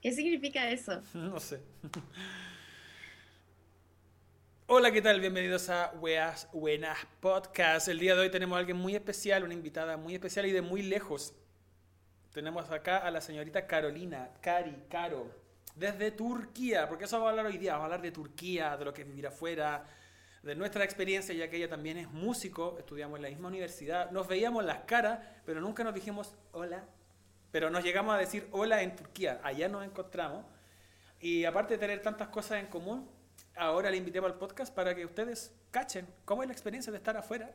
¿Qué significa eso? No sé. Hola, ¿qué tal? Bienvenidos a Weas Buenas Podcast. El día de hoy tenemos a alguien muy especial, una invitada muy especial y de muy lejos. Tenemos acá a la señorita Carolina, Cari, Caro, desde Turquía, porque eso vamos a hablar hoy día, vamos a hablar de Turquía, de lo que vivir afuera, de nuestra experiencia, ya que ella también es músico, estudiamos en la misma universidad, nos veíamos las caras, pero nunca nos dijimos hola, pero nos llegamos a decir hola en Turquía, allá nos encontramos, y aparte de tener tantas cosas en común, ahora le invitemos al podcast para que ustedes cachen cómo es la experiencia de estar afuera,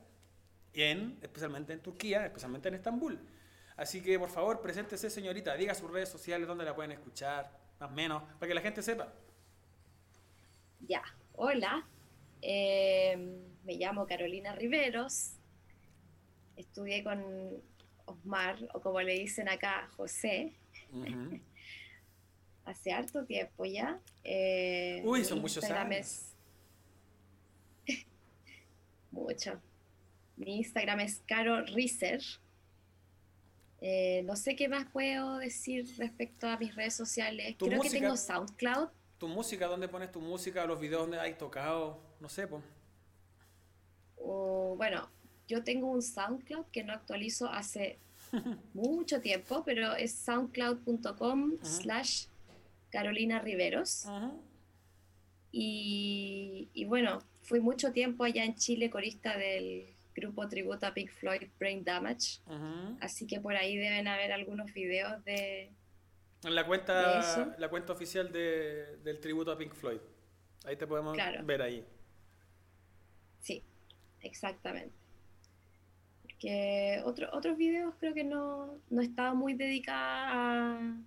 en, especialmente en Turquía, especialmente en Estambul. Así que por favor, preséntese señorita, diga sus redes sociales, dónde la pueden escuchar, más o menos, para que la gente sepa. Ya, hola, eh, me llamo Carolina Riveros, estudié con Osmar, o como le dicen acá, José, hace harto tiempo ya. Eh, Uy, son muchos años. es- Mucho. Mi Instagram es Caro Riser. Eh, no sé qué más puedo decir respecto a mis redes sociales. Creo música- que tengo SoundCloud. Tu música, ¿dónde pones tu música? Los videos donde hay tocado, no sé, pues. bueno, yo tengo un SoundCloud que no actualizo hace mucho tiempo, pero es soundcloud.com slash Carolina Riveros. Y, y bueno, fui mucho tiempo allá en Chile corista del grupo tributo a Pink Floyd Brain Damage, así que por ahí deben haber algunos videos de... En la ¿De cuenta, la cuenta oficial de- del tributo a Pink Floyd. Ahí te podemos Claro. ver ahí. Sí, exactamente. Porque otro- otros videos creo que no, no estaba muy dedicada a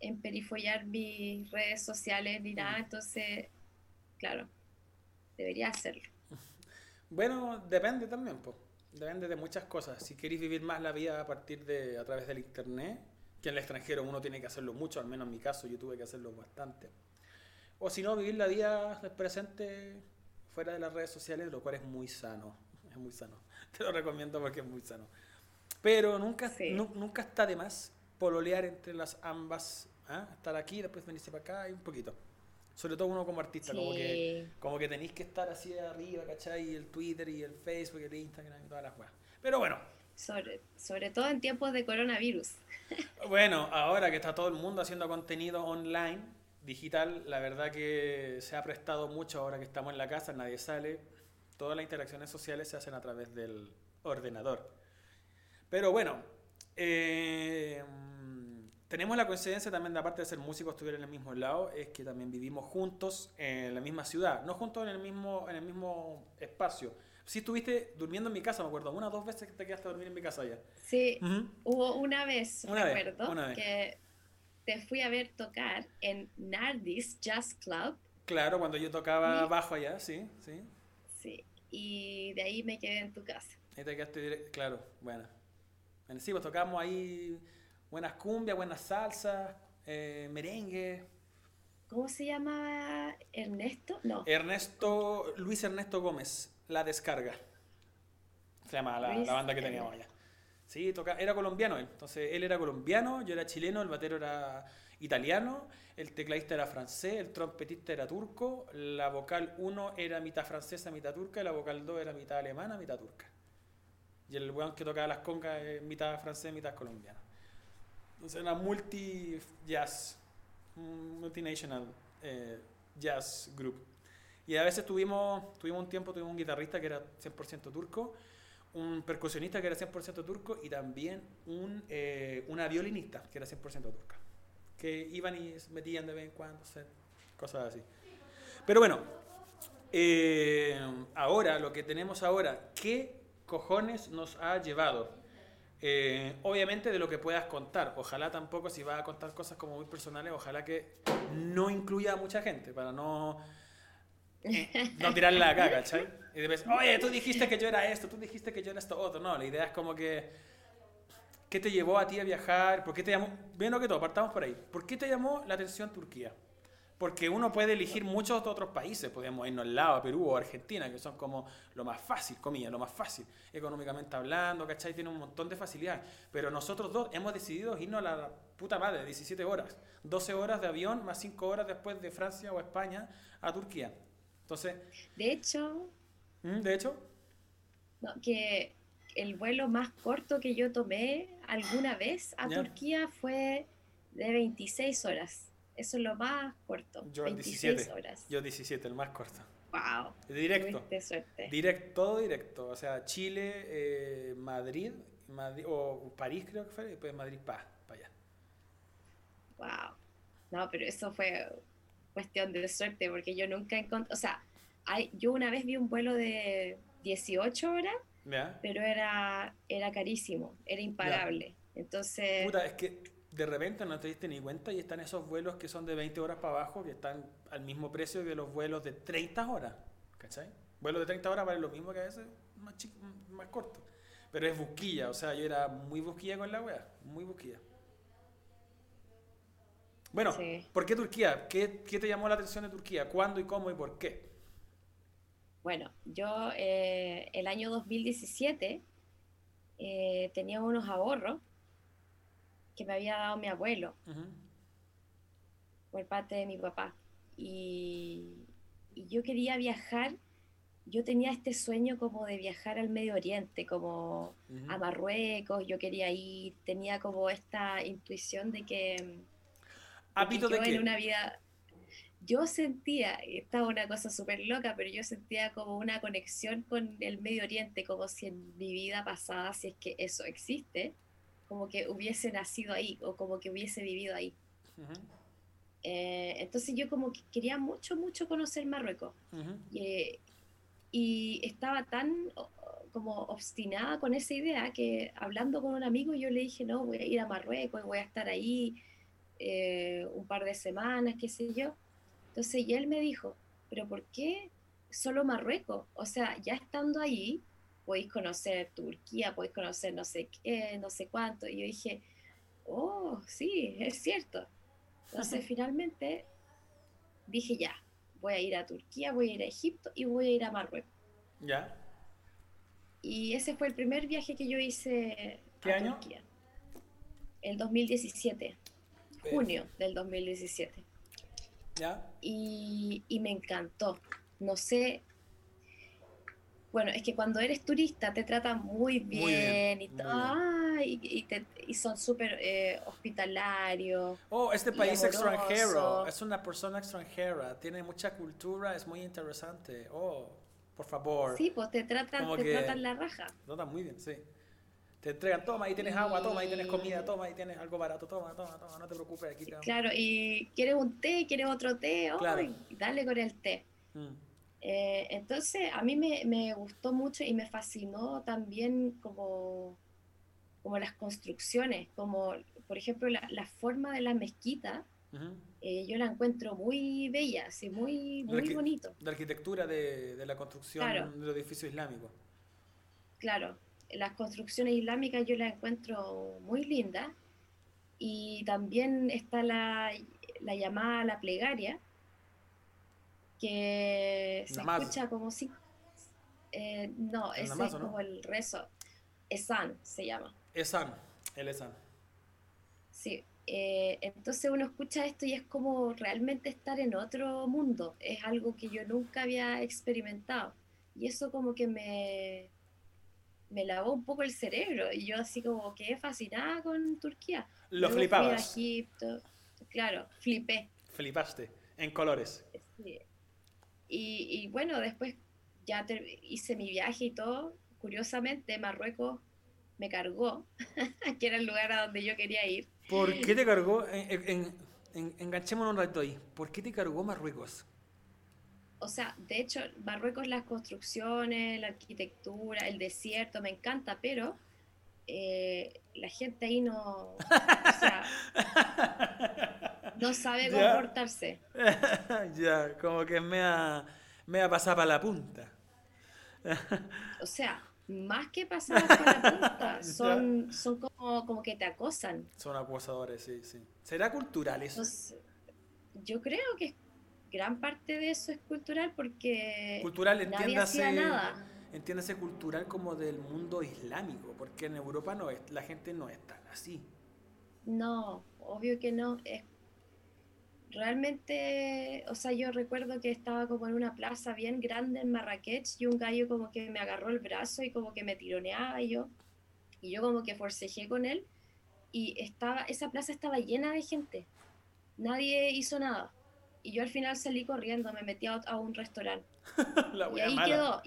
emperifollar mis redes sociales ni nada, entonces, claro, debería hacerlo. Bueno, depende también, pues. Depende de muchas cosas. Si queréis vivir más la vida a partir de, a través del internet, que en el extranjero uno tiene que hacerlo mucho, al menos en mi caso yo tuve que hacerlo bastante. O si no, vivir la vida presente fuera de las redes sociales, lo cual es muy sano. Es muy sano. Te lo recomiendo porque es muy sano. Pero nunca, Sí. nu- nunca está de más pololear entre las ambas. ¿ah? Estar aquí, después venirse para acá y un poquito. Sobre todo uno como artista, como que Sí. como que tenéis que estar así arriba, ¿cachai? Y el Twitter y el Facebook y el Instagram y todas las weas. Pero bueno, Sobre, sobre todo en tiempos de coronavirus. bueno, ahora que está todo el mundo haciendo contenido online, digital, la verdad que se ha prestado mucho ahora que estamos en la casa, nadie sale. Todas las interacciones sociales se hacen a través del ordenador. Pero bueno, eh, tenemos la coincidencia también, de aparte de ser músicos, estudiar en el mismo lado, es que también vivimos juntos en la misma ciudad, no juntos en el mismo, en el mismo espacio. Si estuviste durmiendo en mi casa, me acuerdo, una o dos veces que te quedaste a dormir en mi casa ya. Sí, Ujú. hubo una vez, Una vez, recuerdo, una vez. que te fui a ver tocar en Nardis Jazz Club. Claro, cuando yo tocaba Sí. bajo allá, sí, sí. Y de ahí me quedé en tu casa. Te quedaste claro, bueno. Bueno, sí, pues tocamos ahí buenas cumbias, buenas salsas, eh, merengue. ¿Cómo se llamaba Ernesto? No, Ernesto, Luis Ernesto Gómez, La Descarga. Se llama la, banda que teníamos allá. Sí, toca, era colombiano él. Entonces él era colombiano, yo era chileno, el batero era italiano, el tecladista era francés, el trompetista era turco, la vocal 1 era mitad francesa, mitad turca, y la vocal 2 era mitad alemana, mitad turca. Y el weón que tocaba las congas es mitad francés, mitad colombiano. Entonces era multi jazz, multinational eh, jazz group. Y a veces tuvimos, tuvimos un tiempo, tuvimos un guitarrista que era 100% turco, un percusionista que era 100% turco y también un, eh, una violinista que era 100% turca. Que iban y metían de vez en cuando, cosas así. Pero bueno, eh, ahora, lo que tenemos ahora, ¿qué cojones nos ha llevado? Eh, obviamente de lo que puedas contar. Ojalá tampoco, si vas a contar cosas como muy personales, ojalá que no incluya a mucha gente para no, eh, no tirar la caga, ¿cachai? Y después, oye, tú dijiste que yo era esto, tú dijiste que yo era esto otro. No, la idea es como que, ¿qué te llevó a ti a viajar? ¿Por qué te llamó? Bien lo que todo, partamos por ahí. ¿Por qué te llamó la atención Turquía? Porque uno puede elegir muchos otros países, podemos irnos al lado, a Perú o Argentina, que son como lo más fácil, comillas, lo más fácil, económicamente hablando, ¿cachai? Tiene un montón de facilidades. Pero nosotros dos hemos decidido irnos a la puta madre, 17 horas, 12 horas de avión más 5 horas después de Francia o España a Turquía. Entonces... De hecho... ¿Mm? De hecho... No, que el vuelo más corto que yo tomé alguna vez a Turquía fue de 26 horas. Eso es lo más corto. Yo 17 horas. Yo 17, el más corto. Wow. Directo. Suerte. Directo, todo directo. O sea, Chile, eh, Madrid, Madrid, o París creo que fue, y después Madrid para allá. Wow. No, pero eso fue cuestión de suerte, porque yo nunca encontré, o sea, hay, yo una vez vi un vuelo de 18 horas, pero era, era carísimo, era impagable. Entonces... Puta, es que de repente no te diste ni cuenta y están esos vuelos que son de 20 horas para abajo que están al mismo precio que los vuelos de 30 horas. ¿Cachai? Vuelos de 30 horas valen lo mismo que a veces más, más corto. Pero es busquilla, o sea, yo era muy busquilla con la wea, muy busquilla. Bueno, ¿por qué Turquía? ¿Qué, ¿Qué, te llamó la atención de Turquía? ¿Cuándo y cómo y por qué? Bueno, yo eh, el año 2017 eh, tenía unos ahorros que me había dado mi abuelo por parte de mi papá. Y, yo quería viajar, yo tenía este sueño como de viajar al Medio Oriente, como a Marruecos, yo quería ir, tenía como esta intuición de que, de yo en una vida yo sentía, estaba una cosa súper loca, pero yo sentía como una conexión con el Medio Oriente, como si en mi vida pasada, si es que eso existe, como que hubiese nacido ahí o como que hubiese vivido ahí. Eh, entonces yo como que quería mucho, mucho conocer Marruecos. y estaba tan como obstinada con esa idea que hablando con un amigo yo le dije, no, voy a ir a Marruecos, voy a estar ahí eh, un par de semanas, qué sé yo. Entonces, y él me dijo, pero ¿por qué solo Marruecos? O sea, ya estando ahí, podéis conocer Turquía, podéis conocer no sé qué, no sé cuánto. Y yo dije, oh, sí, es cierto. Entonces finalmente dije, ya, voy a ir a Turquía, voy a ir a Egipto y voy a ir a Marruecos. ¿Ya? Y ese fue el primer viaje que yo hice ¿Qué año? Turquía. El 2017, junio del 2017. ¿Ya? Y, y me encantó. No sé, bueno, es que cuando eres turista te tratan muy bien, y, y, son súper eh, hospitalarios. Oh, este país extranjero, es una persona extranjera, tiene mucha cultura, es muy interesante. Oh, por favor. Sí, pues te tratan, te tratan la raja. Te tratan muy bien, sí. Te entregan, toma, ahí tienes agua, toma, ahí tienes comida, toma, ahí tienes algo barato, toma, toma, toma, no te preocupes, aquí te Claro, y quieres un té, quieres otro té, oh, dale con el té. Mm. Eh, entonces, a mí me, gustó mucho y me fascinó también como, como las construcciones, como por ejemplo la, forma de la mezquita, eh, yo la encuentro muy bella, así, muy, muy bonito. La arquitectura de, la construcción del edificio islámico. Claro, las construcciones islámicas yo las encuentro muy lindas y también está la, la llamada la plegaria, que se escucha como si... Eh, no, ese es como el rezo. Esan se llama. Esan, el Esan. Sí, eh, entonces uno escucha esto y es como realmente estar en otro mundo. Es algo que yo nunca había experimentado. Y eso como que me, me lavó un poco el cerebro. Y yo así como quedé fascinada con Turquía. Lo flipabas. Egipto. Claro, flipé. Flipaste, en colores. Sí. Y, bueno, después ya hice mi viaje y todo. Curiosamente, Marruecos me cargó, que era el lugar a donde yo quería ir. ¿Por qué te cargó? En, enganchémonos un rato ahí. ¿Por qué te cargó Marruecos? O sea, de hecho, Marruecos, las construcciones, la arquitectura, el desierto, me encanta, pero eh, la gente ahí no, o sea, no sabe comportarse. ya, como que me ha, me ha pasado para la punta. o sea, más que pasar para la punta, son, son como, como que te acosan. Son acosadores, sí, sí. ¿Será cultural eso? yo creo que gran parte de eso es cultural porque cultural, hacía nada. Entiéndase cultural como del mundo islámico, porque en Europa no es, la gente no es tan así. No, obvio que no. Es realmente, o sea, yo recuerdo que estaba como en una plaza bien grande en Marrakech y un gallo como que me agarró el brazo y como que me tironeaba y yo, y yo como que forcejé con él y estaba, esa plaza estaba llena de gente, nadie hizo nada. Y yo al final salí corriendo, me metí a, un restaurante. y ahí quedó.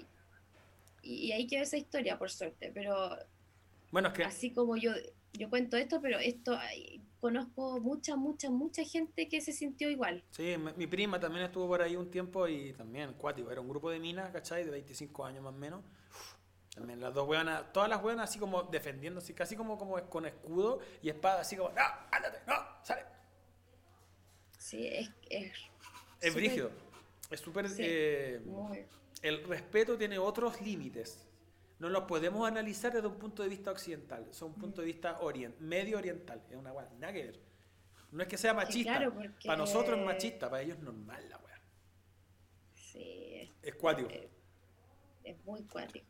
Y, ahí quedó esa historia, por suerte. Pero bueno, es que... así como yo, yo cuento esto, pero esto conozco mucha, mucha, mucha gente que se sintió igual. Sí, mi prima también estuvo por ahí un tiempo y también, cuático, era un grupo de minas, ¿cachai? De 25 años más o menos. También las dos hueonas, todas las hueonas así como defendiéndose, casi como, como con escudo y espada, así como, no, ándate, no, sale. Sí, es... Es, es brígido. Es súper... Eh, el respeto tiene otros límites no los podemos analizar desde un punto de vista occidental, son un punto de vista orient, medio oriental, es una weá, nada que ver. No es que sea machista, para nosotros es machista, para ellos es normal la weá. Sí, es, cuático. Es, muy cuático.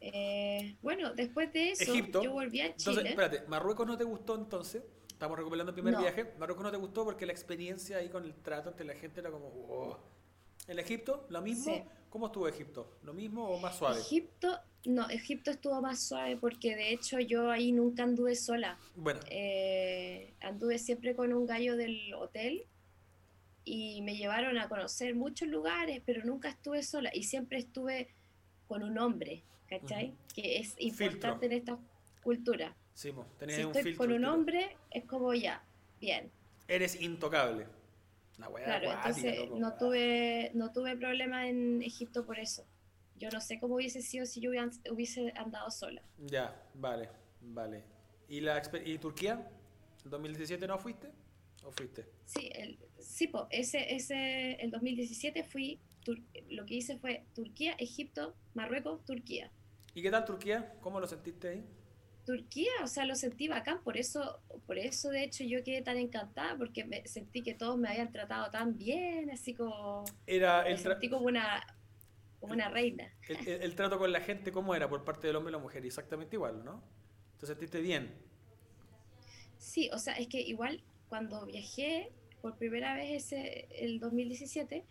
Eh, bueno, después de eso, yo volví a Chile. Entonces, espérate, ¿Marruecos no te gustó entonces? Estamos recuperando el primer viaje. ¿Marruecos no te gustó porque la experiencia ahí con el trato entre la gente era como... Oh. ¿En Egipto lo mismo? ¿Cómo estuvo Egipto? ¿Lo mismo o más suave? Egipto, no, Egipto estuvo más suave porque de hecho yo ahí nunca anduve sola. Bueno. Eh, anduve siempre con un gallo del hotel y me llevaron a conocer muchos lugares, pero nunca estuve sola y siempre estuve con un hombre, ¿cachai? Que es importante en esta cultura. Sí, si estoy con un hombre, es como ya, bien. Eres intocable claro, entonces no tuve, no tuve problema en Egipto por eso. Yo no sé cómo hubiese sido si yo hubiese andado sola. Ya, vale, vale. ¿Y, la, y Turquía? ¿El 2017 no fuiste? ¿O fuiste? Sí, el, sí ese, ese, el 2017 fui, lo que hice fue Turquía, Egipto, Marruecos, Turquía. ¿Y qué tal Turquía? ¿Cómo lo sentiste ahí? Turquía, o sea, lo sentí bacán, por eso, por eso de hecho yo quedé tan encantada, porque me sentí que todos me habían tratado tan bien, así como... Era me sentí como una, como una reina. El, trato con la gente, ¿cómo era por parte del hombre y la mujer? Exactamente igual, ¿no? ¿Te sentiste bien? Sí, o sea, es que igual cuando viajé por primera vez ese, el 2017,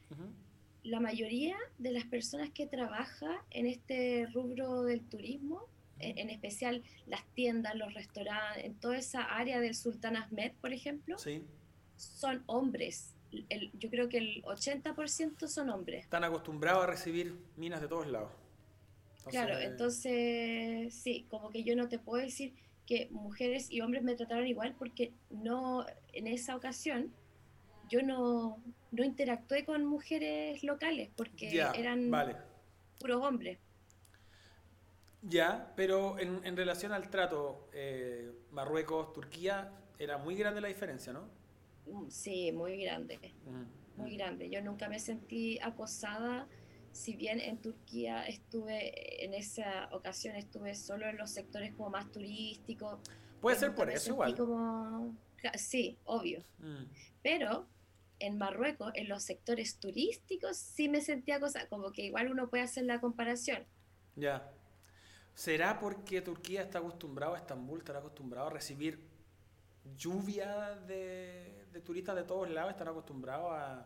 la mayoría de las personas que trabajan en este rubro del turismo en especial las tiendas, los restaurantes, en toda esa área del Sultán Ahmed, por ejemplo, son hombres. yo creo que el 80% son hombres. Están acostumbrados a recibir minas de todos lados. claro, entonces sí, como que yo no te puedo decir que mujeres y hombres me trataron igual porque no, en esa ocasión, yo no, no interactué con mujeres locales porque eran puros hombres. Ya, pero en, en relación al trato eh, Marruecos, Turquía, era muy grande la diferencia, ¿no? Mm, sí, muy grande. Muy grande. Yo nunca me sentí acosada, si bien en Turquía estuve, en esa ocasión estuve solo en los sectores como más turísticos. Puede ser por eso igual. Como... Sí, obvio. Mm. Pero en Marruecos, en los sectores turísticos, sí me sentía acosada, como que igual uno puede hacer la comparación. Ya. ¿Será porque Turquía está acostumbrado, a Estambul está acostumbrado a recibir lluvia de, turistas de todos lados? ¿Están acostumbrados a,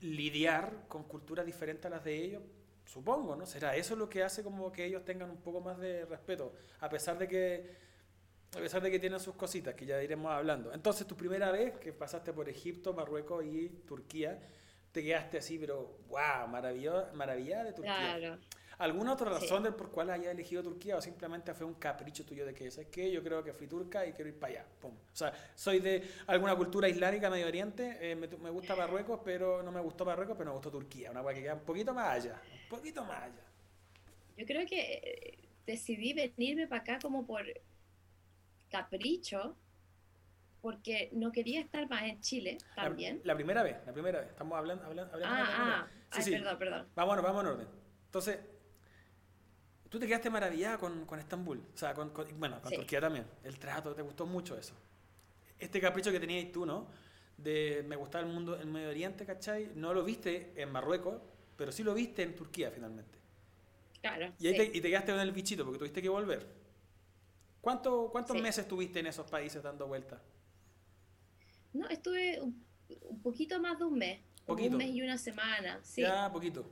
lidiar con culturas diferentes a las de ellos? Supongo, ¿no? ¿Será eso lo que hace como que ellos tengan un poco más de respeto? A pesar de que a pesar de que tienen sus cositas, que ya iremos hablando. Entonces, tu primera vez que pasaste por Egipto, Marruecos y Turquía, te quedaste así, pero wow, maravilla de Turquía. Claro. ¿Alguna otra razón del por cual haya elegido Turquía o simplemente fue un capricho tuyo de que, es que Yo creo que fui turca y quiero ir para allá. O sea, soy de alguna cultura islámica, Medio Oriente, eh, me, gusta Marruecos, pero no me gustó Marruecos, pero me gustó Turquía, una cosa que queda un poquito más allá, un poquito más allá. Yo creo que eh, decidí venirme para acá como por capricho, porque no quería estar más en Chile también. La, primera vez, la primera vez. Estamos hablando, hablando, hablando ah, ah, sí, perdón, perdón. Vámonos, vamos en orden. Entonces, Tú te quedaste maravillada con, con Estambul, o sea, bueno, con Turquía también. El trato, te gustó mucho eso. Este capricho que tenías tú, ¿no? de me gustaba el mundo en Medio Oriente, ¿cachai? No lo viste en Marruecos, pero sí lo viste en Turquía finalmente. Claro. Y, te, y te quedaste con el bichito porque tuviste que volver. ¿Cuánto, ¿Cuántos meses estuviste en esos países dando vueltas? No, estuve un, poquito más de un mes. Un mes y una semana, sí. Ya, poquito.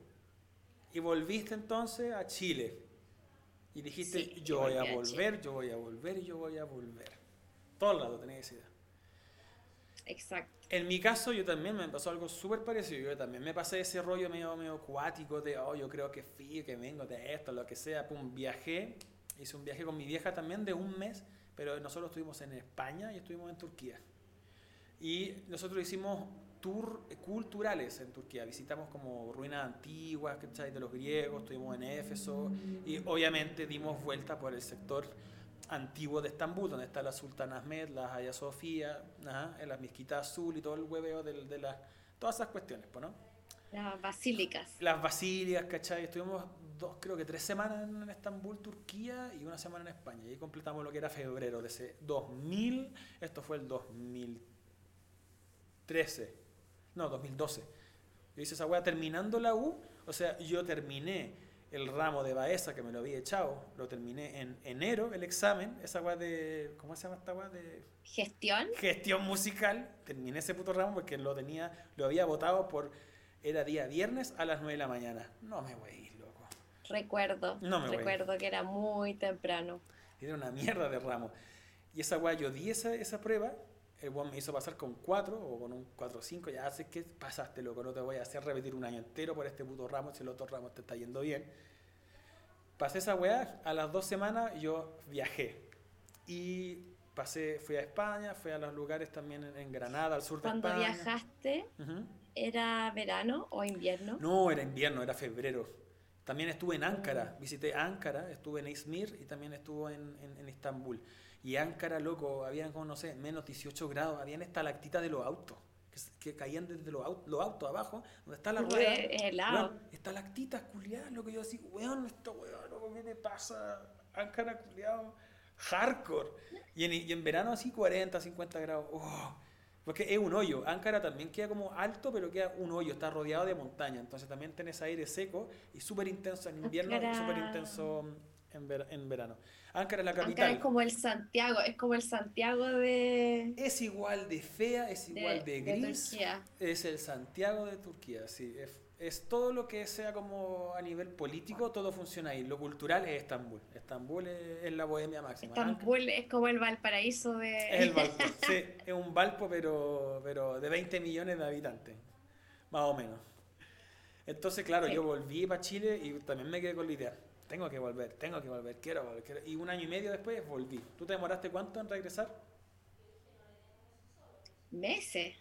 Y volviste entonces a Chile. Y dijiste, yo voy a volver, yo voy a volver yo voy a volver. Todo el lado tenés esa idea. Exacto. En mi caso, yo también me pasó algo súper parecido. Yo también me pasé ese rollo medio, medio acuático de, oh, yo creo que fui, que vengo de esto, lo que sea. Pum, viajé. Hice un viaje con mi vieja también de un mes, pero nosotros estuvimos en España y estuvimos en Turquía. Y nosotros hicimos tours culturales en Turquía. Visitamos como ruinas antiguas, De los griegos, estuvimos en Éfeso y obviamente dimos vuelta por el sector antiguo de Estambul, donde está la Sultana Ahmed, la Hagia Sofía, la Mezquita Azul y todo el hueveo de, de las, todas esas cuestiones, ¿no? Las basílicas. Las basílicas, ¿cachai? Estuvimos dos, creo que tres semanas en Estambul, Turquía y una semana en España. Y ahí completamos lo que era febrero de ese 2000, esto fue el 2013, no, 2012. Yo hice esa weá terminando la U, o sea, yo terminé el ramo de Baeza que me lo había echado, lo terminé en enero, el examen, esa weá de, ¿cómo se llama esta weá? De gestión. Gestión musical, terminé ese puto ramo porque lo tenía, lo había votado por, era día viernes a las 9 de la mañana. No me voy a ir, loco. Recuerdo, no me recuerdo que era muy temprano. Era una mierda de ramo. Y esa weá, yo di esa, esa prueba, el weón me hizo pasar con 4 o con un 4 o 5, ya haces que pasaste, loco, no te voy a hacer repetir un año entero por este puto ramo si el otro ramo te está yendo bien. Pasé esa weá, a las dos semanas yo viajé. Y pasé, fui a España, fui a los lugares también en, Granada, al sur de España. Cuando viajaste, ¿era verano o invierno? No, era invierno, era febrero. También estuve en Ankara, mm. visité Ankara, estuve en Izmir y también estuve en, en, en Estambul. Y Ankara, loco, habían como, no sé, menos 18 grados, habían estalactitas de los autos, que, caían desde los, autos, los autos abajo, donde está la rueda. helado. estalactitas, culiadas, lo que yo así, weón, esto, weón, loco, ¿qué te pasa? Ankara, culiado, hardcore. Y en, y en verano así 40, 50 grados, oh. Porque es un hoyo. Ankara también queda como alto, pero queda un hoyo, está rodeado de montaña. Entonces también tenés aire seco y súper intenso en invierno súper intenso en, en verano. Ankara es la capital. Ankara es como el Santiago, es como el Santiago de... Es igual de fea, es igual de, gris. es el Santiago de Turquía, sí. Es, todo lo que sea como a nivel político, todo funciona ahí. Lo cultural es Estambul. Estambul es, la bohemia máxima. Estambul es como el Valparaíso de... Es el Valpo, sí. Es un Valpo, pero, pero de 20 millones de habitantes, más o menos. Entonces, claro, yo volví para Chile y también me quedé con la idea tengo que volver, tengo que volver, quiero volver. Y un año y medio después volví. ¿Tú te demoraste cuánto en regresar? Meses.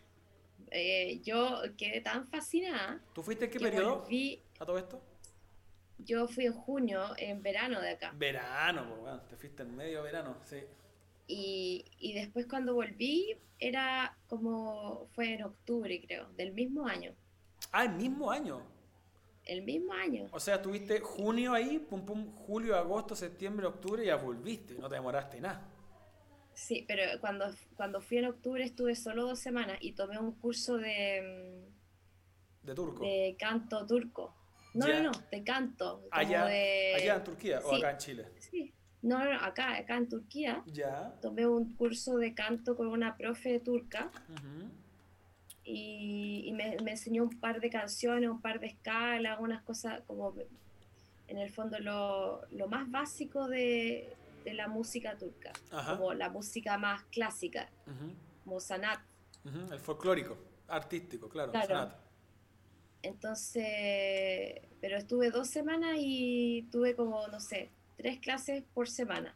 Eh, yo quedé tan fascinada. ¿Tú fuiste en qué periodo a todo esto? Yo fui en junio, en verano de acá. Verano, pues, bueno, te fuiste en medio verano, sí. Y, y después cuando volví era como, fue en octubre creo, del mismo año. Ah, el mismo año el mismo año. O sea, tuviste junio ahí, pum pum, julio, agosto, septiembre, octubre y ya volviste, no te demoraste nada. Sí, pero cuando, cuando fui en octubre estuve solo dos semanas y tomé un curso de... ¿De turco? De canto turco. No, no, no, de canto. allá, allá en Turquía o acá en Chile. Sí. No, no, acá, acá en Turquía. Ya. Tomé un curso de canto con una profe turca y, me, me, enseñó un par de canciones, un par de escalas, unas cosas como en el fondo lo, lo más básico de, de, la música turca, como la música más clásica, como sanat. El folclórico, artístico, claro, sanat. Entonces, pero estuve dos semanas y tuve como, no sé, tres clases por semana.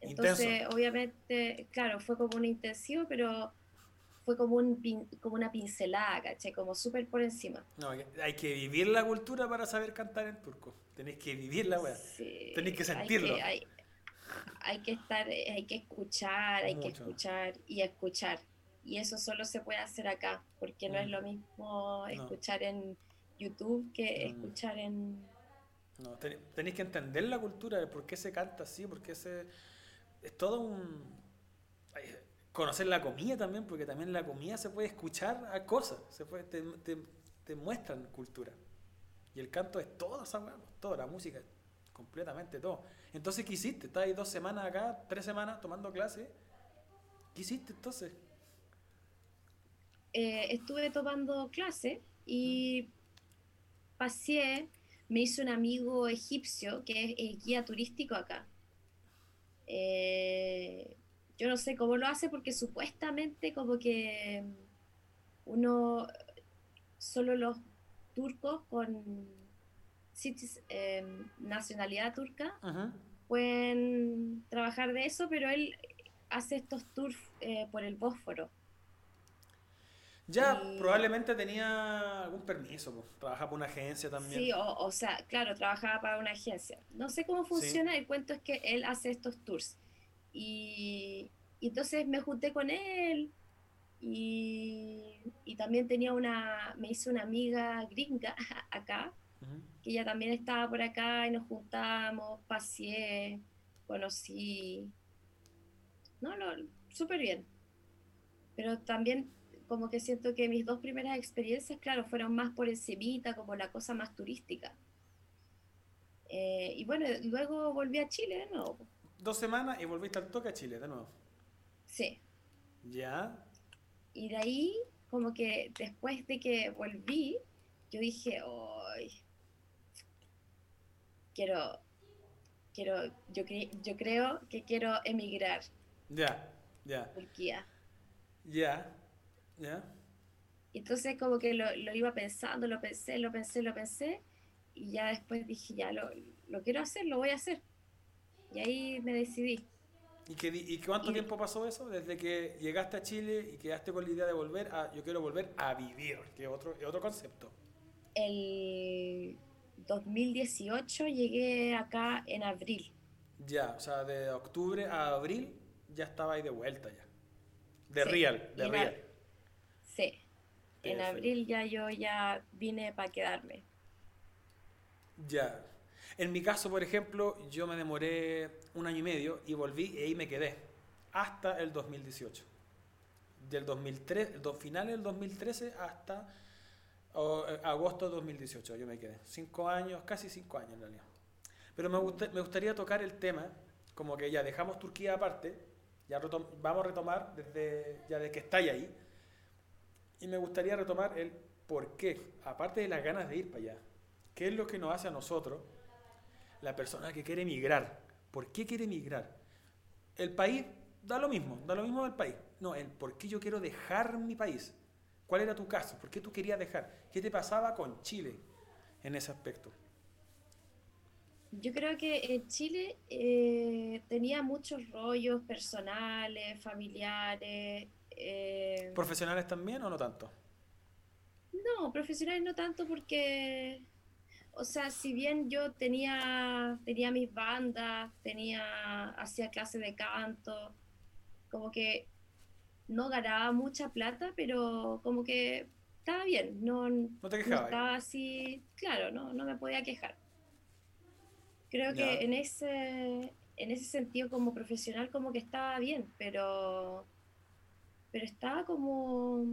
Entonces, obviamente, claro, fue como un intensivo, pero fue como, un, como una pincelada, ¿caché? Como súper por encima. No, hay que vivir la cultura para saber cantar en turco. Tenéis que vivir la weá. Sí, Tenéis que sentirlo. Hay que, hay, que estar, hay que escuchar, hay que escuchar y escuchar. Y eso solo se puede hacer acá, porque no es mm. lo mismo escuchar en YouTube que mm. escuchar en... No, tenéis que entender la cultura, de por qué se canta así, porque se... Es todo un conocer la comida también, porque también la comida se puede escuchar a cosas, se puede, te, te, te muestran cultura. Y el canto es todo esa weá, toda la música, completamente todo. Entonces, ¿qué hiciste? Estás ahí dos semanas acá, tres semanas tomando clase. ¿Qué hiciste entonces? Eh, estuve tomando clase y pasé, me hizo un amigo egipcio que es guía turístico acá. Eh, yo no sé cómo lo hace porque supuestamente como que uno, solo los turcos con em, nacionalidad turca pueden trabajar de eso, pero él hace estos tours eh, por el Bósforo. Ya, probablemente tenía algún permiso, trabajaba para una agencia también. Sí, o, sea, claro, trabajaba para una agencia. No sé cómo funciona, el cuento es que él hace estos tours. Y, entonces me junté con él y, también tenía una, me hizo una amiga gringa acá, que ella también estaba por acá y nos juntamos, paseé, conocí. No, no, súper bien. Pero también como que siento que mis dos primeras experiencias, claro, fueron más por el encimita, como la cosa más turística. Eh, y bueno, luego volví a Chile de nuevo. Dos semanas y volviste al toque a Chile de nuevo. Sí. ¿Ya? Y de ahí, como que después de que volví, yo dije, hoy quiero, quiero, yo, yo creo que quiero emigrar. Ya, ya. Turquía. Ya. Entonces como que lo, iba pensando, lo pensé, lo pensé, lo pensé, y ya después dije, ya lo, quiero hacer, lo voy a hacer. Y ahí me decidí. ¿Y, qué, y cuánto tiempo pasó eso? Desde que llegaste a Chile y quedaste con la idea de volver a, yo quiero volver a vivir, que es otro, otro concepto. El 2018 llegué acá en abril. Ya, o sea, de octubre a abril ya estaba ahí de vuelta ya. De real, de real. Sí. En abril ya yo ya vine para quedarme. Ya. En mi caso, por ejemplo, yo me demoré un año y medio y volví y ahí me quedé. Hasta el 2018. Del 2003, final del 2013 hasta eh, agosto de 2018 yo me quedé. Cinco años, casi cinco años en realidad. Pero me, me gustaría tocar el tema, como que ya dejamos Turquía aparte, ya vamos a retomar desde ya de que estáis ahí y me gustaría retomar el por qué, aparte de las ganas de ir para allá, ¿qué es lo que nos hace a nosotros, la persona que quiere emigrar? ¿Por qué quiere emigrar? El país da lo mismo, da lo mismo del país. No, el por qué yo quiero dejar mi país. ¿Cuál era tu caso? ¿Por qué tú querías dejar? ¿Qué te pasaba con Chile en ese aspecto? Yo creo que Chile eh, tenía muchos rollos personales, familiares, eh, ¿Profesionales también o no tanto? No, profesionales no tanto porque, o sea, si bien yo tenía, tenía mis bandas, tenía, hacía clases de canto, como que no ganaba mucha plata, pero como que estaba bien, no, no te quejabas. estaba así, claro, no, no me podía quejar. Creo que en ese, en ese sentido como profesional como que estaba bien, pero pero estaba como,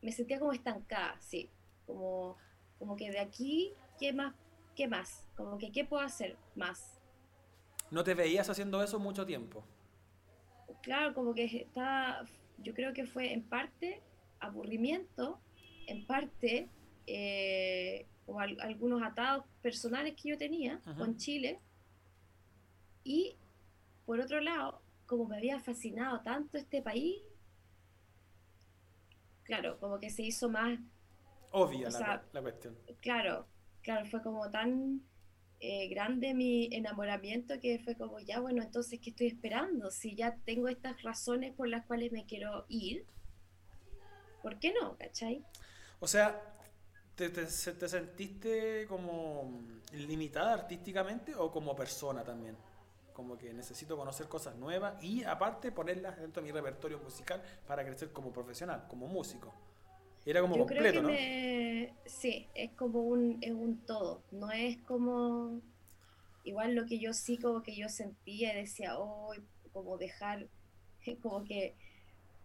me sentía como estancada, sí, como, como que de aquí, ¿qué más? ¿Qué más? Como que, ¿qué puedo hacer más? ¿No te veías haciendo eso mucho tiempo? Claro, como que estaba, yo creo que fue en parte aburrimiento, en parte eh, como algunos atados personales que yo tenía con Chile, y por otro lado, como me había fascinado tanto este país, claro, como que se hizo más... Obvia la, cuestión. Claro, claro, fue como tan eh, grande mi enamoramiento que fue como, ya bueno, entonces, ¿qué estoy esperando? Si ya tengo estas razones por las cuales me quiero ir, ¿por qué no? ¿Cachai? O sea, ¿te, te, te sentiste como limitada artísticamente o como persona también? como que necesito conocer cosas nuevas y aparte ponerlas dentro de mi repertorio musical para crecer como profesional, como músico. Era como completo, ¿no? Sí, es como un, es un todo, no es como igual lo que yo sí como que yo sentía y decía, oh, como dejar, como que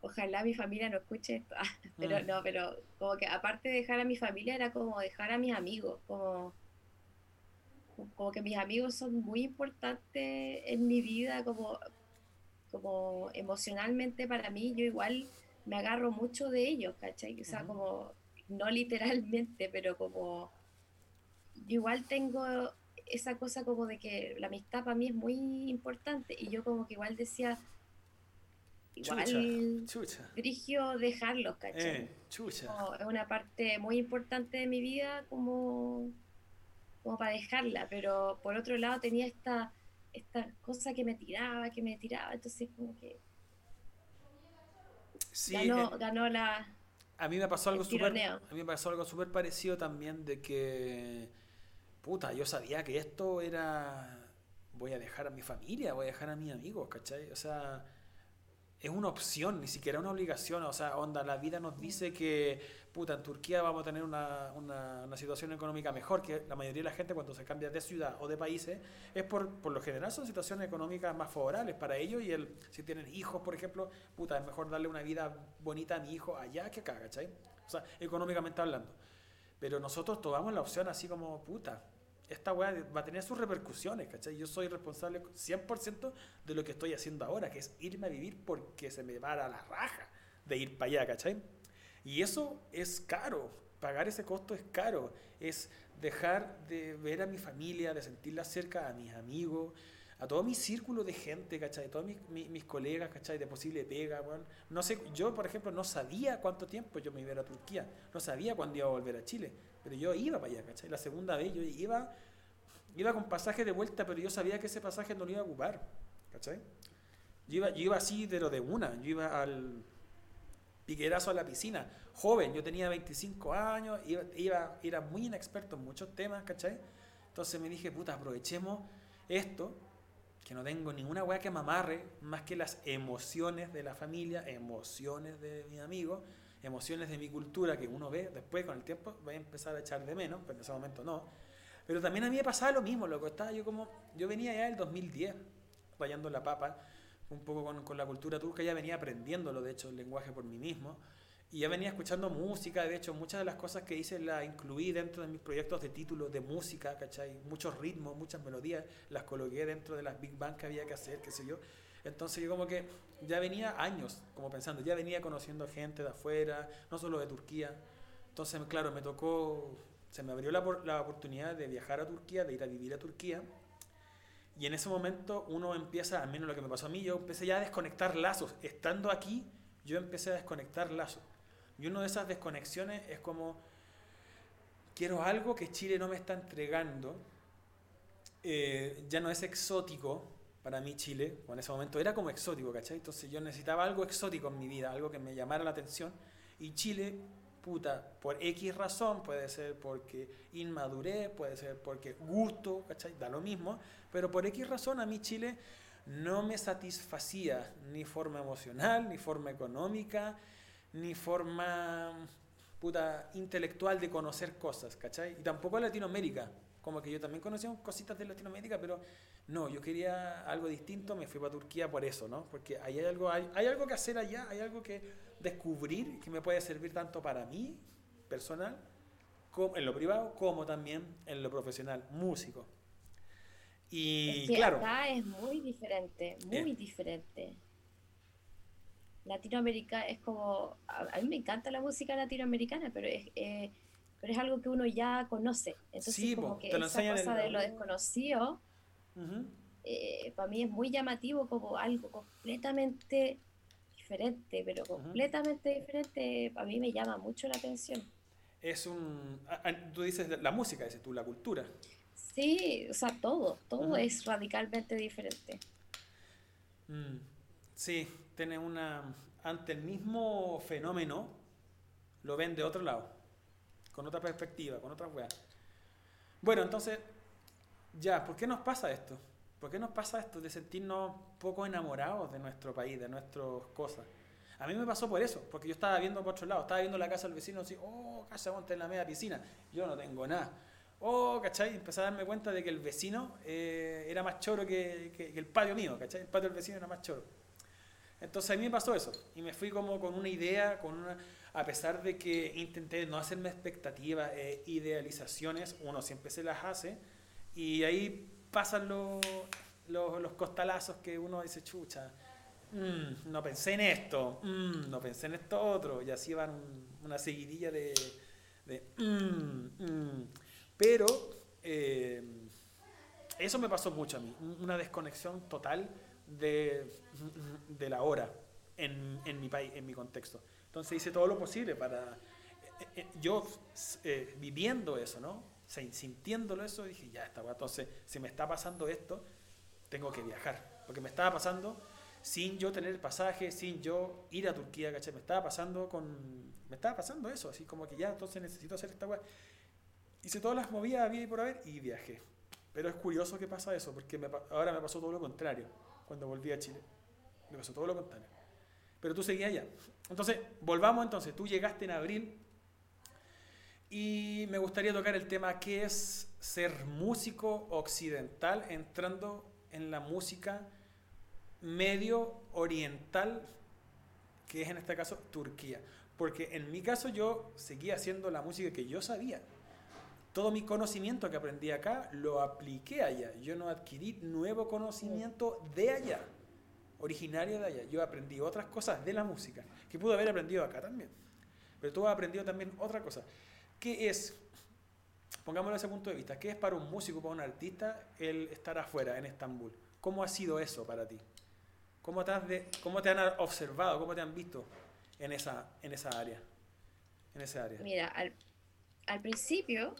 ojalá mi familia no escuche esto, pero mm. no, pero como que aparte de dejar a mi familia era como dejar a mis amigos, como, como que mis amigos son muy importantes en mi vida, como, como emocionalmente para mí, yo igual me agarro mucho de ellos, ¿cachai? O sea, como, no literalmente, pero como, igual tengo esa cosa como de que la amistad para mí es muy importante y yo como que igual decía, igual chucha, dejarlos, ¿cachai? Eh, es una parte muy importante de mi vida como, como para dejarla, pero por otro lado tenía esta, esta cosa que me tiraba, que me tiraba, entonces como que ganó, eh, ganó la... A mí me pasó algo súper a mí me pasó algo súper parecido también de que puta, yo sabía que esto era voy a dejar a mi familia, voy a dejar a mis amigos, ¿cachai? O sea, es una opción, ni siquiera una obligación. O sea, onda, la vida nos dice que, puta, en Turquía vamos a tener una, una, una, situación económica mejor, que la mayoría de la gente cuando se cambia de ciudad o de países, es por, por lo general son situaciones económicas más favorables para ellos y el, si tienen hijos, por ejemplo, puta, es mejor darle una vida bonita a mi hijo allá que acá, ¿cachai? O sea, económicamente hablando. Pero nosotros tomamos la opción así como, puta, esta weá va a tener sus repercusiones, ¿cachai? Yo soy responsable 100% de lo que estoy haciendo ahora, que es irme a vivir porque se me va a la raja de ir para allá, ¿cachai? Y eso es caro, pagar ese costo es caro, es dejar de ver a mi familia, de sentirla cerca, a mis amigos, a todo mi círculo de gente, ¿cachai? A todos mis, mis, colegas, ¿cachai? De posible pega, bueno. No sé, yo, por ejemplo, no sabía cuánto tiempo yo me iba a, a Turquía, no sabía cuándo iba a volver a Chile pero yo iba para allá, ¿cachai? La segunda vez yo iba, iba con pasaje de vuelta, pero yo sabía que ese pasaje no lo iba a ocupar, ¿cachai? Yo iba, yo iba así de lo de una, yo iba al piquerazo a la piscina, joven, yo tenía 25 años, iba, iba, era muy inexperto en muchos temas, ¿cachai? Entonces me dije, puta, aprovechemos esto, que no tengo ninguna weá que me amarre, más que las emociones de la familia, emociones de mis amigos, emociones de mi cultura que uno ve después con el tiempo, va a empezar a echar de menos, pero en ese momento no. Pero también a mí me pasaba lo mismo, loco. Estaba yo como, yo venía ya del 2010, rayando la papa, un poco con, con la cultura turca, ya venía aprendiéndolo, de hecho, el lenguaje por mí mismo. Y ya venía escuchando música, de hecho, muchas de las cosas que hice las incluí dentro de mis proyectos de títulos de música, ¿cachai? Muchos ritmos, muchas melodías, las coloqué dentro de las big band que había que hacer, qué sé yo. Entonces yo como que ya venía años como pensando, ya venía conociendo gente de afuera, no solo de Turquía. Entonces, claro, me tocó, se me abrió la, la oportunidad de viajar a Turquía, de ir a vivir a Turquía. Y en ese momento uno empieza, al menos lo que me pasó a mí, yo empecé ya a desconectar lazos. Estando aquí, yo empecé a desconectar lazos. Y una de esas desconexiones es como, quiero algo que Chile no me está entregando, eh, ya no es exótico, para mí Chile, o en ese momento era como exótico, ¿cachai? Entonces yo necesitaba algo exótico en mi vida, algo que me llamara la atención. Y Chile, puta, por X razón, puede ser porque inmadurez, puede ser porque gusto, ¿cachai? Da lo mismo, pero por X razón a mí Chile no me satisfacía ni forma emocional, ni forma económica, ni forma puta intelectual de conocer cosas, ¿cachai? Y tampoco Latinoamérica, como que yo también conocía cositas de Latinoamérica, pero no, yo quería algo distinto, me fui para Turquía por eso, ¿no? Porque hay algo, hay, algo que hacer allá, hay algo que descubrir que me puede servir tanto para mí, personal, como en lo privado, como también en lo profesional, músico. Y claro. Acá es muy diferente, muy eh. diferente. Latinoamérica es como. A, mí me encanta la música latinoamericana, pero es. Eh, pero es algo que uno ya conoce. Entonces, como que esa cosa de lo desconocido, eh, para mí es muy llamativo como algo completamente diferente, pero completamente diferente, para mí me llama mucho la atención. Es un, tú dices la música, dices tú, la cultura. Sí, o sea, todo, todo es radicalmente diferente. Mm, sí, tiene una, ante el mismo fenómeno, lo ven de otro lado, con otra perspectiva, con otra weá. Bueno, entonces, ya, ¿por qué nos pasa esto? ¿Por qué nos pasa esto de sentirnos poco enamorados de nuestro país, de nuestras cosas? A mí me pasó por eso, porque yo estaba viendo por otro lado, estaba viendo la casa del vecino así, oh, casa monta en la media piscina, yo no tengo nada. Oh, ¿cachai? Empecé a darme cuenta de que el vecino eh, era más choro que, el patio mío, ¿cachai? El patio del vecino era más choro. Entonces a mí me pasó eso y me fui como con una idea, con una, a pesar de que intenté no hacerme expectativas, e idealizaciones, uno siempre se las hace y ahí pasan los, los, costalazos que uno dice, chucha, mm, no pensé en esto, mm, no pensé en esto otro, y así van una seguidilla de... de mm, pero eh, eso me pasó mucho a mí, una desconexión total de, de la hora en, en, mi país, en mi contexto. Entonces hice todo lo posible para... Eh, eh, yo eh, viviendo eso, ¿no? sintiéndolo eso, dije, ya está, entonces si me está pasando esto, tengo que viajar. Porque me estaba pasando sin yo tener el pasaje, sin yo ir a Turquía, ¿cachai? Me estaba pasando con... Me estaba pasando eso, así como que ya, entonces necesito hacer esta weá. Hice todas las movidas había y por haber y viajé. Pero es curioso que pasa eso, porque ahora me pasó todo lo contrario cuando volví a Chile. Me pasó todo lo contrario. Pero tú seguías allá. Entonces, volvamos entonces. Tú llegaste en abril y me gustaría tocar el tema que es ser músico occidental entrando en la música medio oriental, que es en este caso Turquía. Porque en mi caso yo seguía haciendo la música que yo sabía. Todo mi conocimiento que aprendí acá lo apliqué allá. Yo no adquirí nuevo conocimiento de allá, originario de allá. Yo aprendí otras cosas de la música que pude haber aprendido acá también. Pero tú has aprendido también otra cosa. ¿Qué es, pongámoslo desde ese punto de vista, qué es para un músico, para un artista, el estar afuera, en Estambul? ¿Cómo ha sido eso para ti? ¿Cómo te, de, cómo te han observado, cómo te han visto en esa, en esa área? En ese área. Mira, al, al principio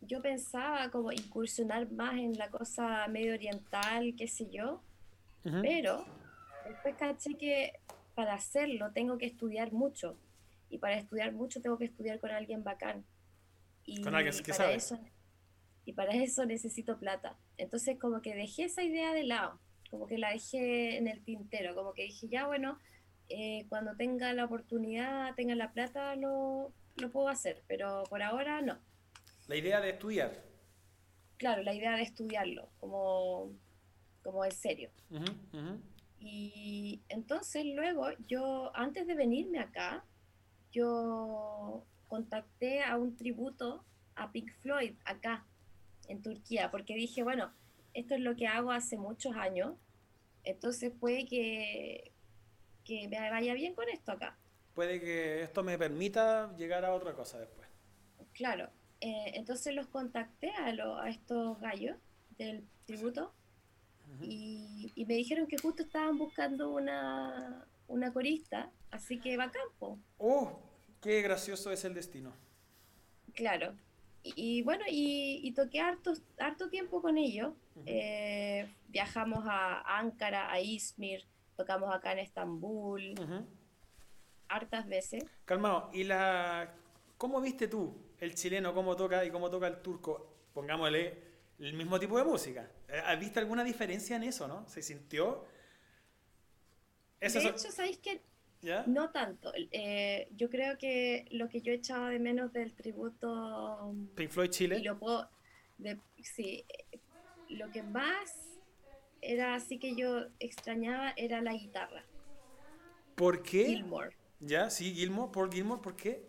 yo pensaba como incursionar más en la cosa medio oriental, qué sé yo, pero después caché que para hacerlo tengo que estudiar mucho y para estudiar mucho tengo que estudiar con alguien bacán. Y con alguien que sabe. y para eso necesito plata. Entonces como que dejé esa idea de lado, como que la dejé en el tintero, como que dije, ya bueno, eh, cuando tenga la oportunidad, tenga la plata, lo, lo puedo hacer, pero por ahora no. La idea de estudiar. Claro, la idea de estudiarlo, como, como en serio. Y entonces luego yo, antes de venirme acá, yo contacté a un tributo a Pink Floyd acá, en Turquía, porque dije, bueno, esto es lo que hago hace muchos años, entonces puede que, que me vaya bien con esto acá. Puede que esto me permita llegar a otra cosa después. Claro, eh, entonces los contacté a, a, estos gallos del tributo y, me dijeron que justo estaban buscando una, una corista, así que va a campo. ¡Oh! ¡Qué gracioso es el destino! Claro. Y, bueno, y, toqué harto, harto tiempo con ellos. Eh, viajamos a Ankara, a Izmir, tocamos acá en Estambul, hartas veces. Calmado, ¿y la cómo viste tú el chileno cómo toca y cómo toca el turco? Pongámosle el mismo tipo de música. ¿Has visto alguna diferencia en eso, no? ¿Se sintió? de hecho, ¿sabéis que No tanto. Eh, yo creo que lo que yo echaba de menos del tributo... Pink Floyd Chile. Y lo puedo... sí, lo que más era así que yo extrañaba era la guitarra. ¿Por qué? Gilmore. ¿Ya? Sí, Gilmore. ¿Por Gilmore? ¿Por qué?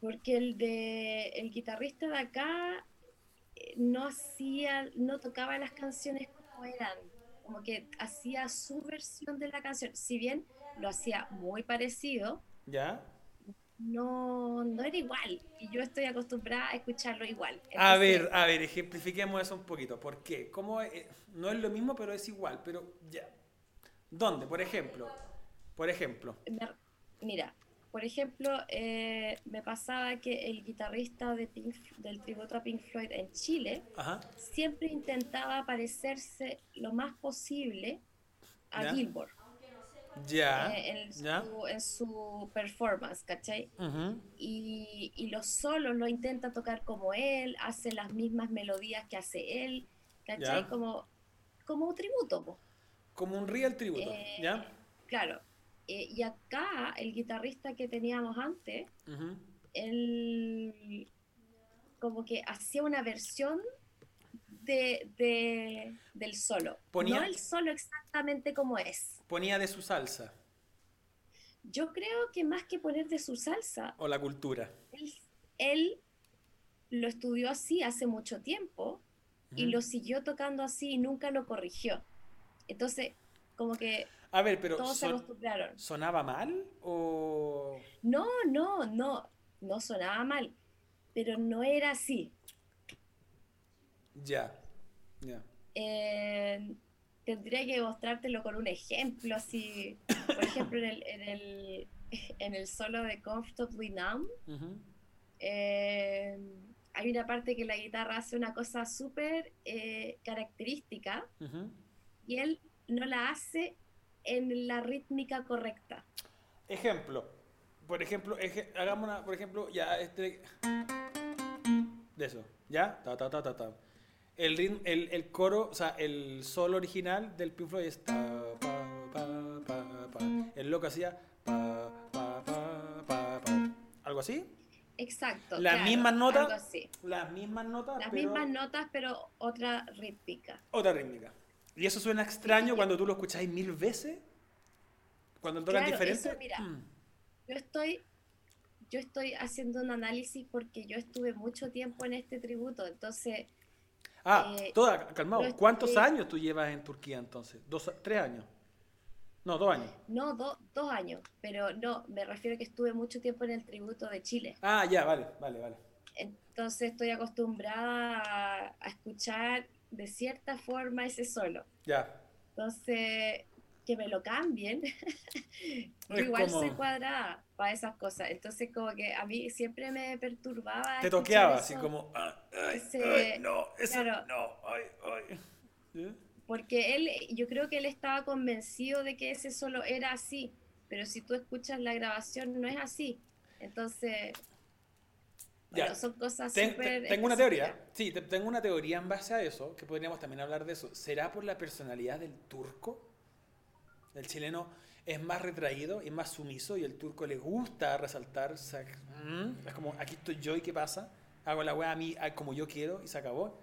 Porque el de el guitarrista de acá no hacía, no tocaba las canciones como eran, como que hacía su versión de la canción, si bien lo hacía muy parecido, ¿ya? No, no era igual, y yo estoy acostumbrada a escucharlo igual. a ver, a ver, ejemplifiquemos eso un poquito, ¿por qué? ¿Cómo no es lo mismo, pero es igual, pero ya. ¿Dónde? Por ejemplo, por ejemplo. Mira, por ejemplo, eh, me pasaba que el guitarrista de del tributo a Pink Floyd en Chile siempre intentaba parecerse lo más posible a Gilmore. Ya. Eh, en, su, performance, ¿cachai? y, y, los solos lo intenta tocar como él, hace las mismas melodías que hace él, ¿cachai? Como, como un tributo. Como un real tributo, eh, ¿ya? Claro. Eh, y acá, el guitarrista que teníamos antes, él como que hacía una versión de, del solo. no el solo exactamente como es. ponía de su salsa? Yo creo que más que poner de su salsa, ¿O la cultura? él, él lo estudió así hace mucho tiempo y lo siguió tocando así y nunca lo corrigió. Entonces, como que A ver, pero todos se acostumbraron. ¿sonaba mal o...? No, no, no, no sonaba mal, pero no era así. Ya, ya. Eh, tendría que mostrártelo con un ejemplo, así, por ejemplo, en el, en el, en el solo de Comfortably Numb, eh, hay una parte que la guitarra hace una cosa súper eh, característica y él no la hace en la rítmica correcta. Ejemplo. Por ejemplo, eje- hagamos una, por ejemplo, ya este de eso, ¿ya? Ta ta ta ta ta. El ritmo, el, el coro, o sea, el solo original del Pink Floyd es ta pa pa pa pa. El loco hacía pa pa pa pa pa. ¿Algo así? Exacto. Las claro, mismas notas, algo así. Las mismas notas, Las pero mismas notas, pero otra rítmica. otra rítmica. Y eso suena extraño cuando tú lo escucháis mil veces. Cuando tocan Claro, diferente. eso, mira. mm. Yo estoy, yo estoy haciendo un análisis porque yo estuve mucho tiempo en este tributo, entonces Ah, Eh, toda, calmado. ¿Cuántos años tú llevas en Turquía entonces? ¿Dos, ¿Tres años? No, dos años. no do- dos años, pero no, me refiero que estuve mucho tiempo en el tributo de Chile. Ah, ya, vale, vale, vale. Entonces estoy acostumbrada a, a escuchar de cierta forma ese solo. Ya. Entonces, que me lo cambien, igual como- soy cuadrada para esas cosas. Entonces, como que a mí siempre me perturbaba. Te toqueaba, así como. ah, ay, ese- ay, no, eso claro. no, ay, ay. ¿Ya? Porque él, yo creo que él estaba convencido de que ese solo era así, pero si tú escuchas la grabación no es así. Entonces, Ya. son cosas Ten- tengo una teoría. Sí, te- tengo una teoría en base a eso, que podríamos también hablar de eso. ¿Será por la personalidad del turco? El chileno es más retraído y más sumiso y el turco le gusta resaltar. sa- Es como, aquí estoy yo y qué pasa. Hago la weá a mí como yo quiero y se acabó.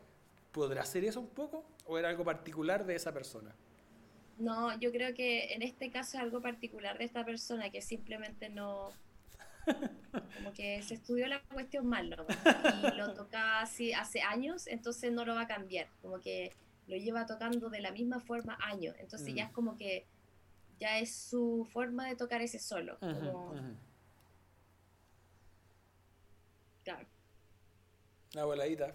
¿Podrá ser eso un poco? ¿O era algo particular de esa persona? No, yo creo que en este caso es algo particular de esta persona que simplemente no, como que se estudió la cuestión mal, ¿no? Y lo tocaba así hace años, entonces no lo va a cambiar, como que lo lleva tocando de la misma forma años, entonces ya Mm. es como que ya es su forma de tocar ese solo, como, claro. La voladita.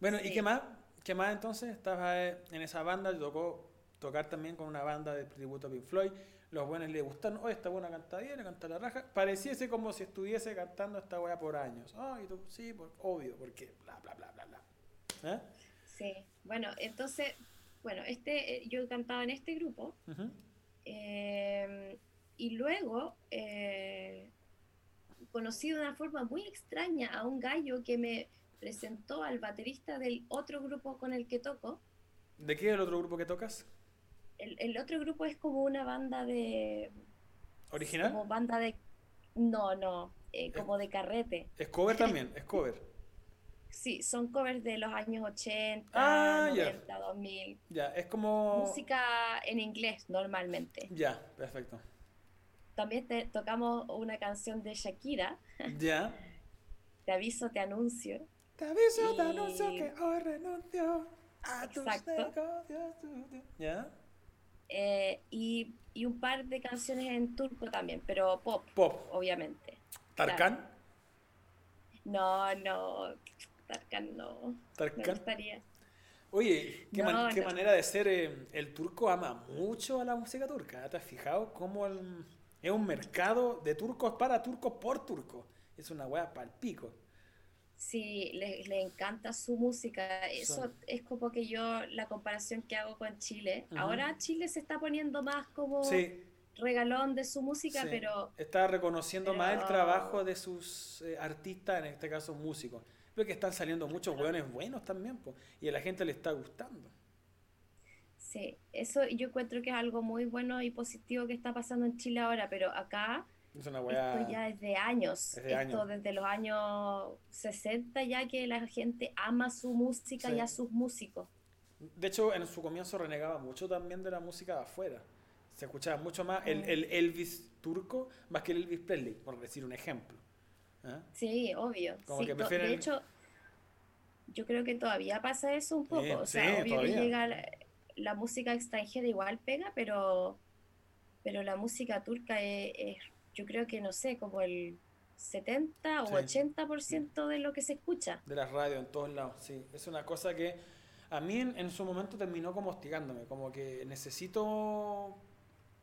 Bueno, ¿y qué más? ¿Qué más entonces? Estabas eh, en esa banda, te tocó tocar también con una banda de tributo a Pink Floyd. Los buenos le gustaron, oye, esta buena canta bien, canta la raja. Pareciese como si estuviese cantando esta weá por años. Ah, y tú, sí, por, obvio, porque bla, bla, bla, bla, bla. ¿Eh? Sí, bueno, entonces, bueno, este, eh, yo cantaba en este grupo Ujú. eh, y luego eh, conocí de una forma muy extraña a un gallo que me presentó al baterista del otro grupo con el que toco. ¿De qué es el otro grupo que tocas? El, el otro grupo es como una banda de... ¿Original? Como banda de... No, no, eh, como de carrete. Es cover también, es cover. Sí, son covers de los años 80, Ah, ya. 90, 2000. Ya, es como... Música en inglés normalmente. Ya, perfecto. También te- tocamos una canción de Shakira, Ya. Te aviso, te anuncio. Te aviso, te anuncio que hoy renuncio a tus Exacto. negocios. ¿Ya? Eh, y, y un par de canciones en turco también, pero pop, Pop. obviamente. Tarkan. No, no, Tarkan no, me Tarkan. gustaría. Oye, qué, No, man- qué no. manera de ser. eh, el turco ama mucho a la música turca. ¿Te has fijado cómo el- es un mercado de turcos para turcos por turcos? Es una wea pal pico. Sí, le, encanta su música. Eso es como que yo, la comparación que hago con Chile. Ahora Chile se está poniendo más como Sí, regalón de su música, sí. pero Está reconociendo pero- más el trabajo de sus eh, artistas, en este caso músicos. Veo que están saliendo muchos weones buenos también, po, y a la gente le está gustando. sí, eso yo encuentro que es algo muy bueno y positivo que está pasando en Chile ahora, pero acá Es una wea. Esto ya es de años, Es de esto años. desde los años 60 ya que la gente ama su música Sí. y a sus músicos. De hecho, en su comienzo renegaba mucho también de la música de afuera. Se escuchaba mucho más el, el Elvis turco más que el Elvis Presley, por decir un ejemplo. ¿Ah? Sí, obvio. De hecho, yo creo que todavía pasa eso un poco. o sea, obvio que llega la, música extranjera igual pega, pero, pero la música turca es, yo creo que no sé, como el 70 o 80% de lo que se escucha. De las radios en todos lados, sí. Es una cosa que a mí en, su momento terminó como hostigándome, como que necesito...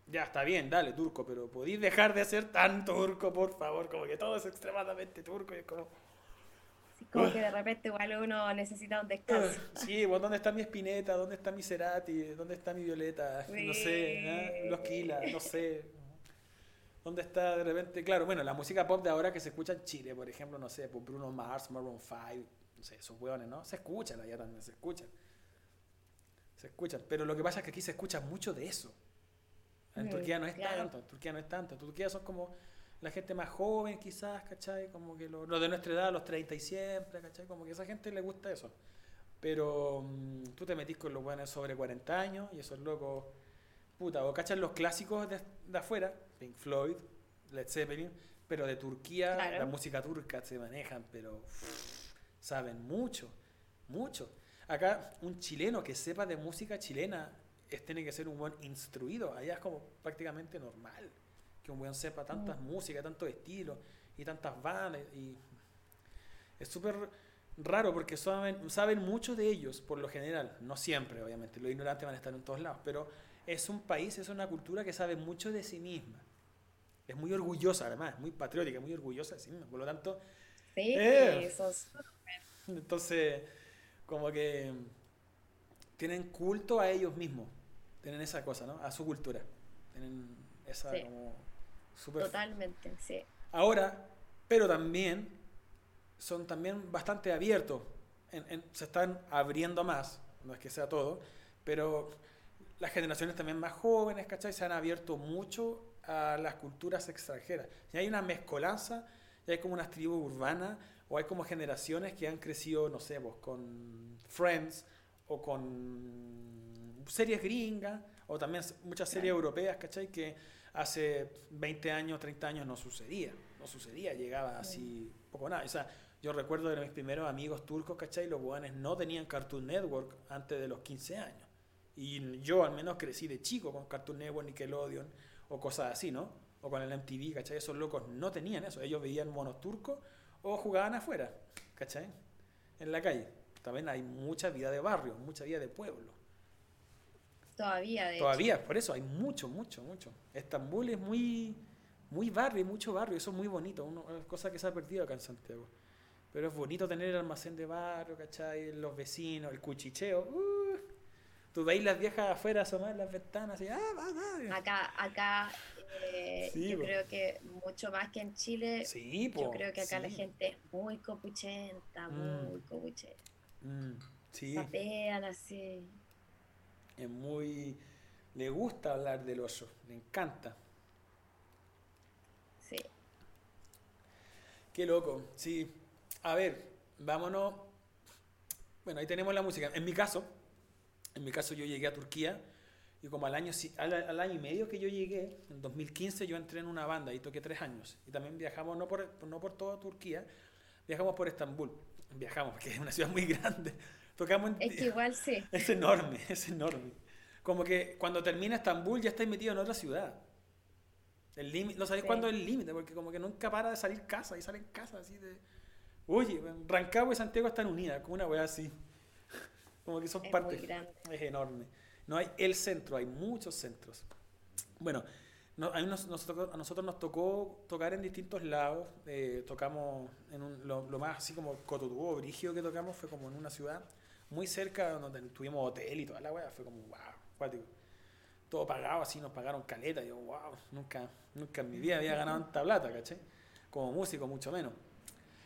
Ya, está bien, dale, turco, pero podéis dejar de ser tan turco, por favor, como que todo es extremadamente turco y es como... como que de repente igual uno necesita un descanso. Sí, bueno, ¿dónde está mi Espineta? ¿Dónde está mi Cerati? ¿Dónde está mi Violeta? No sé, ¿eh? los Kila, no sé. ¿Dónde está de repente? Claro, bueno, la música pop de ahora que se escucha en Chile, por ejemplo, no sé, por Bruno Mars, Maroon 5, no sé, esos hueones, ¿no? Se escuchan allá también, se escuchan. Se escuchan. Pero lo que pasa es que aquí se escucha mucho de eso. En mm, Turquía no es tanto, en Turquía no es tanto. En Turquía son como la gente más joven, quizás, ¿cachai? Como que los lo de nuestra edad, los 30 y siempre, ¿cachai? Como que a esa gente le gusta eso. Pero mm, tú te metís con los buenos sobre 40 años y esos locos, puta, o cachan los clásicos de, de afuera, Pink Floyd, Led Zeppelin, pero de Turquía, la música turca se manejan, pero saben mucho, mucho. Acá un chileno que sepa de música chilena es, tiene que ser un buen instruido. Allá es como prácticamente normal que un buen sepa tantas mm. músicas, tantos estilos y tantas bandas. Y es súper raro porque saben, saben mucho de ellos por lo general, no siempre obviamente, los ignorantes van a estar en todos lados, pero es un país, es una cultura que sabe mucho de sí misma es muy orgullosa además, muy patriótica, muy orgullosa de sí misma. Por lo tanto... Sí, eh, eso Entonces, como que tienen culto a ellos mismos. Tienen esa cosa, ¿no? A su cultura. Tienen esa como... Super... Totalmente, sí. Ahora, pero también son también bastante abiertos. se están abriendo más, no es que sea todo, pero las generaciones también más jóvenes, ¿cachai? Se han abierto mucho a las culturas extranjeras. Y hay una mezcolanza, y hay como unas tribus urbanas, o hay como generaciones que han crecido, no sé, vos, con Friends, o con series gringas, o también muchas series europeas, ¿cachai? Que hace 20 años, 30 años no sucedía, no sucedía, llegaba así poco nada. O sea, yo recuerdo de mis primeros amigos turcos, ¿cachai? Los guanes no tenían Cartoon Network antes de los 15 años. Y yo al menos crecí de chico con Cartoon Network, Nickelodeon, o cosas así, ¿no? O con el MTV, ¿cachai? Esos locos no tenían eso. Ellos veían monos turcos o jugaban afuera, ¿cachai? En la calle. También hay mucha vida de barrio, mucha vida de pueblo. Todavía, de Todavía, por eso hay mucho, mucho, mucho. Estambul es muy, muy barrio, mucho barrio. Eso es muy bonito. Una cosa que se ha perdido acá en Santiago. Pero es bonito tener el almacén de barrio, ¿cachai? Los vecinos, el cuchicheo. Uh, Tú veis las viejas afuera asomar las ventanas y ah, va, Acá, acá eh, yo creo que mucho más que en Chile. Sí, yo creo que acá la gente es muy copuchenta, mm. muy copuchenta. Mm, sí. Sapean así. Es muy. Le gusta hablar del oso, le encanta. Sí. Qué loco, sí. A ver, vámonos. Bueno, ahí tenemos la música. En mi caso, en mi caso yo llegué a Turquía y como al año, al, año y medio que yo llegué, en 2015 yo entré en una banda y toqué tres años. Y también viajamos no por, no por toda Turquía, viajamos por Estambul. Viajamos porque es una ciudad muy grande. Tocamos es que igual sí. Es enorme, es enorme. Como que cuando termina Estambul ya estáis metido en otra ciudad. El límite, no sabéis cuándo es el límite, porque como que nunca para de salir casa y salen casa así de... Oye, Rancagua y Santiago están unidas, como una weá así. Como que son partes. Es enorme. No hay el centro, hay muchos centros. Bueno, a, nosotros nos tocó tocar en distintos lados. Eh, tocamos en un, lo, más así como Cototubo, Brigio que tocamos fue como en una ciudad muy cerca donde tuvimos hotel y toda la weá. Fue como, wow, cuático. Todo pagado así, nos pagaron caleta. Y yo, wow, nunca, nunca en mi vida había ganado tanta plata, ¿caché? Como músico, mucho menos.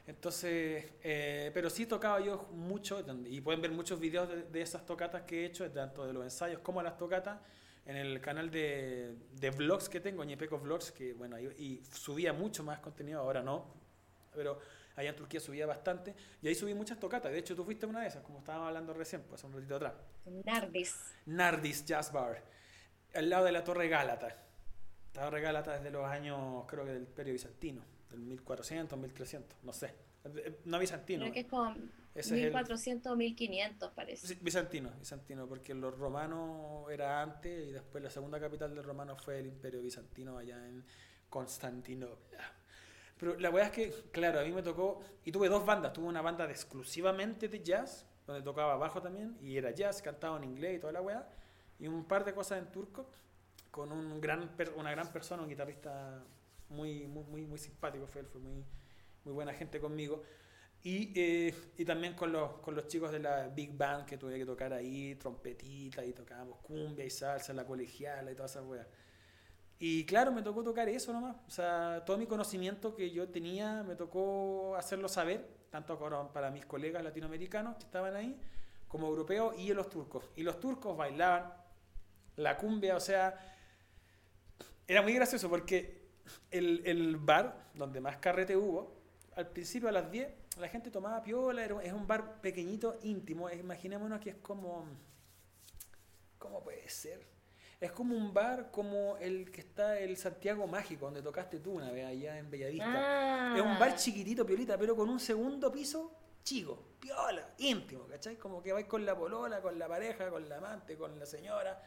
Entonces, eh, pero sí tocaba yo mucho, y pueden ver muchos videos de, esas tocatas que he hecho, tanto de los ensayos como las tocatas, en el canal de, de vlogs que tengo, Ñepeco Vlogs, que bueno, y, subía mucho más contenido, ahora no, pero allá en Turquía subía bastante, y ahí subí muchas tocatas. De hecho, tú fuiste una de esas, como estábamos hablando recién, pues un ratito atrás. Nardis. Nardis Jazz Bar, al lado de la Torre Gálata. La Torre Gálata desde los años, creo que del Imperio Bizantino, del 1400, 1300, no sé. Eh, no bizantino. Creo que es como 1400 o 1500 parece. bizantino, bizantino, porque los romanos era antes y después la segunda capital del romano fue el imperio bizantino allá en Constantinopla. Pero la verdad es que, claro, a mí me tocó, y tuve dos bandas, tuve una banda de exclusivamente de jazz, donde tocaba bajo también, y era jazz, cantaba en inglés y toda la weá, y un par de cosas en turco, con un gran, una gran persona, un guitarrista muy, muy, muy, muy simpático, fue, fue muy, muy buena gente conmigo. Y, eh, y también con los, con los chicos de la Big Band que tuve que tocar ahí, trompetita y tocábamos cumbia y salsa, la colegiala y todas esas weas. Y claro, me tocó tocar eso nomás. O sea, todo mi conocimiento que yo tenía me tocó hacerlo saber, tanto para mis colegas latinoamericanos que estaban ahí, como europeos y los turcos. Y los turcos bailaban la cumbia, o sea, era muy gracioso porque el, el bar donde más carrete hubo, al principio a las 10 la gente tomaba piola, es un bar pequeñito, íntimo, imaginémonos que es como... ¿Cómo puede ser? Es como un bar como el que está el Santiago Mágico, donde tocaste tú una vez allá en Bellavista. Es un bar ah. chiquitito, piolita, pero con un segundo piso chico, piola, íntimo, ¿cachai? Como que vais con la polola, con la pareja, con la amante, con la señora,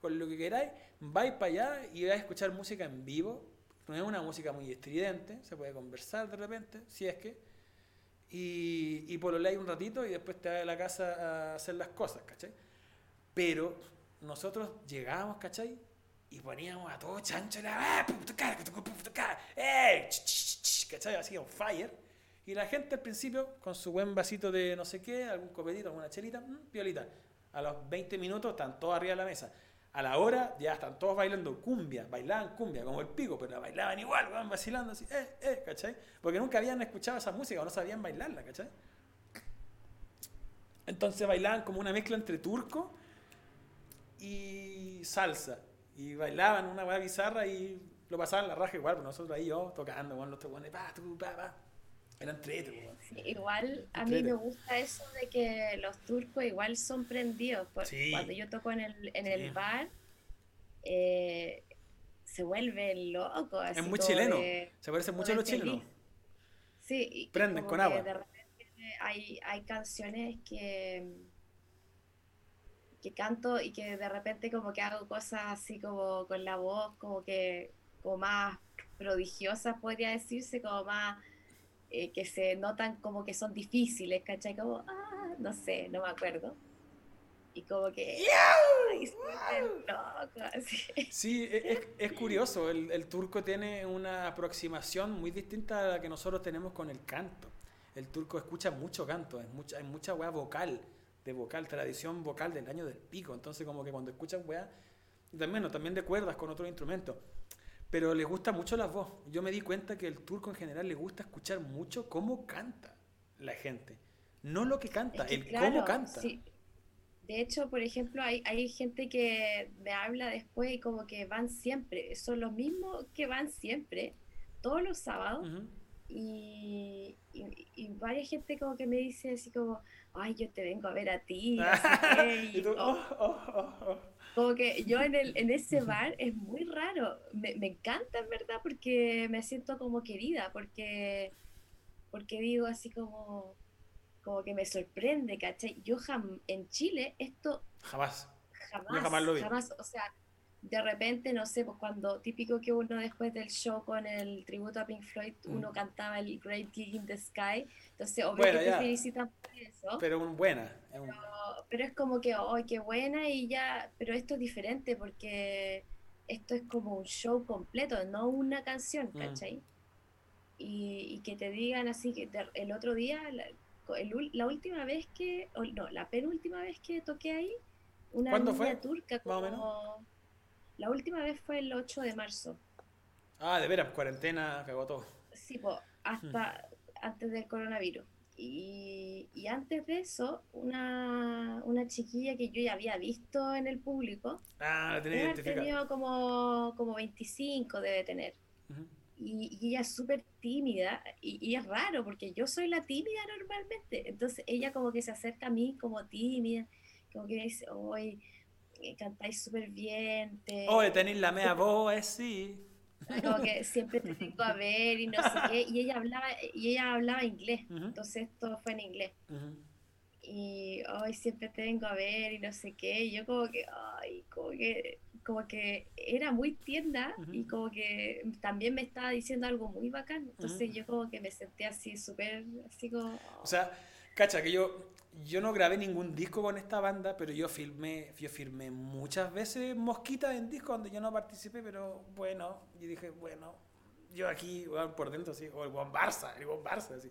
con lo que queráis, vais para allá y vais a escuchar música en vivo, no es una música muy estridente, se puede conversar de repente, si es que. Y, y lo un ratito y después te vas a la casa a hacer las cosas, ¿cachai? Pero nosotros llegábamos, ¿cachai? Y poníamos a todo chancho la ¡eh! ¿cachai? Así on fire. Y la gente al principio, con su buen vasito de no sé qué, algún copetito, alguna chelita, mmm, piolita. A los 20 minutos están todos arriba de la mesa a la hora ya están todos bailando cumbia, bailaban cumbia como el pico, pero la bailaban igual, van vacilando así, eh, eh, ¿cachai? Porque nunca habían escuchado esa música o no sabían bailarla, ¿cachai? Entonces bailaban como una mezcla entre turco y salsa. Y bailaban una hueá bizarra y lo pasaban la raja igual, pues nosotros ahí yo tocando, bueno, los tocones, pa, tu, pa, pa. Entrete, igual a mí me gusta eso de que los turcos igual son prendidos. Cuando yo toco en el, en el bar, eh, se vuelve loco. es muy chileno. se parece mucho a los chilenos. Sí, prenden con agua. De repente hay, hay canciones que que canto y que de repente como que hago cosas así como con la voz como que como más prodigiosas podría decirse como más eh, que se notan como que son difíciles, ¿cachai? Como, ah, no sé, no me acuerdo. Y como que... Sí, e, es, es curioso, el, el, turco tiene una aproximación muy distinta a la que nosotros tenemos con el canto. El turco escucha mucho canto, es mucha, hay mucha weá vocal, de vocal, tradición vocal del año del pico. Entonces como que cuando escuchan weá, también, no, también de cuerdas con otro instrumento pero le gusta mucho la voz. Yo me di cuenta que el turco en general le gusta escuchar mucho cómo canta la gente. No lo que canta, el cómo canta. De hecho, por ejemplo, hay, hay gente que me habla después y como que van siempre, son los mismos que van siempre, todos los sábados. y, y, varias gente como que me dice así como, ay, yo te vengo a ver a ti. y, oh, oh, oh, como que yo en, el, en ese bar es muy raro. Me, me, encanta, en verdad, porque me siento como querida, porque, porque digo así como, como que me sorprende, ¿cachai? Yo en Chile esto... Jamás. Jamás. jamás lo vi. Jamás, o sea, de repente, no sé, pues cuando típico que uno después del show con el tributo a Pink Floyd, mm. uno cantaba el Great Gig in the Sky, entonces obvio que te felicitan por eso. Pero buena. Pero, es como que, ¡ay, qué buena! Y ya, pero esto es diferente porque esto es como un show completo, no una canción, mm. ¿cachai? Y, que te digan así que el otro día, la, la última vez que, no, la penúltima vez que toqué ahí, una niña fue? turca como... La última vez fue el 8 de marzo. Ah, de veras, cuarentena, cagó todo. Sí, pues, hasta antes del coronavirus. Y, antes de eso, una, una, chiquilla que yo ya había visto en el público. Ah, la tenía como, como 25, debe tener. y, ella es súper tímida y, es raro porque yo soy la tímida normalmente. Entonces ella como que se acerca a mí como tímida, como que me dice, hoy cantáis súper bien. Hoy tenéis la mea voz, eh, sí. Como que siempre te tengo a ver y no sé qué. Y ella hablaba, y ella hablaba inglés, entonces todo fue en inglés. Y hoy siempre te vengo a ver y no sé qué. Y yo como que, ay, como que como que era muy tienda y como que también me estaba diciendo algo muy bacán. Entonces yo como que me sentí así súper, así como... O sea, cacha, que yo, yo no grabé ningún disco con esta banda, pero yo filmé, yo firmé muchas veces Mosquita en disco donde yo no participé, pero bueno, yo dije, bueno, yo aquí por dentro así, o el buen Barça, el buen Barça, así.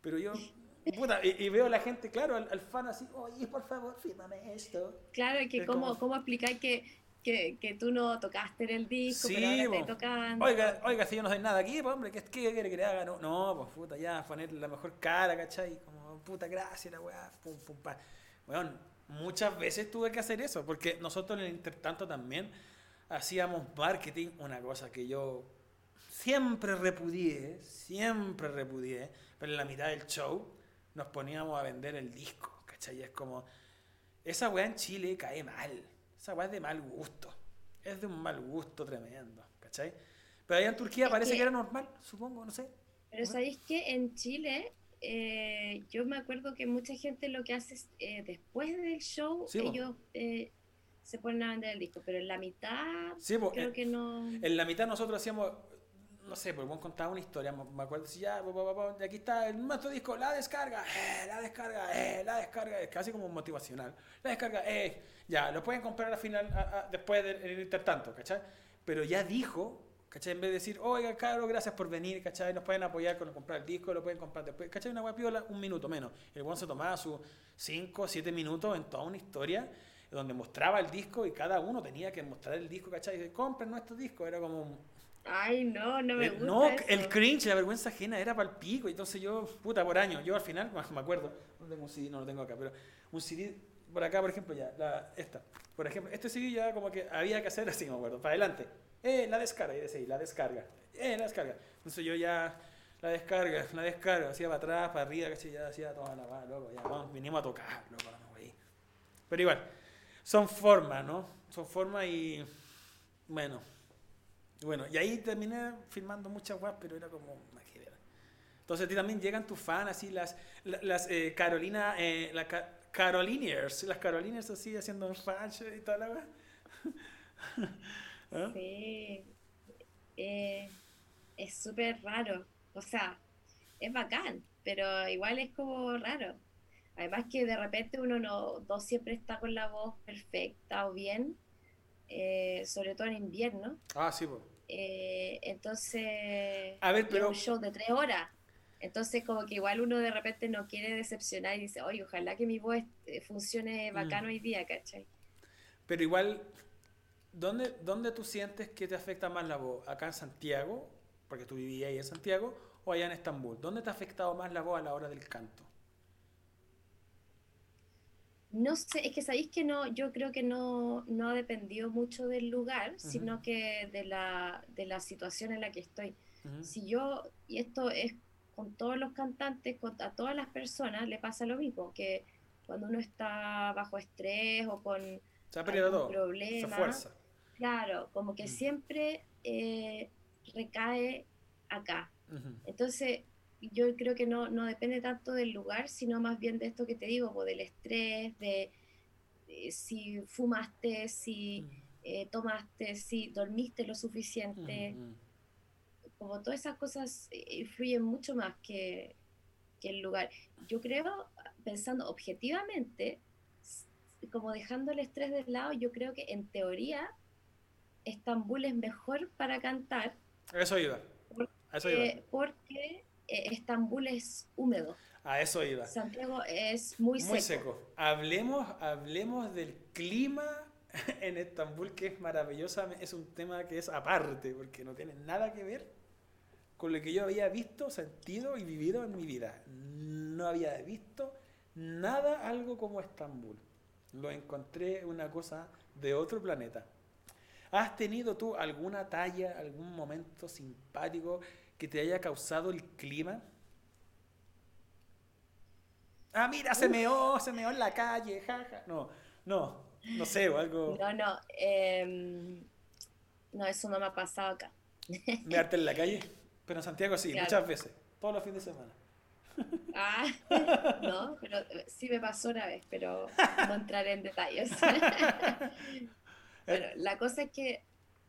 Pero yo Puta, y, veo a la gente, claro, al, fan así, oye, por favor, fírmame esto. Claro, que cómo, cómo explicar que que, que, tú no tocaste en el disco, pero ahora tocando. Oiga, oiga, si yo no soy nada aquí, pues hombre, ¿qué, qué quiere que le haga? No, no, pues puta, ya, poner la mejor cara, ¿cachai? Como, puta, gracias, la weá, pum, pum, pa. Bueno, muchas veces tuve que hacer eso, porque nosotros en el intertanto también hacíamos marketing, una cosa que yo siempre repudié, siempre repudié, pero en la mitad del show nos poníamos a vender el disco, ¿cachai? Es como, esa weá en Chile cae mal esa weá es de mal gusto. Es de un mal gusto tremendo, ¿cachai? Pero allá en Turquía parece que, era normal, supongo, no sé. Pero ¿sabéis que en Chile eh, yo me acuerdo que mucha gente lo que hace es, eh, después del show, ellos eh, se ponen a vender el disco, pero en la mitad creo que no... En la mitad nosotros hacíamos, no sé, pues vos contaba una historia, me acuerdo si ya, de aquí está el nuestro disco, la descarga, eh, la descarga, eh, la descarga, es casi como motivacional, la descarga, eh, ya, lo pueden comprar al final, después del intertanto, ¿cachai? Pero ya dijo, ¿cachai? En vez de decir, oiga, caro, gracias por venir, ¿cachai? Nos pueden apoyar con comprar el disco, lo pueden comprar después, ¿cachai? Una guapiola, un minuto menos. El buen se tomaba sus 5, 7 minutos en toda una historia donde mostraba el disco y cada uno tenía que mostrar el disco, ¿cachai? Y dice, compren nuestro disco, era como Ay, no, no me eh, gusta. No, el cringe, la vergüenza ajena era para el pico. Entonces yo, puta, por año, yo al final, me acuerdo, no tengo un CD, no lo tengo acá, pero un CD, por acá, por ejemplo, ya, la, esta. Por ejemplo, este CD ya como que había que hacer así, me acuerdo, para adelante. Eh, la descarga, y decía, la descarga. Eh, la descarga. Entonces yo ya, la descarga, la descarga, hacía para atrás, para arriba, casi ya hacía toda la va, loco, ya, vamos, vinimos a tocar, loco, no, güey. Pero igual, son formas, ¿no? Son formas y, bueno bueno, y ahí terminé filmando muchas guapas, pero era como Entonces a ti también llegan tus fans, así las, las, eh, Carolina, eh, las Caroliniers, las Caroliniers así haciendo un fans y toda la ¿Ah? Sí, eh, es súper raro, o sea, es bacán, pero igual es como raro. Además que de repente uno no, no siempre está con la voz perfecta o bien, eh, sobre todo en invierno. Ah, sí, pues. Entonces, a ver, pero... un show de tres horas. Entonces, como que igual uno de repente no quiere decepcionar y dice, oye, ojalá que mi voz eh, funcione bacano mm. hoy día, ¿cachai? Pero igual, ¿dónde, ¿dónde tú sientes que te afecta más la voz? ¿Acá en Santiago? Porque tú vivías ahí en Santiago, o allá en Estambul. ¿Dónde te ha afectado más la voz a la hora del canto? No sé, es que sabéis que no, yo creo que no, no ha dependido mucho del lugar, sino que de la, de la situación en la que estoy. Si yo, y esto es con todos los cantantes, con, a todas las personas le pasa lo mismo, que cuando uno está bajo estrés o con Se algún problema, fuerza. claro, como que siempre eh, recae acá. Entonces, yo creo que no, no depende tanto del lugar, sino más bien de esto que te digo, pues, del estrés, de, si fumaste, si mm. eh, tomaste, si dormiste lo suficiente. Mm, mm. Como todas esas cosas eh, influyen mucho más que, que el lugar. Yo creo, pensando objetivamente, como dejando el estrés de lado, yo creo que en teoría Estambul es mejor para cantar. Eso iba. Eso iba. porque eh, Estambul es húmedo. A eso iba. Santiago es muy, muy seco. Hablemos, hablemos del clima en Estambul, que es maravillosa. Es un tema que es aparte, porque no tiene nada que ver con lo que yo había visto, sentido y vivido en mi vida. No había visto nada algo como Estambul. Lo encontré una cosa de otro planeta. ¿Has tenido tú alguna talla, algún momento simpático que te haya causado el clima? Ah, mira, se meó, se meó en la calle, jaja. No, no, no sé, o algo. No, no. em, no, eso no me ha pasado acá. Mearte en la calle. Pero en Santiago sí, Claro. muchas veces. Todos los fines de semana. Ah, no, pero eh, sí me pasó una vez, pero no entraré en detalles. Bueno, la cosa es que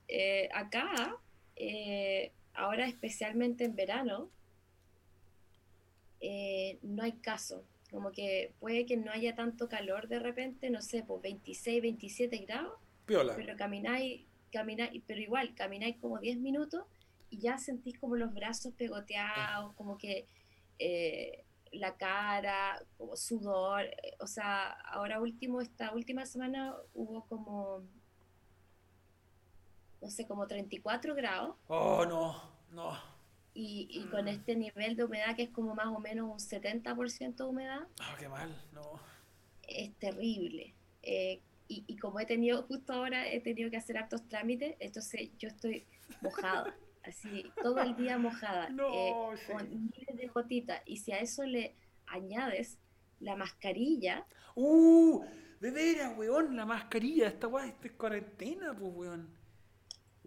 eh, acá, eh, ahora especialmente en verano, eh, no hay caso. Como que puede que no haya tanto calor de repente, no sé, pues 26, 27 grados, Piola. pero camináis, camináis, pero igual, camináis como 10 minutos y ya sentís como los brazos pegoteados, como que eh, la cara, como sudor, o sea, ahora último, esta última semana hubo como, no sé, como 34 grados Oh, no, no. y, y con este nivel de humedad que es como más o menos un 70% de humedad, Ah, qué mal, no. es terrible. Eh, y, y como he tenido, justo ahora he tenido que hacer hartos trámites, entonces yo estoy mojada, así, todo el día mojada, No, eh, sí. con miles de gotitas. Y si a eso le añades la mascarilla, Uh, de veras, weón, la mascarilla, esta weá, esta es cuarentena, pues, weón.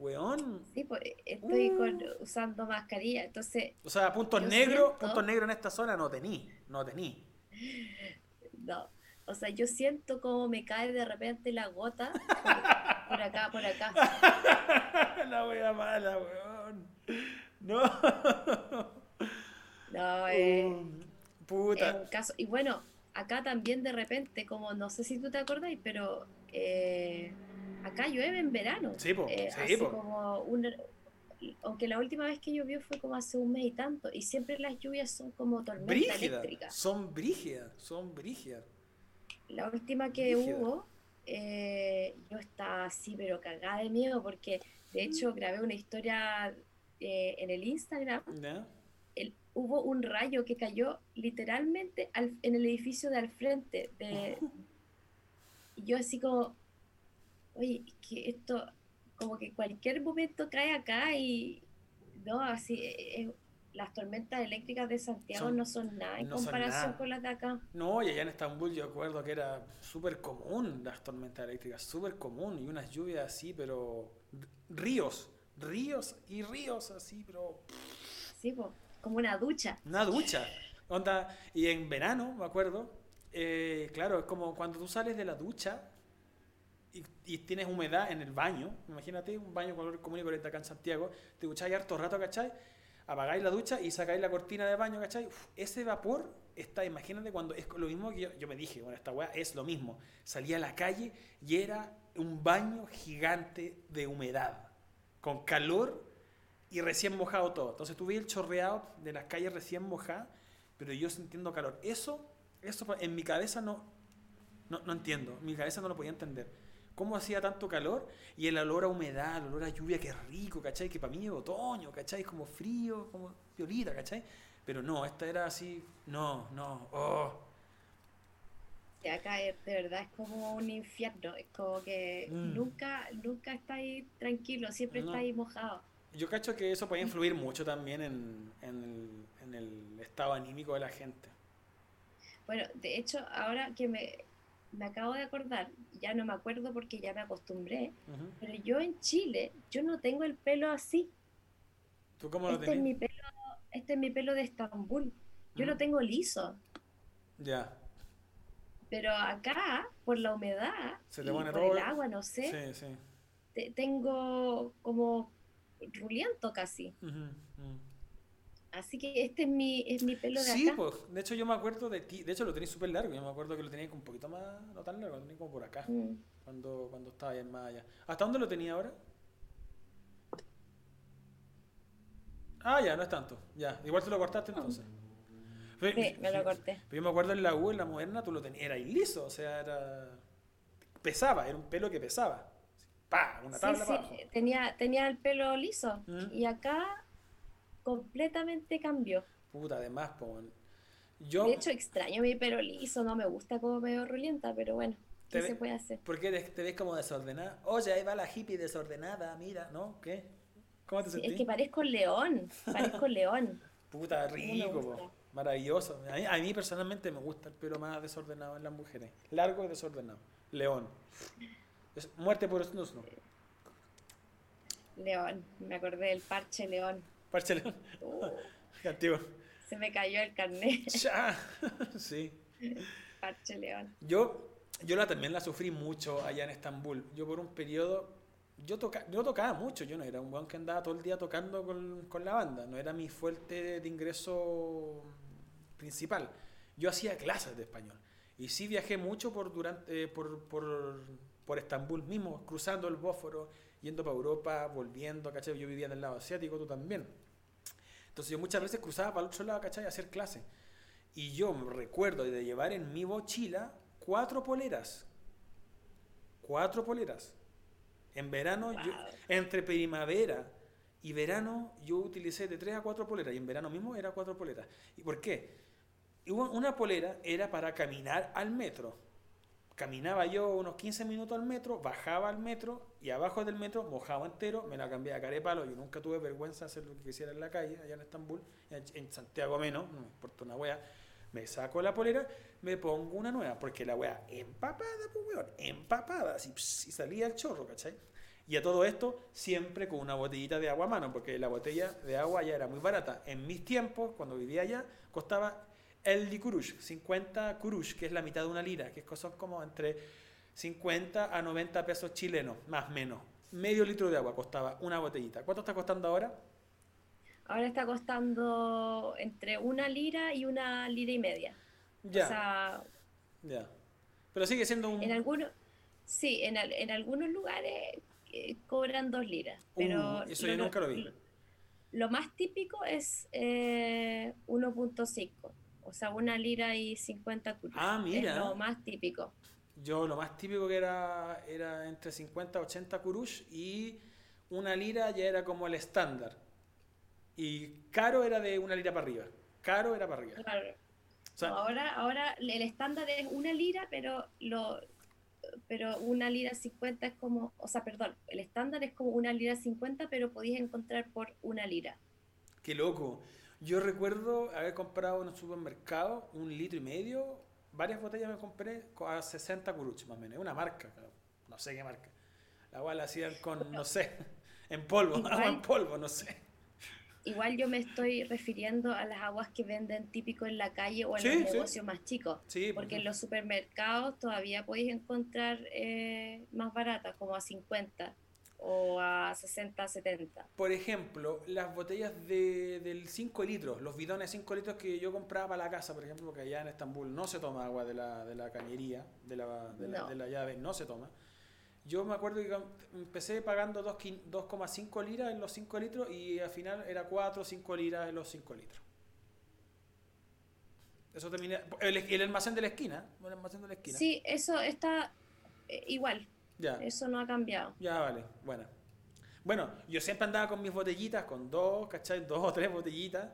Weón. sí, pues, estoy Uh. con- usando mascarilla, entonces, O sea, puntos negros, siento- puntos negros en esta zona no tení, no tení. no. O sea, yo siento como me cae de repente la gota por, por acá, por acá. la wea mala, weón. No. No, eh, Uh, es puta. caso. Y bueno, acá también de repente, como no sé si tú te acordáis, pero eh, acá llueve en verano. Sí, po, Eh, sí, po. como un, aunque la última vez que llovió fue como hace un mes y tanto, y siempre las lluvias son como tormenta Brígida. eléctrica. Son brígidas, son brígidas. La última que Brígida. hubo, eh, yo estaba así, pero cagada de miedo, porque de hecho grabé una historia eh, en el Instagram. ¿Ya? el- hubo un rayo que cayó literalmente al- en el edificio de al frente. De, y yo así como, oye, es que esto, como que cualquier momento cae acá y, no, así, eh, eh, las tormentas eléctricas de Santiago Son- no son nada en no comparación nada. con las de acá. No, y allá en Estambul yo recuerdo que era súper común las tormentas eléctricas, súper común, y unas lluvias así, pero ríos, ríos y ríos así, pero Sí, po, como una ducha. una ducha. Onda, y en verano, me acuerdo, eh, claro, es como cuando tú sales de la ducha y, y tienes humedad en el baño, imagínate un baño color común y corriente acá en Santiago, te ducháis harto rato, ¿cachai? Apagáis la ducha y sacáis la cortina de baño, ¿cachai? Uf, ese vapor está, imagínate cuando es lo mismo que yo, yo me dije, bueno, esta weá es lo mismo. Salí a la calle y era un baño gigante de humedad, con calor y recién mojado todo. Entonces tú ves el chorreado de las calles recién mojadas, pero yo sintiendo calor. Eso, eso en mi cabeza no, no, no entiendo, en mi cabeza no lo podía entender. ¿Cómo hacía tanto calor? Y el olor a humedad, el olor a lluvia, que rico, ¿cachai? Que para mí es otoño, ¿cachai? Como frío, como violita, ¿cachai? Pero no, esta era así, no, no, oh. Y acá es- de verdad es como un infierno, es como que Mm. nunca, nunca estáis tranquilos, siempre No. estáis mojados. Yo cacho que eso puede influir mucho también en, en el, en el estado anímico de la gente. Bueno, de hecho, ahora que me, me acabo de acordar, ya no me acuerdo porque ya me acostumbré, pero yo en Chile, yo no tengo el pelo así. ¿Tú cómo lo Este es mi pelo, este es mi pelo de Estambul. Yo lo tengo liso, Ya, pero acá, por la humedad Se y por el agua, no sé, sí, sí. te- tengo como ruliento casi. Ujú. Así que este es mi, es mi pelo de Sí, acá. pues, de hecho yo me acuerdo de ti, de hecho lo tenías súper largo, yo me acuerdo que lo tenías un poquito más, no tan largo, lo tenías como por acá, Mm. cuando, cuando estaba allá más allá. ¿Hasta dónde lo tenía ahora? Ah, ya, no es tanto, ya, igual te lo cortaste entonces. Pero- Sí, me lo corté. Pero yo me acuerdo en la U, en la moderna, tú lo tenías, era liso, o sea, era... pesaba, era un pelo que pesaba. Pa, una Sí, tabla sí, para abajo. tenía, tenía el pelo liso Mm. y acá completamente cambió. Puta, además, weón. yo... De hecho, extraño mi pelo liso, no me gusta como me veo rulienta, pero bueno. ¿Qué se ve- puede hacer? ¿Por qué te, te ves como desordenada? Oye, ahí va la hippie desordenada, mira, ¿no? ¿Qué? ¿Cómo te Sí, sentís? es que parezco león, parezco león. Puta, rico, maravilloso. A mí, a mí personalmente me gusta el pelo más desordenado en las mujeres. Largo y desordenado. León. Es muerte por snus, ¿no? León, me acordé del parche león. Parche león. Uh, antiguo. se me cayó el carnet, Ya. Sí. parche león. Yo, yo la, también la sufrí mucho allá en Estambul. Yo por un periodo, yo, toca, yo tocaba mucho, yo no era un weón que andaba todo el día tocando con, con la banda, no era mi fuerte de ingreso principal. Yo hacía clases de español y sí viajé mucho por, durante, por, por, por Estambul mismo, cruzando el Bósforo, yendo para Europa, volviendo, ¿cachai? Yo vivía del lado asiático, tú también. Entonces yo muchas veces cruzaba para el otro lado, ¿cachai? A hacer clases. Y yo me recuerdo de llevar en mi mochila cuatro poleras. Cuatro poleras. En verano, yo- entre primavera y verano, yo utilicé de tres a cuatro poleras. Y en verano mismo era cuatro poleras. ¿Y por qué? Una polera era para caminar al metro. Caminaba yo unos 15 minutos al metro, bajaba al metro y abajo del metro mojaba entero, me la cambiaba a carepalo. Yo nunca tuve vergüenza de hacer lo que quisiera en la calle, allá en Estambul, en Santiago menos, no me importa una wea. Me saco la polera, me pongo una nueva, porque la wea empapada, pues weón, empapada, ps, y salía el chorro, ¿cachai? Y a todo esto, siempre con una botellita de agua a mano, porque la botella de agua ya era muy barata. En mis tiempos, cuando vivía allá, costaba el licurush, 50 kurush, que es la mitad de una lira, que son como entre 50 a 90 pesos chilenos, más o menos. Medio litro de agua costaba una botellita. ¿Cuánto está costando ahora? Ahora está costando entre una lira y una lira y media. Ya, O sea, ya. Pero sigue siendo un... en algunos, sí, en, al- en algunos lugares eh, cobran dos liras, pero Uh, eso yo nunca lo vi. lo más típico es eh, 1.5, o sea, una lira y 50 kurush. Ah, mira. Es lo más típico. Yo lo más típico que era era entre 50 y 80 kurush y una lira ya era como el estándar. Y caro era de una lira para arriba. Caro era para arriba. Claro. O sea, No, ahora, ahora el estándar es una lira, pero lo pero una lira 50 es como, o sea, perdón, el estándar es como una lira 50, pero podéis encontrar por una lira. Qué loco. Yo recuerdo haber comprado en un supermercado un litro y medio, varias botellas me compré co- a 60 kuruch más o menos. Una marca, no sé qué marca. La cual la hacían con, no sé, en polvo, Igual- agua en polvo, no sé. Igual yo me estoy refiriendo a las aguas que venden típico en la calle o en Sí, los sí. negocios más chicos. Sí, Porque en los supermercados todavía podéis encontrar eh, más baratas, como a 50 o a 60, 70. Por ejemplo, las botellas de, del 5 litros, los bidones 5 litros que yo compraba para la casa, por ejemplo, porque allá en Estambul no se toma agua de la, de la cañería, de la, de, la, No. de la llave, no se toma. Yo me acuerdo que empecé pagando dos quin- 2,5 liras en los 5 litros y al final era 4 o 5 liras en los 5 litros. Eso terminé. El, el almacén de la esquina. El almacén de la esquina. Sí, eso está eh, igual, Ya. eso no ha cambiado. Ya, vale, bueno. Bueno, yo siempre andaba con mis botellitas, con dos, ¿cachai? Dos o tres botellitas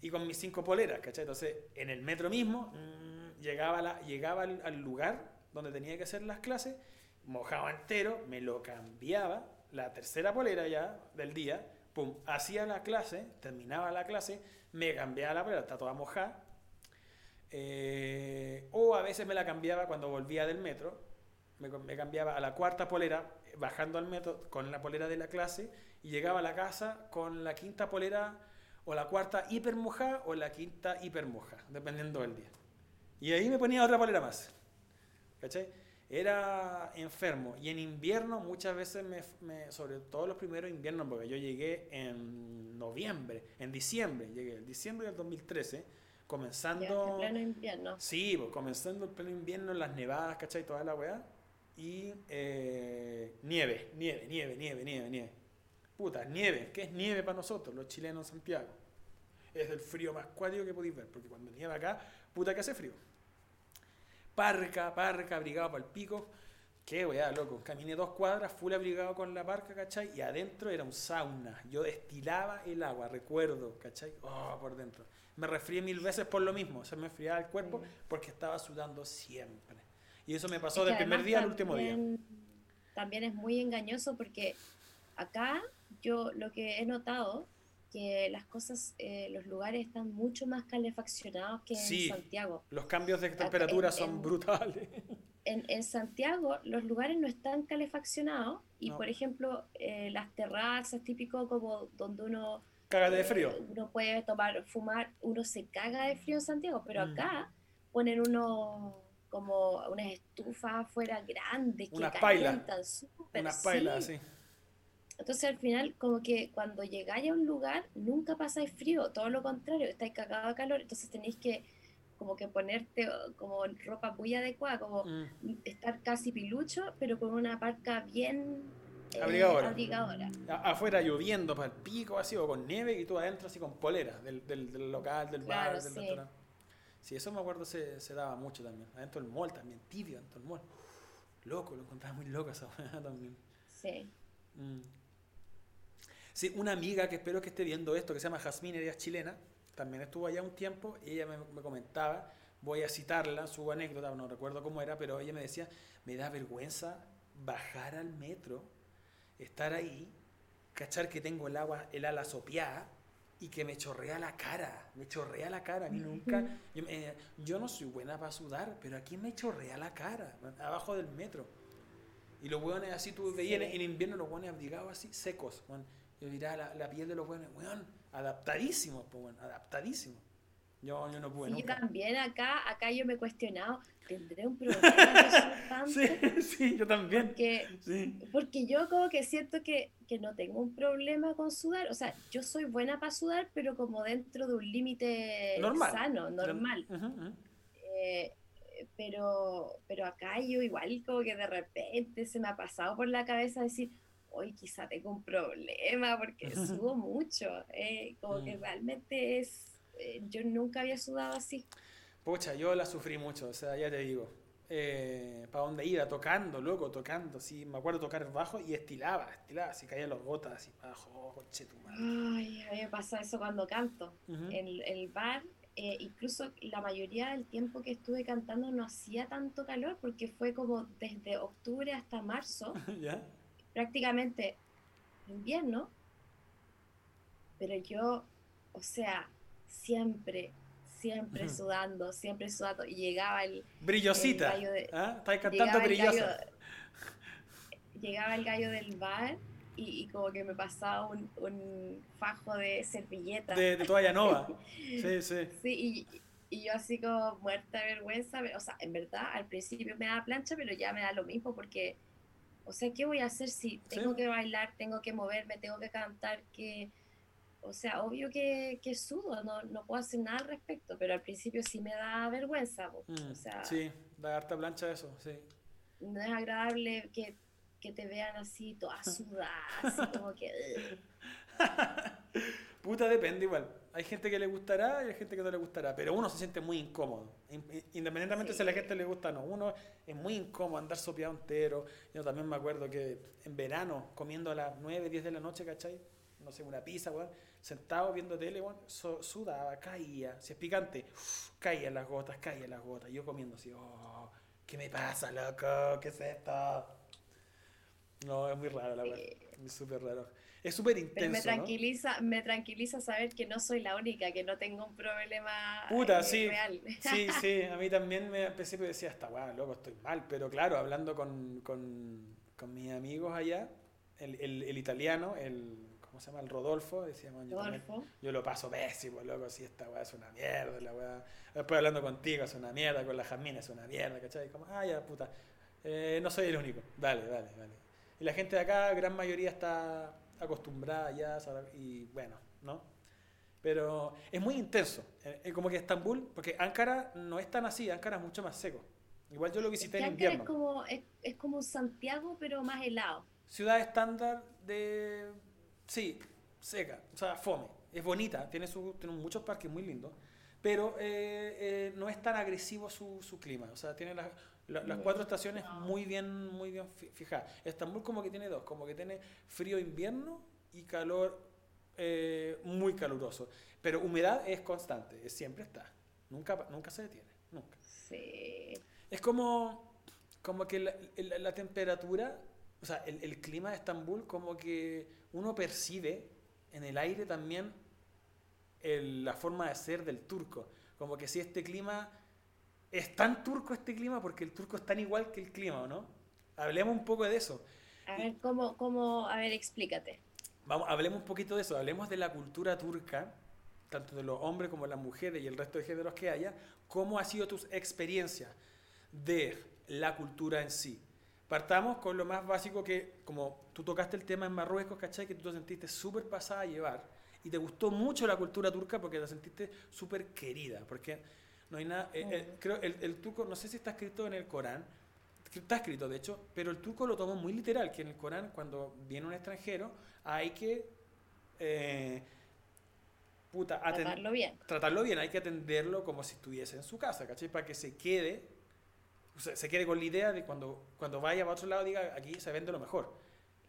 y con mis cinco poleras, ¿cachai? Entonces, en el metro mismo, mm, llegaba, la, llegaba al, al lugar donde tenía que hacer las clases, mojaba entero, me lo cambiaba, la tercera polera ya del día, pum, hacía la clase, terminaba la clase, me cambiaba la polera, está toda mojada, eh, o a veces me la cambiaba cuando volvía del metro, me, me cambiaba a la cuarta polera, bajando al metro con la polera de la clase, y llegaba a la casa con la quinta polera, o la cuarta hiper mojada, o la quinta hiper mojada, dependiendo del día. Y ahí me ponía otra polera más. ¿Cachai? Era enfermo. Y en invierno muchas veces, me, me- sobre todo los primeros inviernos, porque yo llegué en noviembre, en diciembre, llegué en diciembre del 2013, Ya, comenzando... en pleno invierno. Sí, pues, comenzando el pleno invierno, las nevadas, ¿cachai? Toda la weá. Y eh, nieve, nieve, nieve, nieve, nieve, nieve. Puta, nieve. ¿Qué es nieve para nosotros, los chilenos en Santiago? Es el frío más cuático que podéis ver, porque cuando nieva acá, puta que hace frío. Parca, parca, abrigado para el pico. Qué weá, loco. Caminé dos cuadras, full abrigado con la parca, ¿cachai? Y adentro era un sauna. Yo destilaba el agua, recuerdo, ¿cachai? Oh, por dentro. Me resfrié mil veces por lo mismo. Se me enfriaba el cuerpo Mm. porque estaba sudando siempre. Y eso me pasó del primer día al último día. También es muy engañoso porque acá yo lo que he notado que las cosas, eh, los lugares están mucho más calefaccionados que en Santiago. Los cambios de temperatura son brutales. En, en, Santiago los lugares no están calefaccionados y por ejemplo eh, las terrazas típico como donde uno caga de frío eh, uno puede tomar fumar uno se caga de frío en Santiago pero mm. acá ponen uno como unas estufas afuera grandes que unas pailas unas pailas sí. Entonces al final como que cuando llegáis a un lugar nunca pasáis frío, todo lo contrario, estáis cagados de calor, entonces tenéis que como que ponerte como ropa muy adecuada, como mm. estar casi pilucho, pero con una parca bien eh, abrigadora. Afuera lloviendo para el pico así, o con nieve, y tú adentro así con polera del, del, local, del bar, del restaurante. Sí, eso me acuerdo se, se, daba mucho también. Adentro del mall también, tibio adentro del mall. Loco, lo encontraba muy loco esa también. Sí. Mm. Sí, una amiga que espero que esté viendo esto, que se llama Jasmine, ella es chilena, también estuvo allá un tiempo y ella me, comentaba, voy a citarla, su anécdota, no recuerdo cómo era, pero ella me decía, me da vergüenza bajar al metro, estar ahí, cachar que tengo el agua, el ala sopeada y que me chorrea la cara, me chorrea la cara, a mí nunca, yo, no soy buena para sudar, pero aquí me chorrea la cara, abajo del metro. Y los hueones así, tú veías en, invierno los hueones abrigados así, secos, yo dirá la, la, piel de los buenos, weón, adaptadísimo, pues bueno, adaptadísimo. Yo, yo no pude sí, nunca. también acá, acá yo me he cuestionado, ¿tendré un problema sí, sí, yo también. Porque, sí. porque yo como que siento que, que, no tengo un problema con sudar. O sea, yo soy buena para sudar, pero como dentro de un límite sano, normal. Eh, pero, pero acá yo igual como que de repente se me ha pasado por la cabeza decir, hoy quizá tengo un problema porque sudo mucho, eh, como que mm. realmente es, eh, yo nunca había sudado así. Pucha, yo la sufrí mucho, o sea, ya te digo, eh, para dónde iba, tocando, loco, tocando, sí, me acuerdo tocar bajo y estilaba, estilaba, así caían los gotas, así bajo, oh, coche tu madre. Ay, a mí me pasa eso cuando canto, en el bar, incluso la mayoría del tiempo que estuve cantando no hacía tanto calor porque fue como desde octubre hasta marzo. ¿Ya? prácticamente invierno, pero yo, o sea, siempre, siempre sudando, siempre sudando, y llegaba el... Brillosita, de, ¿Ah? cantando brillosa. llegaba el gallo del bar y, como que me pasaba un, un fajo de servilleta. De, toalla nova. sí, sí. Sí, y, y yo así como muerta de vergüenza, o sea, en verdad al principio me daba plancha, pero ya me da lo mismo porque o sea, ¿qué voy a hacer si tengo que bailar, tengo que moverme, tengo que cantar? que O sea, obvio que, que sudo, no, no, puedo hacer nada al respecto, pero al principio sí me da vergüenza. Mm, o sea, sí, da harta plancha eso, sí. No es agradable que, que te vean así, toda sudada, así como que... Puta, depende igual. Hay gente que le gustará y hay gente que no le gustará, pero uno se siente muy incómodo. Independientemente si a la gente le gusta o no, uno es muy incómodo andar sopeado entero. Yo también me acuerdo que en verano, comiendo a las 9, 10 de la noche, ¿cachai? No sé, una pizza, weón, sentado viendo tele, weón, sudaba, caía. Si es picante, caía las gotas, caía las gotas. Yo comiendo así, oh, ¿qué me pasa, loco? ¿Qué es esto? No, es muy raro, la verdad. Es súper raro. Es súper intenso. me tranquiliza, me tranquiliza saber que no soy la única, que no tengo un problema Puta, eh, sí, real. Sí, sí, a mí también me empecé a decir, hasta guau, loco, estoy mal. Pero claro, hablando con, con, con mis amigos allá, el, el, el, italiano, el, ¿cómo se llama? El Rodolfo, decía, yo, Rodolfo. yo lo paso pésimo, loco, si esta weá es una mierda, la weá. Después hablando contigo es una mierda, con la Jasmine es una mierda, ¿cachai? Como, ah, ya, puta, eh, no soy el único. Dale, dale, dale. Y la gente de acá, gran mayoría está acostumbrada ya, y bueno, ¿no? Pero es muy intenso, es eh, como que Estambul, porque Ankara no es tan así, Ankara es mucho más seco. Igual yo lo visité en invierno. Es como, es, es como Santiago, pero más helado. Ciudad estándar de... Sí, seca, o sea, fome. Es bonita, tiene, su, tiene muchos parques muy lindos, pero eh, eh, no es tan agresivo su, su clima. O sea, tiene las, las cuatro estaciones muy bien, muy bien fijadas. Estambul como que tiene dos, como que tiene frío invierno y calor eh, muy caluroso. Pero humedad es constante, siempre está. Nunca, nunca se detiene, nunca. Sí. Es como, como que la, temperatura, o sea, el, el, clima de Estambul, como que uno percibe en el aire también la forma de ser del turco. Como que si este clima es tan turco este clima porque el turco es tan igual que el clima, ¿no? Hablemos un poco de eso. A ver, ¿cómo, cómo? A ver, explícate. Vamos, hablemos un poquito de eso, hablemos de la cultura turca, tanto de los hombres como de las mujeres y el resto de géneros que haya, cómo ha sido tu experiencia de la cultura en sí. Partamos con lo más básico que, como tú tocaste el tema en Marruecos, ¿cachai? Que tú te sentiste súper pasada a llevar y te gustó mucho la cultura turca porque te sentiste súper querida, porque no hay nada, eh, eh, creo, el, el, turco, no sé si está escrito en el Corán, está escrito de hecho, pero el turco lo tomó muy literal, que en el Corán cuando viene un extranjero hay que... Eh, tratarlo bien. Tratarlo bien, hay que atenderlo como si estuviese en su casa, ¿cachai? Para que se quede se quede con la idea de cuando, cuando vaya para otro lado diga aquí se vende lo mejor.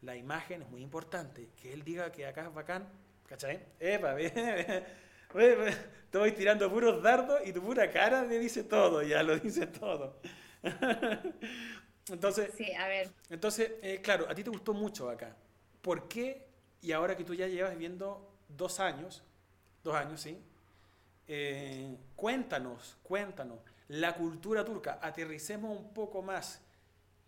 La imagen es muy importante. Que él diga que acá es bacán. ¿Cachai? Epa, te voy tirando puros dardos y tu pura cara me dice todo, ya lo dice todo. entonces, sí, a ver. Entonces, eh, claro, a ti te gustó mucho acá. ¿Por qué? Y ahora que tú ya llevas viviendo dos años, dos años, sí, eh, cuéntanos, cuéntanos la cultura turca, aterricemos un poco más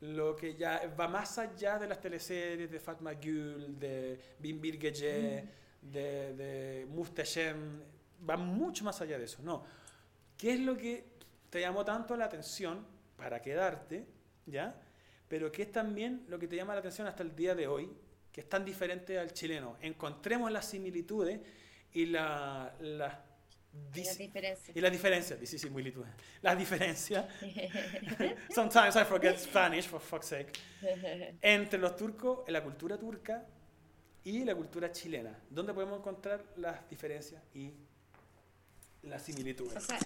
lo que ya va más allá de las teleseries de Fatma Gül, de Bimbir Gece, mm. de, de va mucho más allá de eso, no. ¿Qué es lo que te llamó tanto la atención para quedarte, ya? Pero qué es también lo que te llama la atención hasta el día de hoy, que es tan diferente al chileno. Encontremos las similitudes y la, las las diferencias. Y las diferencias, sí, sí, muy lituano. Las diferencias. Sometimes I forget Spanish, for fuck's sake. Entre los turcos, la cultura turca y la cultura chilena. ¿Dónde podemos encontrar las diferencias y las similitudes? O sea,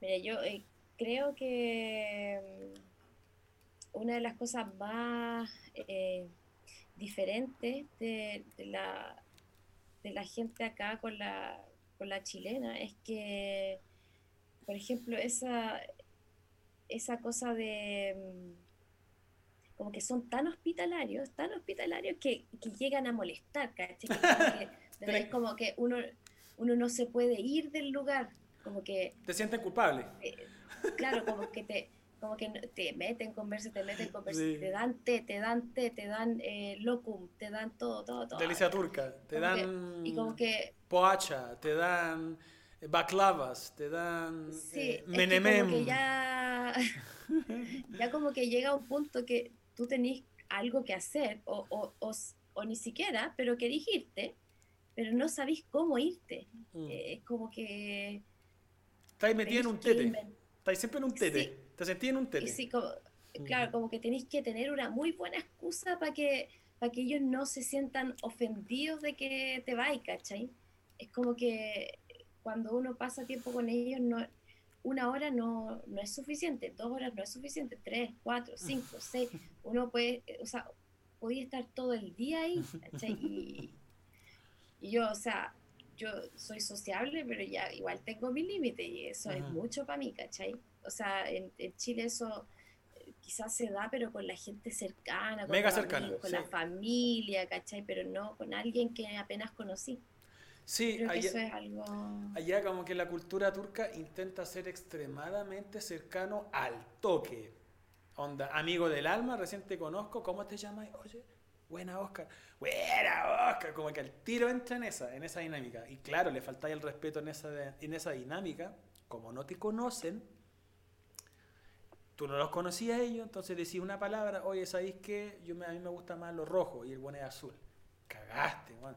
mira, yo eh, creo que mm, una de las cosas más eh, diferentes de, de, la, de la gente acá con la con la chilena es que, por ejemplo, esa, esa cosa de mm, como que son tan hospitalarios, tan hospitalarios que, que llegan a molestar, ¿cachai? es como que uno, uno no se puede ir del lugar, como que... Te sientes culpable. Eh, claro, como que te como que te meten conversa, te meten conversa, te dan té, te dan té, te dan eh, locum, te dan todo, todo, todo. Delicia turca, te dan... y como que... Poacha, te dan eh, baklavas, te dan sí, eh, menemem. que ya, ya como que llega un punto que tú tenés algo que hacer, o, o, o, ni siquiera, pero querés irte, pero no sabés cómo irte. Mm. Es como que... Estás metido en un tete. Estás siempre en un tete. Te sentí en un tele. Sí, claro, como que tenéis que tener una muy buena excusa para que, para que ellos no se sientan ofendidos de que te vayas, ¿cachai? Es como que cuando uno pasa tiempo con ellos, no, una hora no, no es suficiente, dos horas no es suficiente, tres, cuatro, cinco, seis. Uno puede, o sea, podía estar todo el día ahí, ¿cachai? Y, y yo, o sea, yo soy sociable, pero ya igual tengo mi límite y eso es mucho para mí, ¿cachai? O sea, en, Chile eso eh, quizás se da, pero con la gente cercana, con, Mega cercana, con la familia, ¿cachai? Pero no con alguien que apenas conocí. Sí, allá, eso es algo... allá como que la cultura turca intenta ser extremadamente cercano al toque. Onda, amigo del alma, recién te conozco, ¿cómo te llamas? Oye, buena Oscar, buena Oscar, como que el tiro entra en esa, en esa dinámica. Y claro, le falta el respeto en esa, en esa dinámica, como no te conocen, tú no los conocías ellos, entonces decís una palabra, oye, ¿sabéis qué? Yo a mí me gusta más lo rojo y el bueno es azul. Cagaste, man.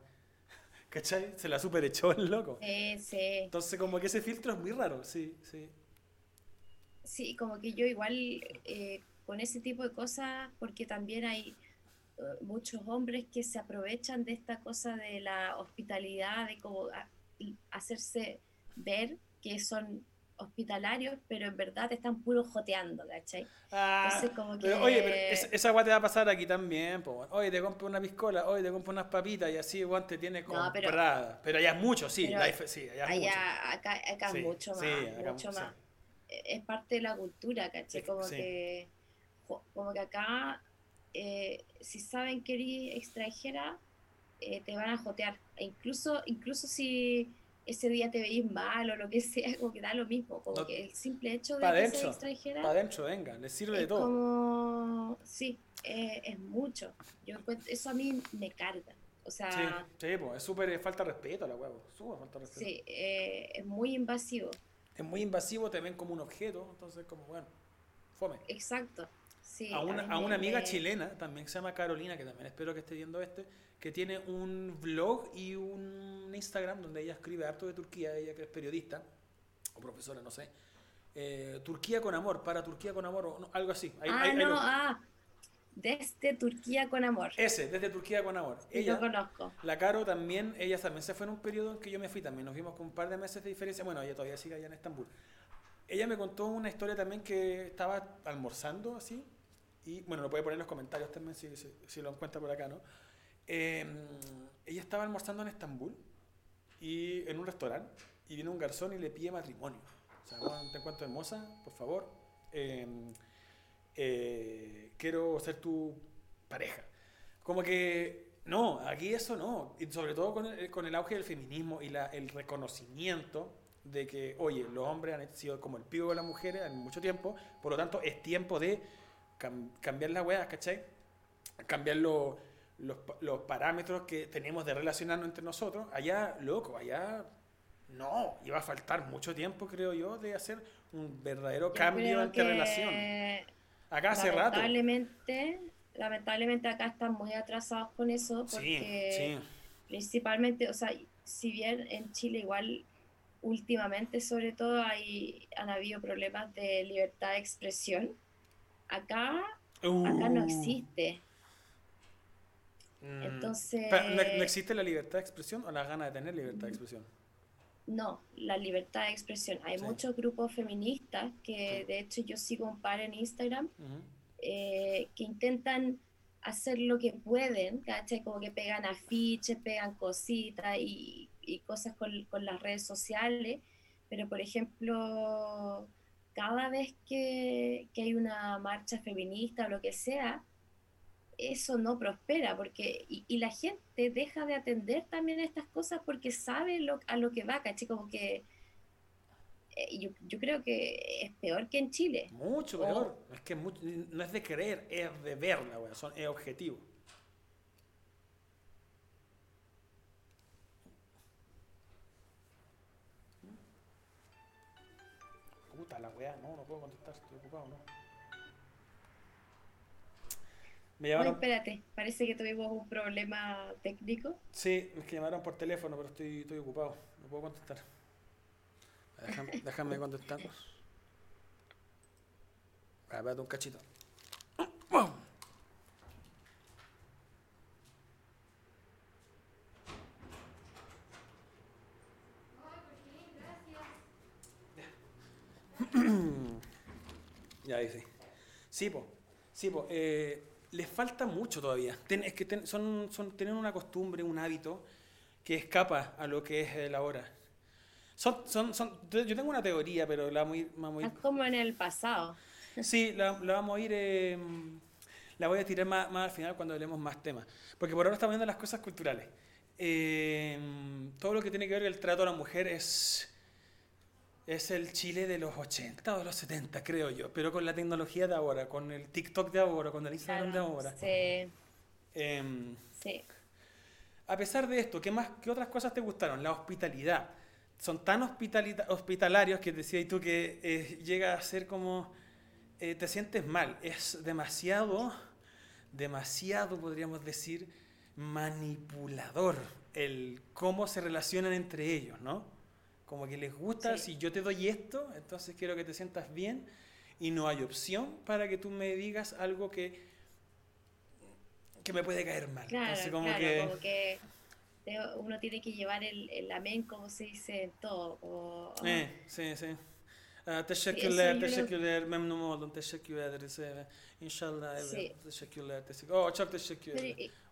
¿Cachai? Se la super echó el loco. Sí, sí. Entonces como que ese filtro es muy raro, sí, sí. Sí, como que yo igual eh, con ese tipo de cosas, porque también hay muchos hombres que se aprovechan de esta cosa de la hospitalidad, de como hacerse ver que son hospitalarios, pero en verdad te están puro joteando, ¿cachai? Ah, oye, pero esa agua te va a pasar aquí también, pues. Oye, te compro una piscola, oye, te compro unas papitas y así igual te tiene comprada. pero, allá es mucho, sí, sí allá, es mucho. Acá, acá es mucho más, mucho más. Es parte de la cultura, ¿cachai? como que como que acá, eh, si saben que eres extranjera, eh, te van a jotear. E incluso, incluso si ese día te veis mal o lo que sea, como que da lo mismo, como que el simple hecho de que seas extranjera. Para adentro, venga, le sirve de todo. Como, sí, eh, es mucho. Yo, eso a mí me carga. O sea, sí, sí pues, es súper falta de respeto a la huevo, súper falta de respeto. Sí, eh, es muy invasivo. Es muy invasivo, te ven como un objeto, entonces como, bueno, fome. Exacto. Sí, a una, a una amiga chilena, también se llama Carolina, que también espero que esté viendo este, que tiene un blog y un Instagram donde ella escribe harto de Turquía, ella que es periodista o profesora, no sé. Eh, Turquía con amor, para Turquía con amor, o algo así. ah, no, ah, desde Turquía con amor. Ese, desde Turquía con amor. Ella, lo conozco. La Caro también, ella también se fue en un periodo en que yo me fui también, nos vimos con un par de meses de diferencia, bueno, ella todavía sigue allá en Estambul. Ella me contó una historia también que estaba almorzando así, y bueno, lo puede poner en los comentarios también si, si lo encuentra por acá, ¿no? Em, ella estaba almorzando en Estambul y en un restaurante y viene un garzón y le pide matrimonio. O sea, te encuentro hermosa, por favor. Em, eh, quiero ser tu pareja. Como que no, aquí eso no. Y sobre todo con el, con el auge del feminismo y la, el reconocimiento de que, oye, los hombres han sido como el pivo de las mujeres en mucho tiempo, por lo tanto es tiempo de cambiar las weas, ¿cachai? Cambiar los los, los, parámetros que tenemos de relacionarnos entre nosotros, allá, loco, allá no, iba a faltar mucho tiempo, creo yo, de hacer un verdadero cambio entre relación. Acá hace rato. Lamentablemente acá están muy atrasados con eso, porque principalmente, o sea, si bien en Chile igual últimamente sobre todo hay, han habido problemas de libertad de expresión, acá, acá no uh. existe. Mm. Entonces... ¿No, existe la libertad de expresión o la gana de tener libertad de expresión? No, la libertad de expresión. Hay muchos grupos feministas que de hecho yo sigo un par en Instagram eh, que intentan hacer lo que pueden, ¿cachai? Como que pegan afiches, pegan cositas y, y cosas con, con, las redes sociales, pero por ejemplo, cada vez que, que hay una marcha feminista o lo que sea, eso no prospera, porque, y, la gente deja de atender también estas cosas porque sabe lo, a lo que va, ¿caché? Como que eh, yo, yo, creo que es peor que en Chile. Mucho peor. Es que no es de creer, es de verla, son, es objetivo. Puta la weá, no, no puedo contestar, estoy ocupado, no. Me llamaron... espérate, parece que tuvimos un problema técnico. Sí, es que llamaron por teléfono, pero estoy, estoy ocupado. No puedo contestar. Déjame, déjame contestar. Ah, espérate un cachito. ya dice. Sí, po. Sí, po. Eh, les falta mucho todavía. es que son, son, tienen una costumbre, un hábito que escapa a lo que es la hora. Son, son, son, yo tengo una teoría, pero la vamos a ir... Es como en el pasado. Sí, la, vamos a ir... Em, la voy a tirar más, más, al final cuando hablemos más temas. Porque por ahora estamos viendo las cosas culturales. Em, todo lo que tiene que ver con el trato a la mujer es es el Chile de los 80 o de los 70, creo yo, pero con la tecnología de ahora, con el TikTok de ahora, con el Instagram de ahora. Sí. Em, sí. A pesar de esto, ¿qué, más, ¿qué otras cosas te gustaron? La hospitalidad. Son tan hospitalarios que decías tú que eh, llega a ser como... Eh, te sientes mal. Es demasiado, demasiado, podríamos decir, manipulador el cómo se relacionan entre ellos, ¿no? Como que les gusta, si yo te doy esto, entonces quiero que te sientas bien y no hay opción para que tú me digas algo que, que me puede caer mal. Claro, como, que... como que uno tiene que llevar el, el amén, como se dice en todo. Eh, sí, sí. teşekkürler, teşekkürler, memnun oldum, teşekkür ederiz. Inshallah, sí. teşekkürler, Oh, çok teşekkür.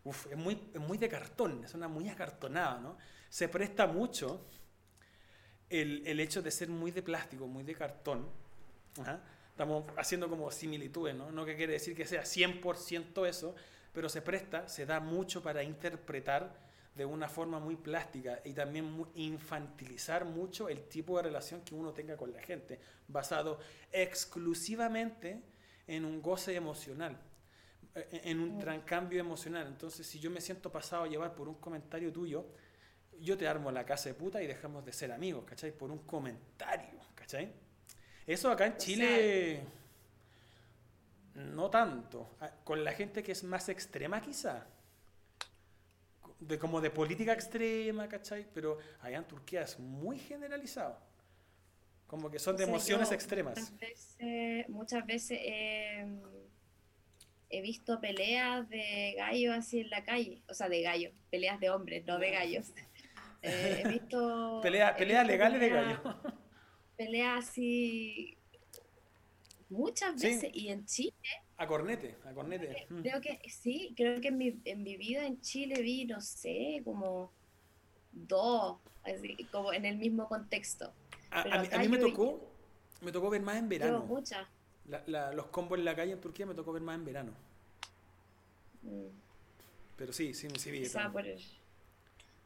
Uf, es muy, es muy de cartón, es una muy acartonada, ¿no? Se presta mucho el, el, hecho de ser muy de plástico, muy de cartón, estamos haciendo como similitudes, ¿no? No que quiere decir que sea 100% eso, pero se presta, se da mucho para interpretar de una forma muy plástica y también infantilizar mucho el tipo de relación que uno tenga con la gente, basado exclusivamente en un goce emocional, e, e, en un cambio emocional. Entonces, si yo me siento pasado a llevar por un comentario tuyo, yo te armo la casa de puta y dejamos de ser amigos, ¿cachai? Por un comentario, ¿cachai? Eso acá en Chile no tanto. Ah, con la gente que es más extrema quizá. De, como de política extrema, ¿cachai? Pero allá en Turquía es muy generalizado. Como que son de emociones extremas. Muchas veces, he visto peleas de gallos así en la calle. O sea, de gallos. Peleas de hombres, no de gallos. Eh, he visto... peleas legales de gallos pelea así muchas veces y en Chile a cornete a cornete. creo que sí creo que en mi, en mi vida en Chile vi no sé como dos así como en el mismo contexto. A, mí, me tocó me tocó ver más en verano. muchas los combos en la calle en Turquía me tocó ver más en verano. Mm. pero sí sí sí vi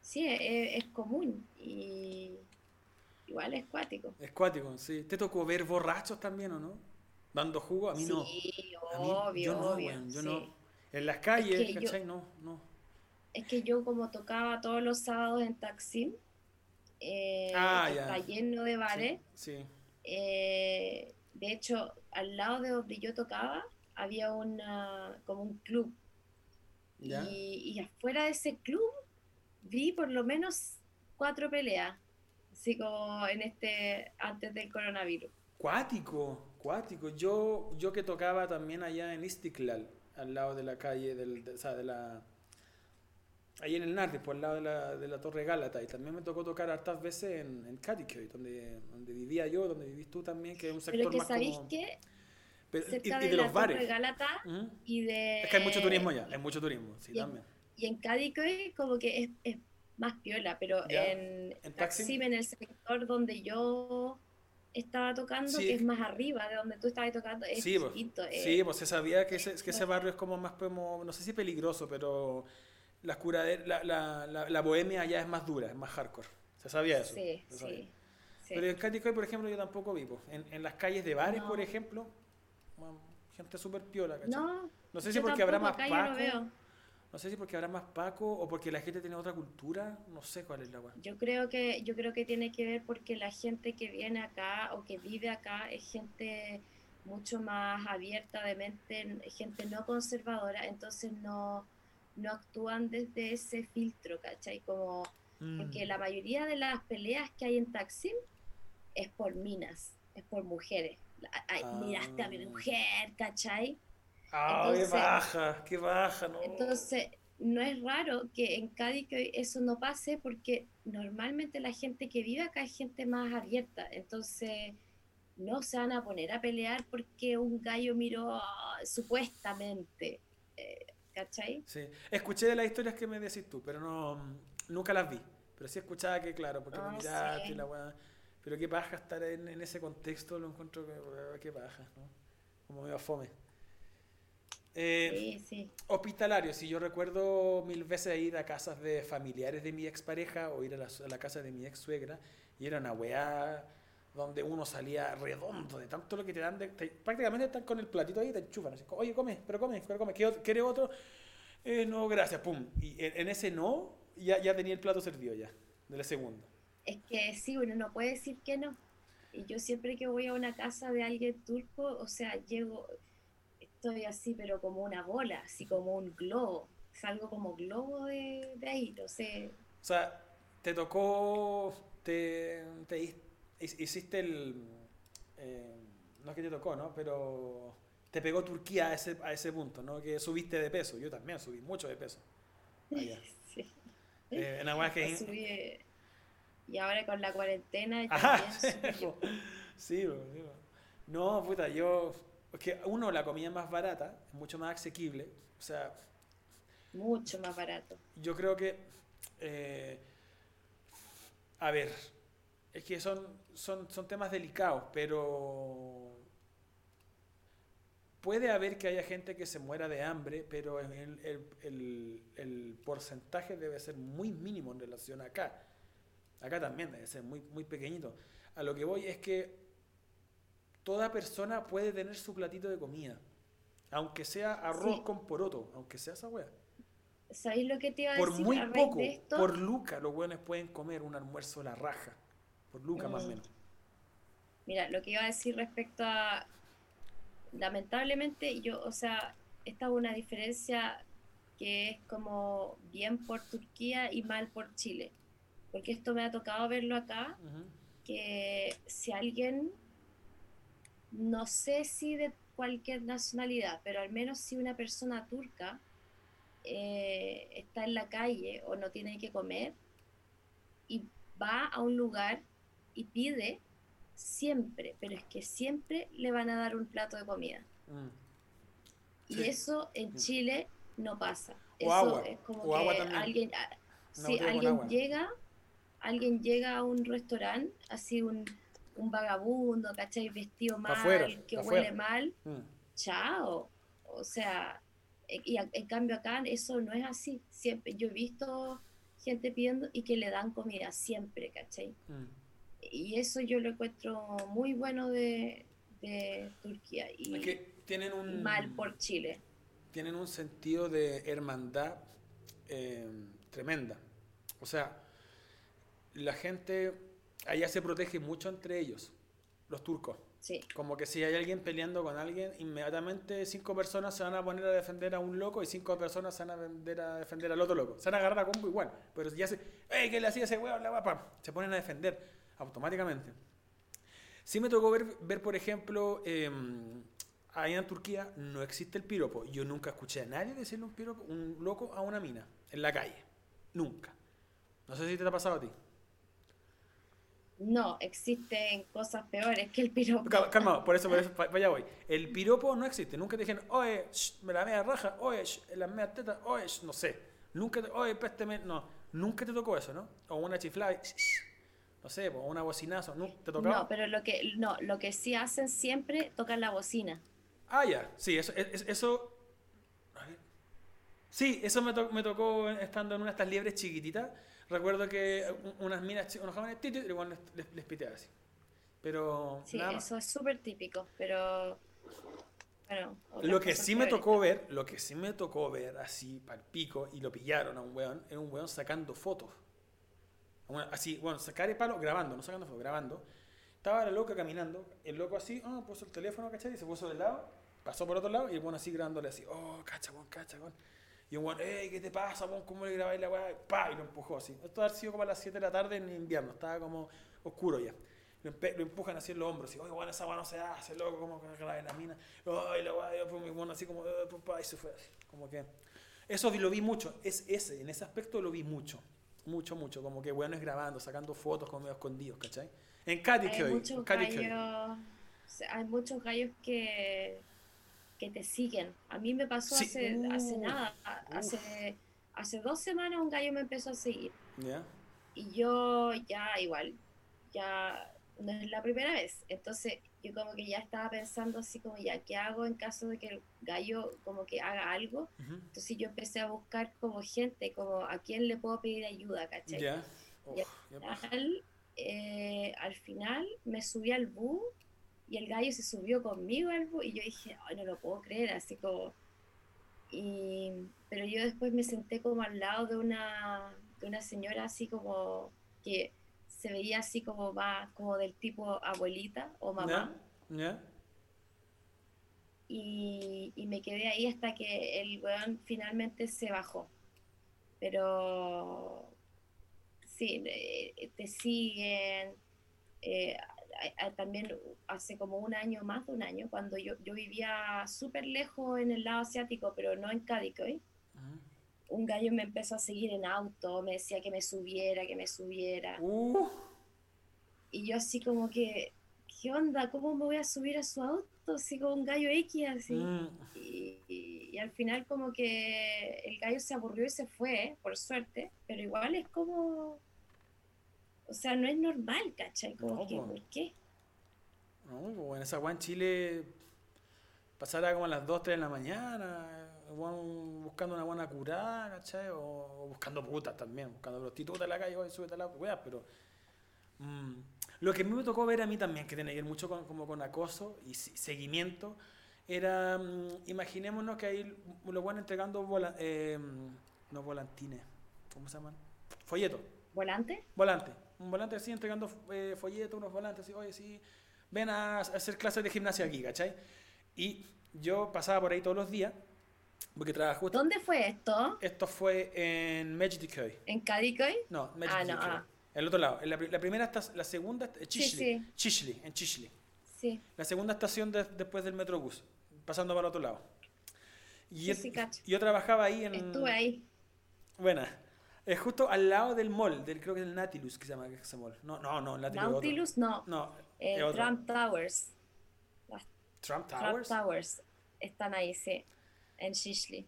sí es, es común y Igual es cuático. Es cuático, sí. ¿Te tocó ver borrachos también o no? Dando jugo, a mí no. Sí, obvio, yo no, obvio, yo no. En las calles, ¿cachai? no, no. Es que yo como tocaba todos los sábados en Taksim, eh, ah, está lleno de bares. Sí. Eh, de hecho, al lado de donde yo tocaba había una como un club. Y, y afuera de ese club vi por lo menos cuatro peleas así como en este, antes del coronavirus. Cuático, cuático. Yo, yo que tocaba también allá en Istiklal, al lado de la calle, del, de, o sea, de la... Ahí en el Nardi, por al lado de la, de la Torre Gálata. Y también me tocó tocar hartas veces en, en donde, donde vivía yo, donde vivís tú también, que es un sector Pero que más sabéis como... que cerca y, de, los bares. Gálata y de... Es que hay mucho turismo ya, hay mucho turismo, sí, también. Y en Cádiz como que es, es más piola, pero en, ¿En Taksim, en el sector donde yo estaba tocando, que es más arriba de donde tú estabas tocando, es sí, chiquito, sí, pues se sabía que ese, que ese barrio es como más, no sé si peligroso, pero la, la, la, la, bohemia allá es más dura, es más hardcore. Se sabía eso. Sí, sí, Pero en Cádiz, por ejemplo, yo tampoco vivo. En, en las calles de bares, por ejemplo, gente súper piola, No, no sé si porque habrá más Paco. No sé si porque habrá más Paco o porque la gente tiene otra cultura, no sé cuál es la cual. Yo creo que yo creo que tiene que ver porque la gente que viene acá o que vive acá es gente mucho más abierta de mente, gente no conservadora, entonces no, no actúan desde ese filtro, ¿cachai? Como, mm. Porque la mayoría de las peleas que hay en Taksim es por minas, es por mujeres. Ay, miraste a mi ah. mujer, ¿cachai? Ah, qué baja, qué baja, ¿no? Entonces, no es raro que en Cádiz eso no pase porque normalmente la gente que vive acá es gente más abierta. Entonces, no se van a poner a pelear porque un gallo miró ah, supuestamente. Eh, ¿Cachai? Sí, escuché de las historias que me decís tú, pero no nunca las vi. Pero sí escuchaba que, claro, porque me miraste y la weá. Pero qué paja estar en, en, ese contexto, lo encuentro que, qué paja, ¿no? Como medio fome. Eh, sí, Hospitalario, si yo recuerdo mil veces ir a casas de familiares de mi expareja o ir a la, casa de mi ex suegra y era una weá donde uno salía redondo de tanto lo que te dan, prácticamente están con el platito ahí y te enchufan, así, oye, come, pero come, pero come, ¿quieres otro? Eh, no, gracias, pum. Y en, ese no, ya, ya tenía el plato servido ya, de la segunda. Es que sí, uno no puede decir que no. Y yo siempre que voy a una casa de alguien turco, o sea, llego, estoy así, pero como una bola, así como un globo. Salgo como globo de, de ahí, no sé. O sea, te tocó, te, te hiciste el... Eh, no es que te tocó, ¿no? Pero te pegó Turquía a ese, a ese punto, ¿no? Que subiste de peso. Yo también subí mucho de peso. sí. Eh, en que... Subí, y ahora con la cuarentena Ajá, sí, sí, no, puta, yo porque uno, la comida más barata, es mucho más asequible. O sea. Mucho más barato. Yo creo que. Eh, a ver. Es que son, son, son temas delicados, pero. puede haber que haya gente que se muera de hambre, pero el, el, el, porcentaje debe ser muy mínimo en relación a acá. Acá también debe ser muy, muy pequeñito. A lo que voy es que toda persona puede tener su platito de comida. Aunque sea arroz con poroto, aunque sea esa weá. ¿Sabéis lo que te iba a por decir? Muy poco, por Luca, los buenos pueden comer un almuerzo a la raja. Por Luca más o mm. menos. Mira, lo que iba a decir respecto a. Lamentablemente, yo, o sea, esta es una diferencia que es como bien por Turquía y mal por Chile. Porque esto me ha tocado verlo acá, que si alguien, no sé si de cualquier nacionalidad, pero al menos si una persona turca eh, está en la calle o no tiene que comer y va a un lugar y pide, siempre, pero es que siempre le van a dar un plato de comida. Mm. Y eso en mm. Chile no pasa. eso es como que alguien, ah, si alguien llega, alguien llega a un restaurante, así un, un vagabundo, ¿cachai? Vestido mal, que huele mal, mm. chao. O sea, e, y en cambio acá eso no es así. Siempre, yo he visto gente pidiendo y que le dan comida siempre, ¿cachai? Mm. Y eso yo lo encuentro muy bueno de, Turquía. Y que tienen un... Mal por Chile. Tienen un sentido de hermandad eh, tremenda. O sea, la gente allá se protege mucho entre ellos, los turcos. Sí. Como que si hay alguien peleando con alguien, inmediatamente cinco personas se van a poner a defender a un loco y cinco personas se van a, a defender al otro loco. Se van a agarrar a combo igual. Pero ya se. ¡Ey, qué le hacía ese huevo la guapa! Se ponen a defender automáticamente. Sí me tocó ver, ver por ejemplo, eh, ahí en Turquía no existe el piropo. Yo nunca escuché a nadie decirle un piropo, un loco a una mina en la calle. Nunca. No sé si te ha pasado a ti. No, existen cosas peores que el piropo. Calma, por eso, por eso vaya voy. El piropo no existe. Nunca te dijeron, oye, me la media raja, oye, la media teta, oye, no sé. Nunca, te, oye, pésteme, no. Nunca te tocó eso, ¿no? O una chiflada, no sé, o una bocinazo, ¿no? ¿Te tocó? No, pero lo que, no, lo que sí hacen siempre, tocan la bocina. Ah, ya, sí, eso, eso, Sí, eso me, me tocó estando en una de estas liebres chiquititas Recuerdo que unas minas, unos jóvenes, igual les, les, piteaba así. Pero. Sí, eso es súper típico, pero. Bueno, lo que sí me tocó ver, lo que sí me tocó ver así, para el pico, y lo pillaron a un weón, era un weón sacando fotos. Así, bueno, sacar el palo, grabando, no sacando fotos, grabando. Estaba la loca caminando, el loco así, oh, puso el teléfono, ¿cachai? Y se puso del lado, pasó por otro lado, y el weón así grabándole así, oh, cacha, weón, cacha, weón. Y un weón, hey, ¿qué te pasa, ¿Cómo le grabáis la weá? ¡Pah! Y lo empujó así. Esto ha sido como a las 7 de la tarde en invierno, estaba como oscuro ya. Lo, empujan así en los hombros, y, oye, bueno, esa weá no se hace, loco, como que grabé la mina. Ay, la weá, muy bueno, así como, y se fue así. Como que. Eso lo vi mucho, es ese, en ese aspecto lo vi mucho. Mucho, mucho. Como que weones grabando, sacando fotos como medio escondidos, ¿cachai? En Cádiz que hoy. Hay muchos gallos que que te siguen. A mí me pasó hace, hace nada, hace, hace dos semanas un gallo me empezó a seguir. Y yo ya igual, ya no es la primera vez. Entonces yo como que ya estaba pensando así como ya, ¿qué hago en caso de que el gallo como que haga algo? Entonces yo empecé a buscar como gente, como a quién le puedo pedir ayuda, ¿cachai? y al, eh, al final me subí al bus y el gallo se subió conmigo al y yo dije, ay, no lo puedo creer, así como... Y, pero yo después me senté como al lado de una, de una señora así como que se veía así como va, como del tipo abuelita o mamá. Y, y, me quedé ahí hasta que el weón finalmente se bajó. Pero sí, eh, te siguen. Eh, también hace como un año, más de un año, cuando yo, yo vivía súper lejos en el lado asiático, pero no en Cádiz, un gallo me empezó a seguir en auto, me decía que me subiera, que me subiera. Uh. Y yo así como que, ¿qué onda? ¿Cómo me voy a subir a su auto? Así como un gallo X, así. Mm. Y, y, al final como que el gallo se aburrió y se fue, por suerte, pero igual es como o sea, no es normal, ¿cachai? Como que, ¿por qué? No, bueno, esa weá en Chile pasara como a las 2, 3 de la mañana, buscando una buena curada, ¿cachai? O, buscando putas también, buscando prostitutas en la calle, oye, súbete a la weá, pero... Mm, lo que a mí me tocó ver a mí también, que tiene que ver mucho con, como con acoso y seguimiento, era, mm, imaginémonos que ahí lo van entregando eh, no volantines, ¿cómo se llaman? Folletos. ¿Volante? Volante. Un volante así entregando eh, folletos, unos volantes así, oye, sí, ven a hacer clases de gimnasia aquí, ¿cachai? Y yo pasaba por ahí todos los días, porque trabajaba justo... ¿Dónde fue esto? Esto fue en Medjugorje. ¿En Kadikai? No, Medjugorje. Ah, no, ah. El otro lado. La, la primera, está, la segunda, Chichli. Sí, en Chichli. Sí. La segunda estación después del Metrobús, pasando para el otro lado. Y sí, yo trabajaba ahí en... Estuve ahí. Bueno, es justo al lado del mall, del, creo que es el Nautilus que se llama ese mall. No, no, no, Nautilus, no. No, el Trump Towers. Trump Towers. Trump Towers están ahí, sí, en Chichli.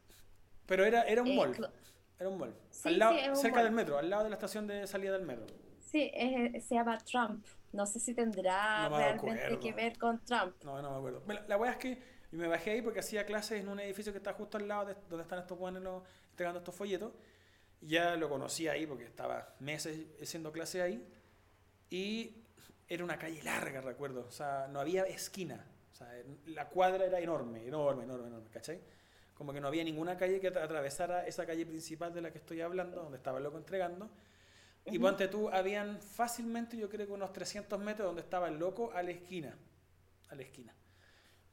Pero era, era un eh, mall. Era un mall. al lado, cerca del metro, al lado de la estación de salida del metro. Sí, se llama Trump. No sé si tendrá realmente que ver con Trump. No, no me acuerdo. La, la wea es que me bajé ahí porque hacía clases en un edificio que está justo al lado de donde están estos buenos entregando estos folletos. Ya lo conocí ahí porque estaba meses haciendo clase ahí. Y era una calle larga, recuerdo. O sea, no había esquina. O sea, la cuadra era enorme, enorme, enorme, enorme, ¿cachai? Como que no había ninguna calle que atravesara esa calle principal de la que estoy hablando, donde estaba el loco entregando. Y ponte tú, habían fácilmente, yo creo que unos 300 metros donde estaba el loco a la esquina. A la esquina.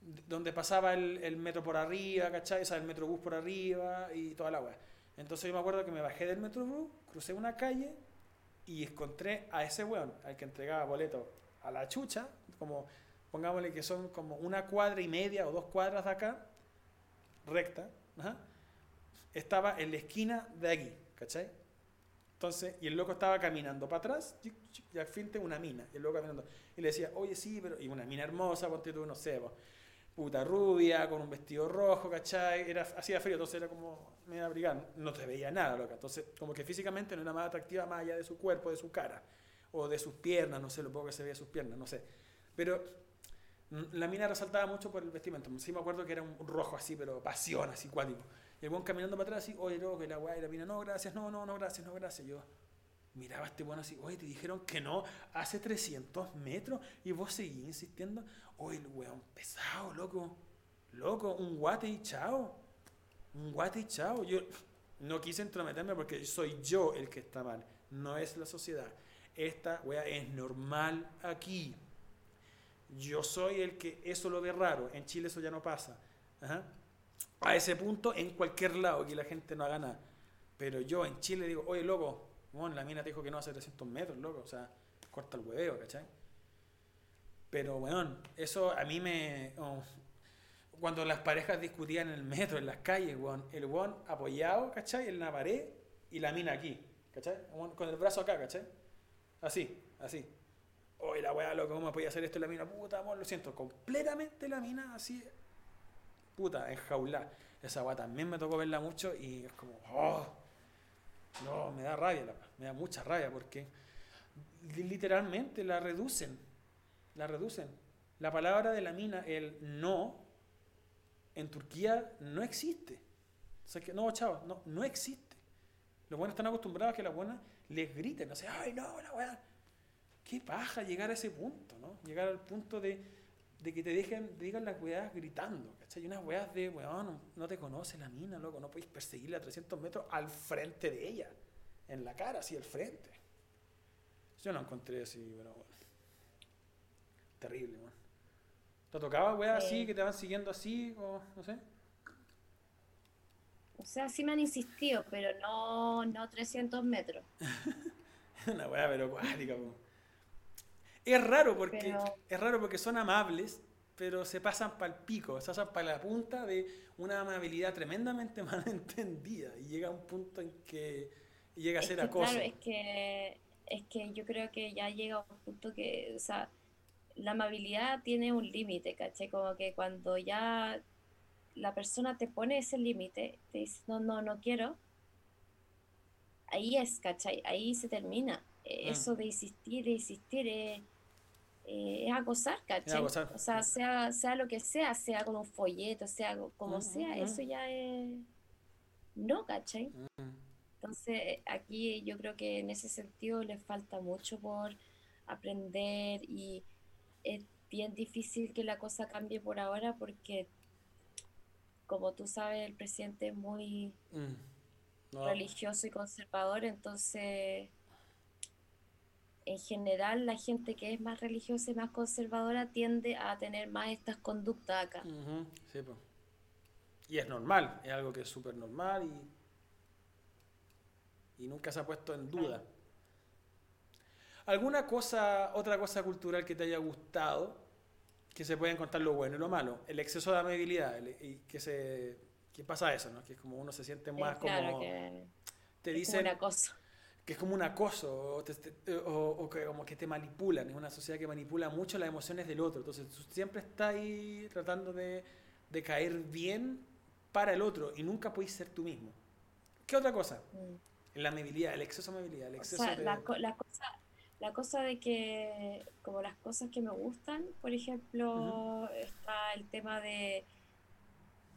Donde pasaba el, metro por arriba, ¿cachai? O sea, el metrobús por arriba y toda la weá. Entonces yo me acuerdo que me bajé del metrobús, crucé una calle y encontré a ese weón, al que entregaba boletos a la chucha, como pongámosle que son como una cuadra y media o dos cuadras de acá, recta, estaba en la esquina de aquí, ¿cachai? Entonces, y el loco estaba caminando para atrás, y al fin una mina, y el loco caminando, y le decía, oye, sí, pero, y una mina hermosa, ponte tú, no sé, puta rubia, con un vestido rojo, ¿cachai? Era, hacía frío, entonces era como media abrigada, no te veía nada, loca, entonces como que físicamente no era más atractiva más allá de su cuerpo, de su cara, o de sus piernas, no sé, lo poco que se veía sus piernas, no sé, pero la mina resaltaba mucho por el vestimento. Sí me acuerdo que era un rojo así, pero pasión, así cuático. Y el buen caminando para atrás, así, oye, no, que la weá, y la mina, no, gracias, no, no, no, gracias, no, gracias. Yo miraba este bueno así, oye, te dijeron que no, hace 300 metros, y vos seguís insistiendo. Oye, el weón pesado, loco, loco, un guate y chao. Un guate y chao. Yo no quise entrometerme porque soy yo el que está mal, no es la sociedad. Esta weá es normal aquí. Yo soy el que eso lo ve raro. En Chile eso ya no pasa. A ese punto, en cualquier lado que la gente no haga. Pero yo en Chile digo, oye, loco, bueno, la mina te dijo que no hace 300 metros, loco. O sea, corta el hueveo, ¿cachai? Pero, bueno, eso a mí me... Oh, cuando las parejas discutían en el metro, en las calles, el weón apoyado, ¿cachai? En la pared y la mina aquí, ¿cachai? Con el brazo acá, ¿cachai? Así, así. Oye, la weá, loco, ¿cómo podía hacer esto la mina? Puta, amor, lo siento. Completamente la mina así, puta, enjaulada. Esa weá también me tocó verla mucho y es como, oh, no, me da rabia, me da mucha rabia porque literalmente la reducen. La reducen. La palabra de la mina, el no, en Turquía no existe. Que, no, chavo, no, no existe. Los buenos están acostumbrados a que las buenas les griten, o sea, ay, no, la weá qué paja llegar a ese punto, ¿no? Llegar al punto de, que te dejen, digan las weas gritando, ¿cachai? Unas weas de, weón, no, te conoce la mina, loco, no podéis perseguirla a 300 metros al frente de ella, en la cara, así al frente. Yo no encontré así, pero bueno. Terrible, man. ¿Te tocaba weas así, que te van siguiendo así, o no sé? O sea, sí me han insistido, pero no, no 300 metros. Una wea pero cuática, es raro porque es raro porque son amables, pero se pasan para el pico, se pasan para la punta de una amabilidad tremendamente mal entendida y llega a un punto en que llega a ser acoso. Claro, es que es que yo creo que ya llega a un punto que, o sea, la amabilidad tiene un límite, ¿caché? Como que cuando ya la persona te pone ese límite, te dice, no, no, no quiero, ahí es, ¿cachai? Ahí se termina. Mm. Eso de insistir, de insistir, es eh, es acosar, ¿cachai? O sea, sea, sea lo que sea, sea con un folleto, sea como sea, eso ya es... No, ¿cachai? Entonces, aquí yo creo que en ese sentido le falta mucho por aprender y es bien difícil que la cosa cambie por ahora porque, como tú sabes, el presidente es muy mm. religioso y conservador, entonces en general la gente que es más religiosa y más conservadora tiende a tener más estas conductas acá. sí, pues. Y es normal, es algo que es súper normal y, y nunca se ha puesto en duda. ¿Alguna cosa, otra cosa cultural que te haya gustado? Que se pueden contar lo bueno y lo malo. El exceso de amabilidad. y que se que pasa eso, ¿no? Que es como uno se siente más como... Que te dicen... Una cosa que es como un acoso o, que como que te manipulan, es una sociedad que manipula mucho las emociones del otro, entonces tú siempre estás ahí tratando de, de caer bien para el otro y nunca puedes ser tú mismo. ¿Qué otra cosa? Mm. La amabilidad, el exceso de amabilidad, el exceso de... La, la, cosa, la cosa de que, como las cosas que me gustan, por ejemplo, está el tema de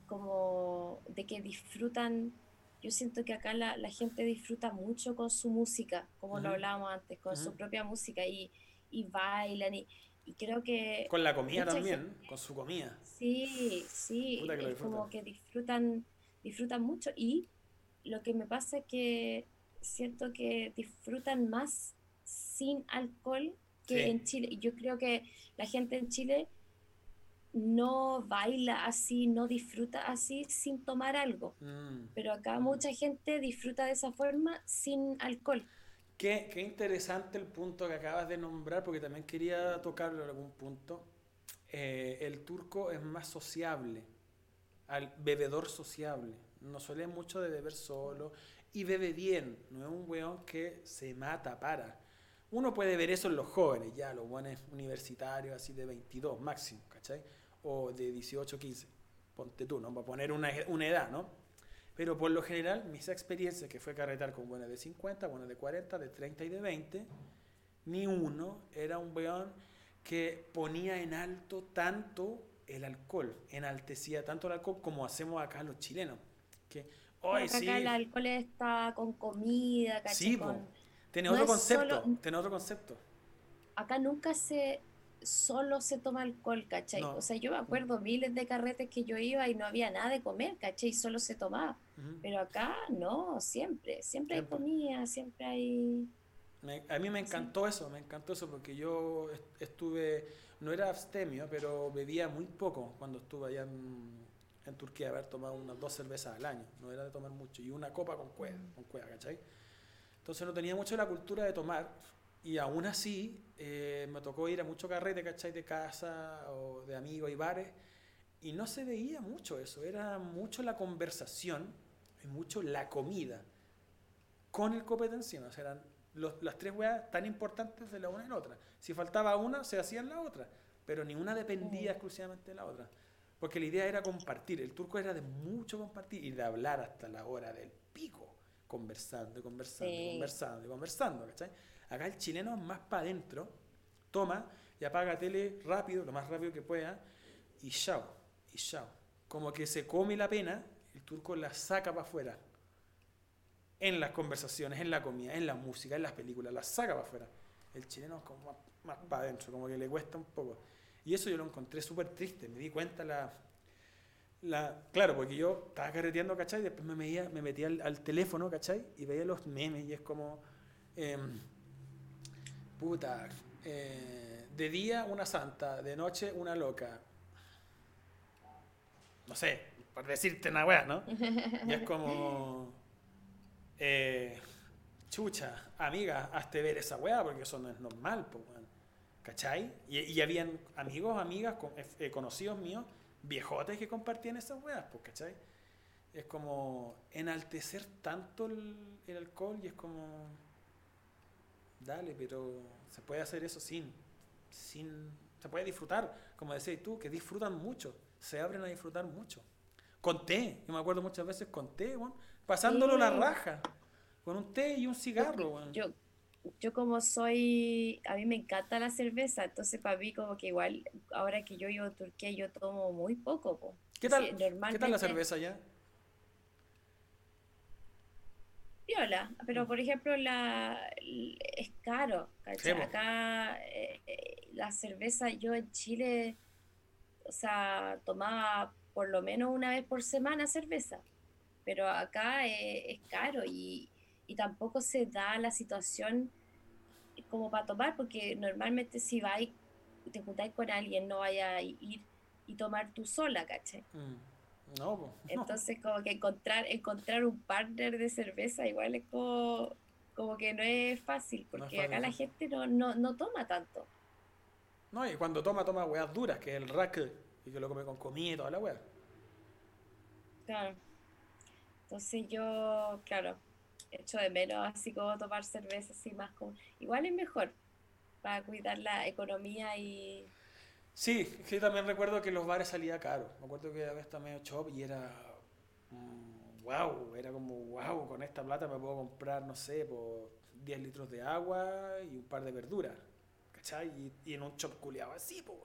como de que disfrutan yo siento que acá la, gente disfruta mucho con su música, como lo hablábamos antes, con su propia música y, y bailan y, creo que... Con la comida también, con su comida. Sí, sí, es como que disfrutan, disfrutan mucho y lo que me pasa es que siento que disfrutan más sin alcohol que en Chile. Yo creo que la gente en Chile no baila así, no disfruta así sin tomar algo. Mm. Pero acá mucha gente disfruta de esa forma sin alcohol. Qué, qué, interesante el punto que acabas de nombrar, porque también quería tocarlo en algún punto. Eh, el turco es más sociable, al bebedor sociable. No suele mucho de beber solo y bebe bien. No es un weón que se mata para. Uno puede ver eso en los jóvenes, ya, los buenos universitarios, así de 22 máximo, ¿cachai? O de 18, 15. Ponte tú, ¿no? Para poner una, una edad, ¿no? Pero por lo general, mis experiencias, que fue carretar con buenas de 50, buenas de 40, de 30 y de 20, ni uno era un weón que ponía en alto tanto el alcohol, enaltecía tanto el alcohol como hacemos acá los chilenos. Que hoy sí. Acá el alcohol está con comida, Sí, tiene otro concepto, tiene otro concepto. Acá nunca se solo se toma alcohol, ¿cachai? O sea, yo me acuerdo miles de carretes que yo iba y no había nada de comer, ¿cachai? Solo se tomaba. Pero acá no, siempre, siempre hay comida, siempre hay... a mí me encantó eso, me encantó eso porque yo estuve, no era abstemio, pero bebía muy poco cuando estuve allá en, Turquía, haber tomado unas dos cervezas al año, no era de tomar mucho, y una copa con cueva, con cueva, ¿cachai? Entonces no tenía mucho la cultura de tomar, y aún así, eh, me tocó ir a mucho carrete, ¿cachai? De casa o de amigos y bares. Y no se veía mucho eso. Era mucho la conversación y mucho la comida con el copete encima. O sea, eran las tres weas tan importantes de la una y la otra. Si faltaba una, se hacía en la otra. Pero ni una dependía exclusivamente de la otra. Porque la idea era compartir. El turco era de mucho compartir y de hablar hasta la hora del pico. Conversando, conversando, conversando, conversando, ¿cachai? Acá el chileno es más para adentro, toma y apaga tele rápido, lo más rápido que pueda, y chao, y chao. Como que se come la pena, el turco la saca para afuera. En las conversaciones, en la comida, en la música, en las películas, la saca para afuera. El chileno es como más, para adentro, como que le cuesta un poco. Y eso yo lo encontré súper triste, me di cuenta la, la, claro, porque yo estaba carreteando, ¿cachai? Después me, me metía al, teléfono, ¿cachai? Y veía los memes y es como... Em, puta, eh, de día una santa, de noche una loca. No sé, por decirte una weá, ¿no? Y es como, eh, chucha, amiga, hazte ver esa weá, porque eso no es normal, pues, ¿cachai? Y, y, habían amigos, amigas, eh, conocidos míos, viejotes que compartían esas weas, pues, ¿cachai? Es como enaltecer tanto el, el alcohol y es como dale, pero se puede hacer eso sin, sin, se puede disfrutar, como decías tú, que disfrutan mucho, se abren a disfrutar mucho. Con té, yo me acuerdo muchas veces con té, bueno, pasándolo la raja, con un té y un cigarro. Yo, yo como soy, a mí me encanta la cerveza, entonces para mí como que igual, ahora que yo vivo en Turquía, yo tomo muy poco. Po. ¿Qué tal, ¿Qué tal la cerveza ya? Pero por ejemplo la es caro, Acá eh, eh, la cerveza yo en Chile, o sea, tomaba por lo menos una vez por semana cerveza, pero acá es caro y, y tampoco se da la situación como para tomar, porque normalmente si vais, te juntáis con alguien, no vaya a ir y tomar tú sola, ¿caché? Mm. No, Entonces, como que encontrar, encontrar un partner de cerveza igual es como, como que no es fácil, porque acá la gente no, no, no toma tanto. No, y cuando toma, toma weas duras, que es el rack, y que lo come con comida y toda la wea. Claro. Entonces yo, claro, echo de menos así como tomar cerveza así más como... Igual es mejor para cuidar la economía y... Sí, sí, también recuerdo que los bares salía caro. Me acuerdo que a veces estaba medio chop y era... wow, mm, era como wow, con esta plata me puedo comprar, no sé, por 10 litros de agua y un par de verduras. ¿Cachai? Y, en un chop culiado así, pues,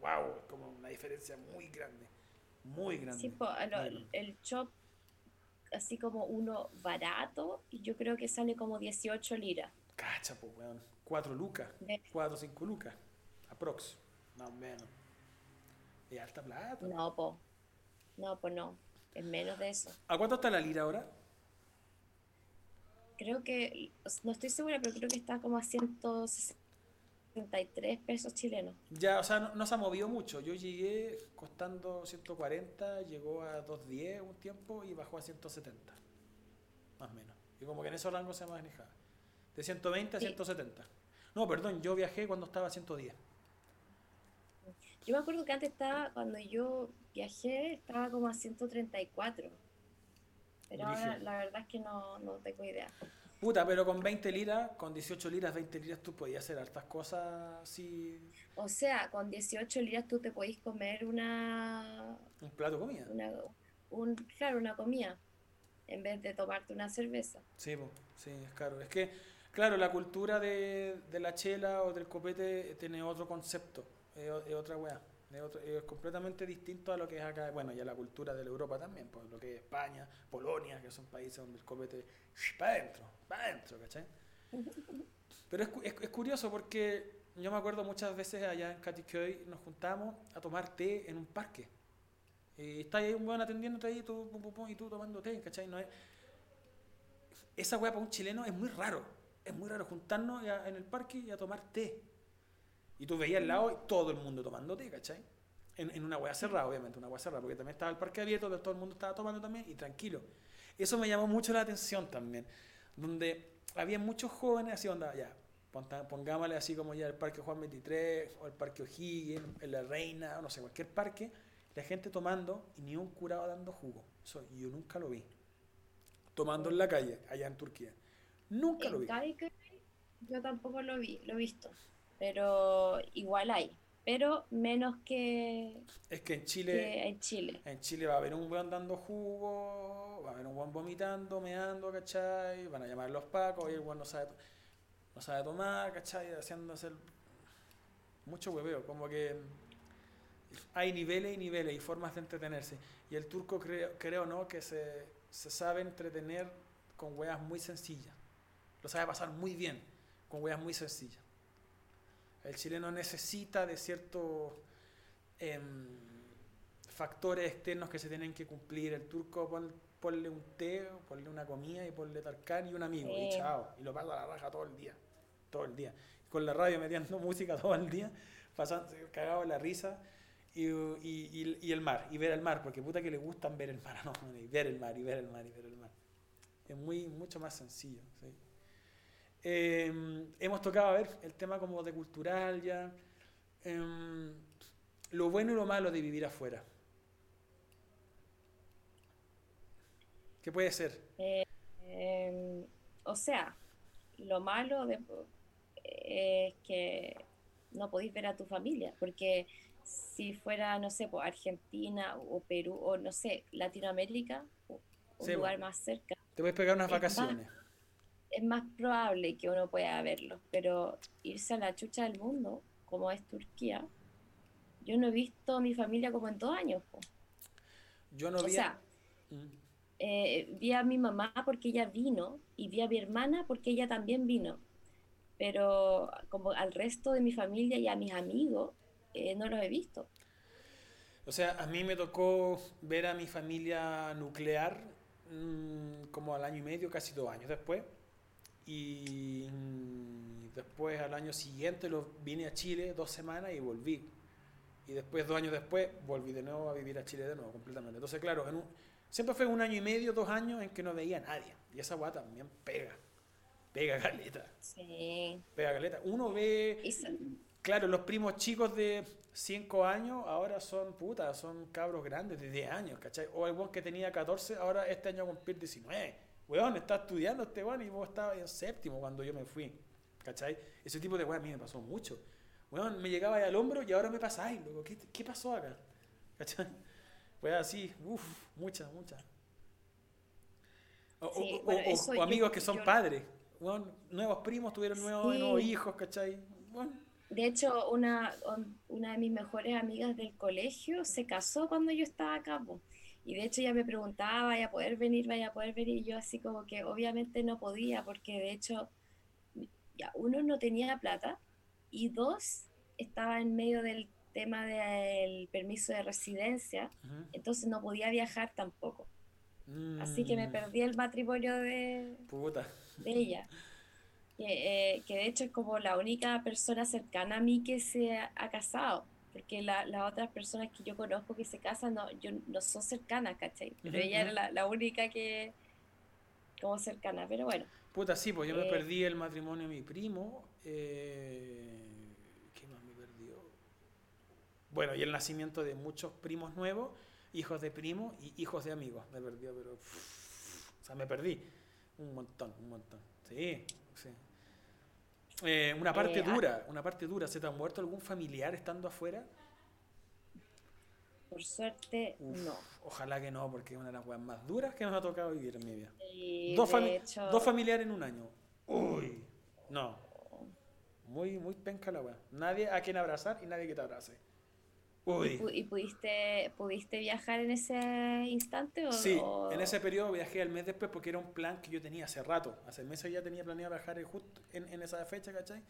wow, como una diferencia muy grande. Muy grande. Sí, pues, el chop así como uno barato y yo creo que sale como 18 liras. Cacha, pues, weón. 4 lucas. 4 o 5 lucas. Aprox. Más o menos. ¿Y alta plata? No, po. No, pues no. Es menos de eso. ¿A cuánto está la lira ahora? Creo que, no estoy segura, pero creo que está como a 160 33 pesos chilenos. Ya, o sea, no, se ha movido mucho. Yo llegué costando 140, llegó a 210 un tiempo y bajó a 170. Más o menos. Y como que en esos rangos se manejaba. De 120 a 170. No, perdón, yo viajé cuando estaba a 110. Yo me acuerdo que antes estaba, cuando yo viajé, estaba como a 134. Pero ahora la verdad es que no, no tengo idea. Puta, pero con 20 liras, con 18 liras, 20 liras, tú podías hacer hartas cosas así. O sea, con 18 liras tú te podías comer una. Un plato de comida. un, claro, una comida. En vez de tomarte una cerveza. Sí, sí, es caro. Es que, claro, la cultura de, de la chela o del copete tiene otro concepto. Es, otra weá. Es, completamente distinto a lo que es acá, bueno, ya la cultura de la Europa también, pues lo que es España, Polonia, que son países donde el copete para adentro, para adentro, ¿cachai? Pero es, es, curioso porque yo me acuerdo muchas veces allá en Katikyoy nos juntamos a tomar té en un parque. Y está ahí un buen atendiéndote ahí tú, y tú tomando té, ¿cachai? No es... Esa weá para un chileno es muy raro. Es muy raro juntarnos en el parque y a tomar té. Y tú veías al lado todo el mundo tomando té, ¿cachai? En, en una hueá cerrada, obviamente, una hueá cerrada, porque también estaba el parque abierto, donde todo el mundo estaba tomando también y tranquilo. Eso me llamó mucho la atención también, donde había muchos jóvenes así, onda, ya, pongámosle así como ya el Parque Juan 23 o el Parque O'Higgins, La Reina, o no sé, cualquier parque, la gente tomando y ni un curado dando jugo. Eso yo nunca lo vi. Tomando en la calle, allá en Turquía. Nunca lo vi. Yo tampoco lo vi, lo he visto pero igual hay, pero menos que es que en Chile en Chile. en Chile va a haber un buen dando jugo va a haber un buen vomitando meando ¿cachai? van a llamar los pacos y el buen no sabe no sabe tomar ¿cachai? haciéndose el... mucho hueveo como que hay niveles y niveles y formas de entretenerse. Y el turco creo, creo no que se, se sabe entretener con weas muy sencillas. Lo sabe pasar muy bien con weas muy sencillas el chileno necesita de ciertos em, factores externos que se tienen que cumplir. El turco ponle un té, ponle una comida y ponle tarcán y un amigo. Y chao. Y lo pasa a la raja todo el día. Todo el día. Con la radio metiendo música todo el día, pasando, cagado la risa. Y, el mar, y ver el mar, porque puta que le gustan ver el mar, no, y ver el mar, y ver el mar, y ver el mar. Es muy, mucho más sencillo. ¿sí? Em, hemos tocado a ver el tema como de cultural ya. Em, lo bueno y lo malo de vivir afuera. ¿Qué puede ser? Eh, em, o sea, lo malo de, es que no podéis ver a tu familia, porque si fuera, no sé, pues Argentina o Perú o no sé, Latinoamérica, un lugar más cerca. Te puedes pegar unas vacaciones es más probable que uno pueda verlo, pero irse a la chucha del mundo, como es Turquía, yo no he visto a mi familia como en dos años. Yo no o vi. sea, Mm. eh, vi a mi mamá porque ella vino y vi a mi hermana porque ella también vino. Pero como al resto de mi familia y a mis amigos eh, no los he visto. O sea, a mí me tocó ver a mi familia nuclear mm, como al año y medio, casi dos años después. Y mm, después al año siguiente lo, vine a Chile dos semanas y volví. Y después, dos años después, volví de nuevo a vivir a Chile de nuevo, completamente. Entonces, claro, en un- siempre fue un año y medio, dos años en que no veía a nadie. Y esa guata también pega. Pega galeta. Sí. Pega galeta. Uno ve sa- Claro, los primos chicos de 5 años ahora son putas, son cabros grandes de 10 años, ¿cachai? O el que tenía 14, ahora este año va a cumplir 19. Weón, está estudiando este weón y vos estabas en séptimo cuando yo me fui, ¿cachai? Ese tipo de weón a mí me pasó mucho. Weón, me llegaba ahí al hombro y ahora me pasáis, loco. ¿Qué, qué pasó acá? ¿Cachai? Pues así, uff, muchas, muchas. O, o- Sí, o- bueno, o- eso o yo- amigos que son yo- padres. Weón, nuevos primos tuvieron nuevos, Sí. nuevos hijos, ¿cachai? Weón, De hecho, una, un- una de mis mejores amigas del colegio se casó cuando yo estaba acá. po. Y de hecho ella me preguntaba, vaya a poder venir, vaya a poder venir. Y yo así como que obviamente no podía, porque de hecho, ya, uno no tenía plata y dos, estaba en medio del tema del permiso de residencia, entonces no podía viajar tampoco. Así que me Mm, perdí el matrimonio de, Puta. de ella. Que, eh, que de hecho es como la única persona cercana a mí que se ha, ha casado. Porque la- las otras personas que yo conozco que se casan no, yo, no son cercanas, ¿cachai? Pero ella era la, la única que como cercana. Pero bueno, Puta, sí, pues yo me Eh. perdí el matrimonio de mi primo. eh, ¿Qué más me perdió? Bueno, y el nacimiento de muchos primos nuevos, hijos de primos y hijos de amigos. Me perdió, pero. O sea, me perdí. Un montón, un montón. Sí, sí. Eh, una parte Eh, ah. dura, una parte dura. ¿Se te ha muerto algún familiar estando afuera? por suerte Uf, no. Ojalá que no, porque es una de las weas más duras que me ha tocado vivir en mi vida. Dos, de fami- hecho, dos familiares en un año. Uy. No. Muy, muy penca la weá. Nadie a quien abrazar y nadie que te abrace. ¿Y, Uy. pu- y pudiste, pudiste viajar en ese instante? O, Sí, o- en ese periodo viajé al mes después porque era un plan que yo tenía hace rato. Hace meses ya tenía planeado viajar justo en, en esa fecha, ¿cachai?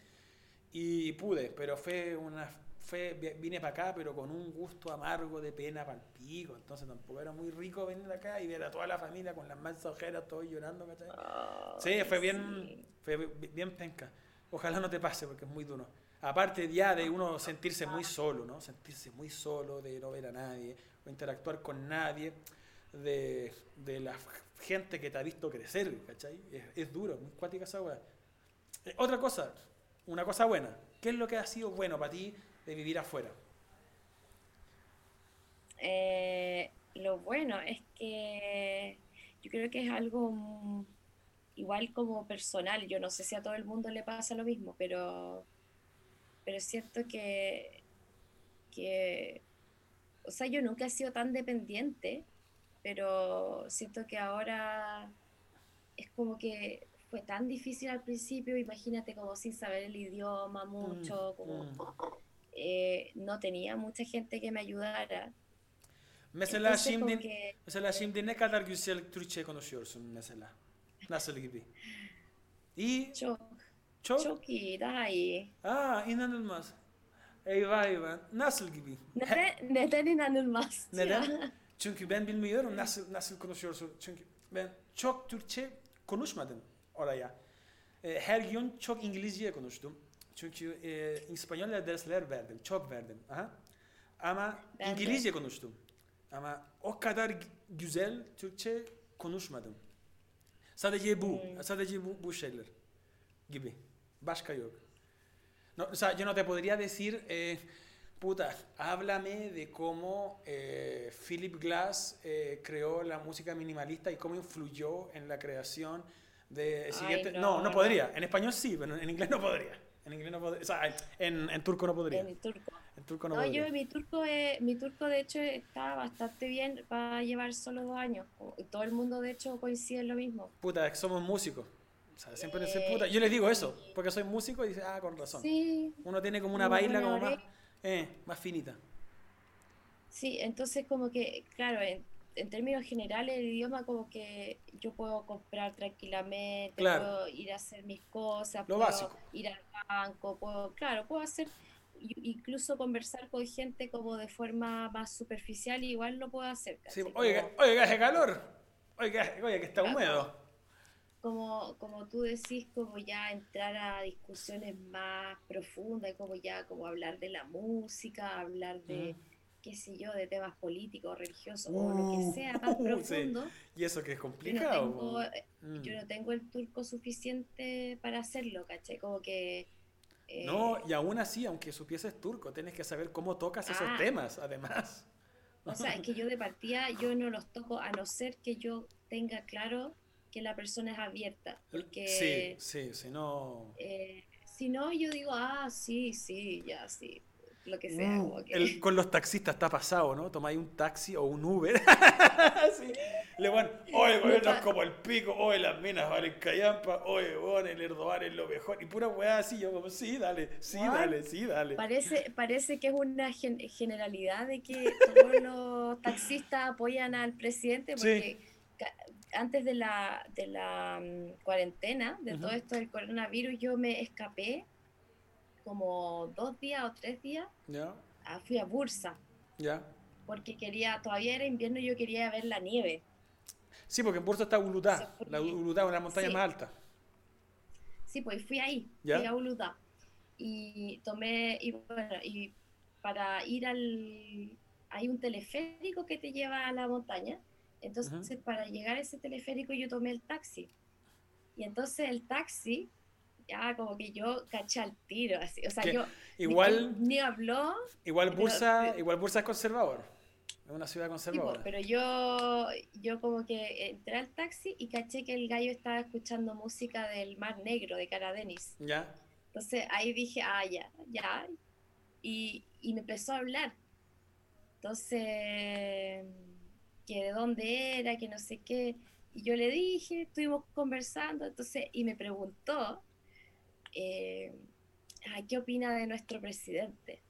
Y pude, pero fue una. Fue, vi- vine para acá, pero con un gusto amargo de pena para el pico. Entonces tampoco era muy rico venir acá y ver a toda la familia con las manos ojeras, todos llorando, ¿cachai? Sí, Ay, fue bien, sí. fue bi- bien penca. Ojalá no te pase porque es muy duro. Aparte ya de uno sentirse muy solo, ¿no? Sentirse muy solo, de no ver a nadie, o interactuar con nadie, de, de la gente que te ha visto crecer, ¿cachai? Es, es duro, muy cuática esa weá. Eh, otra cosa, una cosa buena. ¿Qué es lo que ha sido bueno para ti de vivir afuera? Eh, lo bueno es que yo creo que es algo igual como personal. Yo no sé si a todo el mundo le pasa lo mismo, pero, pero siento que, que, o sea, yo nunca he sido tan dependiente, pero siento que ahora es como que fue tan difícil al principio, imagínate como sin saber el idioma mucho, como mm. eh, no tenía mucha gente que me ayudara. Mesela Entonces, şimdi que mesela şimdi ne kadar güzel Türkçe konuşuyorsun mesela? Nasıl gibi? İyi, çok, çok. çok iyi, daha iyi. Aa inanılmaz. Eyvah eyvah. Nasıl gibi? Neden, neden inanılmaz? Neden? ya? Çünkü ben bilmiyorum nasıl nasıl konuşuyorsun. Çünkü ben çok Türkçe konuşmadım oraya. E, her gün çok İngilizce konuştum. Çünkü e, İspanyolca dersler verdim. Çok verdim. Aha. Ama Ben de. İngilizce konuştum. Ama o kadar güzel Türkçe konuşmadım. Sadece bu. Hmm. Sadece bu, bu şeyler gibi. Başka yok. No, o sea, yo no te podría decir, eh, puta, háblame de cómo eh, Philip Glass eh, creó la música minimalista y cómo influyó en la creación de Ay, siguiente. no, no, no, no. podría. En español sí, pero en inglés no podría. En inglés no podría. O sea, en, en turco no podría. En turco. En turco no, No, podría. yo mi turco, eh, mi turco de hecho está bastante bien para llevar solo dos años. Todo el mundo de hecho coincide en lo mismo. Puta, somos músicos. O sea, siempre se puta. Yo les digo eso, porque soy músico y dice, ah, con razón. Sí. Uno tiene como una baila como más, eh, más finita. Sí, entonces como que, claro, en, en, términos generales el idioma como que yo puedo comprar tranquilamente, puedo ir a hacer mis cosas, Lo puedo básico. ir al banco, puedo, claro, puedo hacer incluso conversar con gente como de forma más superficial igual lo puedo hacer. Sí, oiga, oiga, hace calor. Oiga, oiga, que está húmedo. Como, como tú decís, como ya entrar a discusiones más profundas, como ya como hablar de la música, hablar de, qué sé yo, de temas políticos, religiosos, o lo que uh, sea más profundo. Y eso que es complicado. Yo no, tengo, yo mm. no tengo el turco suficiente para hacerlo, ¿caché? Como que no, eh, y aún así, aunque supieses turco, tienes que saber cómo tocas esos ah. temas, además. O sea, es que yo de partida yo no los toco a no ser que yo tenga claro que la persona es abierta. Porque, sí, sí, si no... Eh, si no, yo digo, ah, sí, sí, ya, sí lo que sea. Mm, con los taxistas está pasado, ¿no? Tomáis un taxi o un Uber. sí. Le van, oye, es como el pico, oye, las minas valen callampa, oye, bueno, el Erdogan es lo mejor. Y pura weá así, yo como, sí, dale, sí, dale, sí, dale. Parece, parece que es una generalidad de que todos los taxistas apoyan al presidente porque... Antes de la, de la mm, cuarentena, de todo esto del coronavirus, yo me escapé como dos días o tres días, ya ah, fui a Bursa. Ya. Porque quería, todavía era invierno y yo quería ver la nieve. Sí, porque en Bursa está Ulutá. La Ulutá es una montaña más alta. Sí, pues fui ahí, fui a Ulutá. Y tomé, y bueno, y para ir al. Hay un teleférico que te lleva a la montaña. Entonces, para llegar a ese teleférico, yo tomé el taxi. Y entonces el taxi ya como que yo caché al tiro, así. O sea, yo igual, ni, habló. Igual Bursa, igual Bursa es conservador. Es una ciudad conservadora. pero yo, yo como que entré al taxi y caché que el gallo estaba escuchando música del Mar Negro, de Cara Denis. Ya. Entonces ahí dije, ah, ya, ya. Y, y me empezó a hablar. Entonces, que de dónde era, que no sé qué. Y yo le dije, estuvimos conversando, entonces, y me preguntó eh, ¿qué opina de nuestro presidente?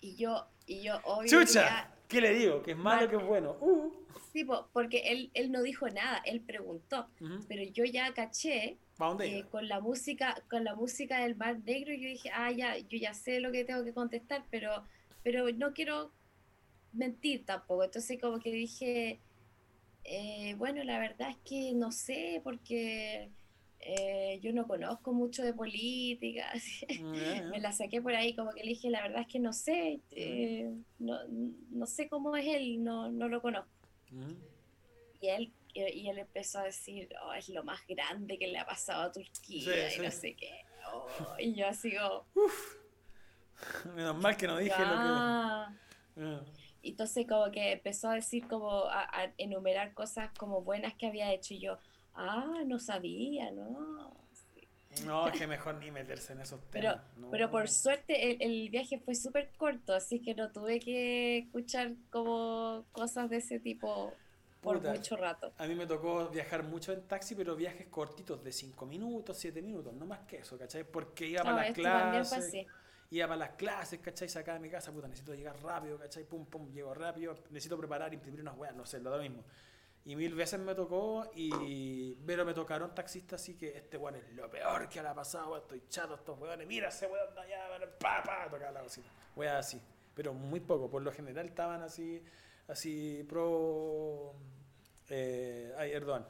Y yo, y yo obviamente... ¿Qué le digo? ¿Que es malo que es bueno? Uh. Sí, porque él, él no dijo nada, él preguntó. Pero yo ya caché eh, con la música, con la música del Mar Negro, yo dije, ah, ya, yo ya sé lo que tengo que contestar, pero, pero no quiero mentir tampoco. Entonces como que dije, eh, bueno, la verdad es que no sé, porque eh, yo no conozco mucho de política, me la saqué por ahí, como que le dije, la verdad es que no sé, eh, no, no, sé cómo es él, no, no lo conozco. Y él y él empezó a decir, oh, es lo más grande que le ha pasado a Turquía y no sé qué. Oh, y yo así como... Menos mal que no dije lo que... Ah. Y entonces como que empezó a decir como, a, a, enumerar cosas como buenas que había hecho y yo, ah, no sabía, ¿no? No, es que mejor ni meterse en esos temas. Pero, pero por suerte el, viaje fue súper corto, así que no tuve que escuchar como cosas de ese tipo por mucho rato. A mí me tocó viajar mucho en taxi, pero viajes cortitos de 5 minutos, 7 minutos, no más que eso, ¿cachai? Porque iba para las clases. Iba para las clases, ¿cachai? Sacaba de mi casa, puta, necesito llegar rápido, ¿cachai? Pum, pum, llego rápido, necesito preparar, imprimir unas weas, no sé, lo mismo. Y mil veces me tocó, y pero me tocaron taxistas así que este weón es lo peor que ha pasado, estoy chato estos weones, mira ese weón de allá, pa, pa, tocaba la cocina. Weón así. Pero muy poco, por lo general estaban así, así pro eh, ay, Erdogan.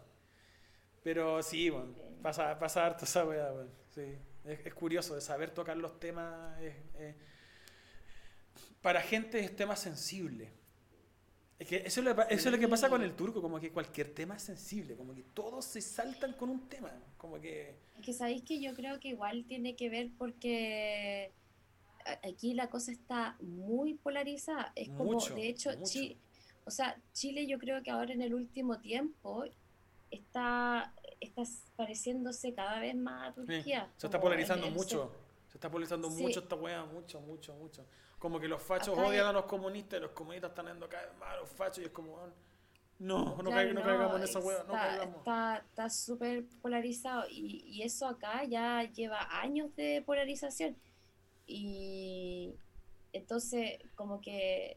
Pero sí, bueno, pasa, pasa harto esa weá, bueno, sí. Es, curioso de saber tocar los temas. para gente es tema sensible es que eso, es lo que pasa con el turco, como que cualquier tema es sensible, como que todos se saltan con un tema, como que... Es que sabéis que yo creo que igual tiene que ver porque aquí la cosa está muy polarizada, es como, de hecho, Chile, o sea, Chile yo creo que ahora en el último tiempo está, está pareciéndose cada vez más a Turquía. se está polarizando mucho, se está polarizando mucho esta wea, mucho, mucho, mucho. Como que los fachos odian a los comunistas y los comunistas están yendo cada vez más a los fachos y es como, No, no, Claro, no no, caigamos en esa hueá, no caigamos. está súper polarizado y, y eso acá ya lleva años de polarización y entonces como que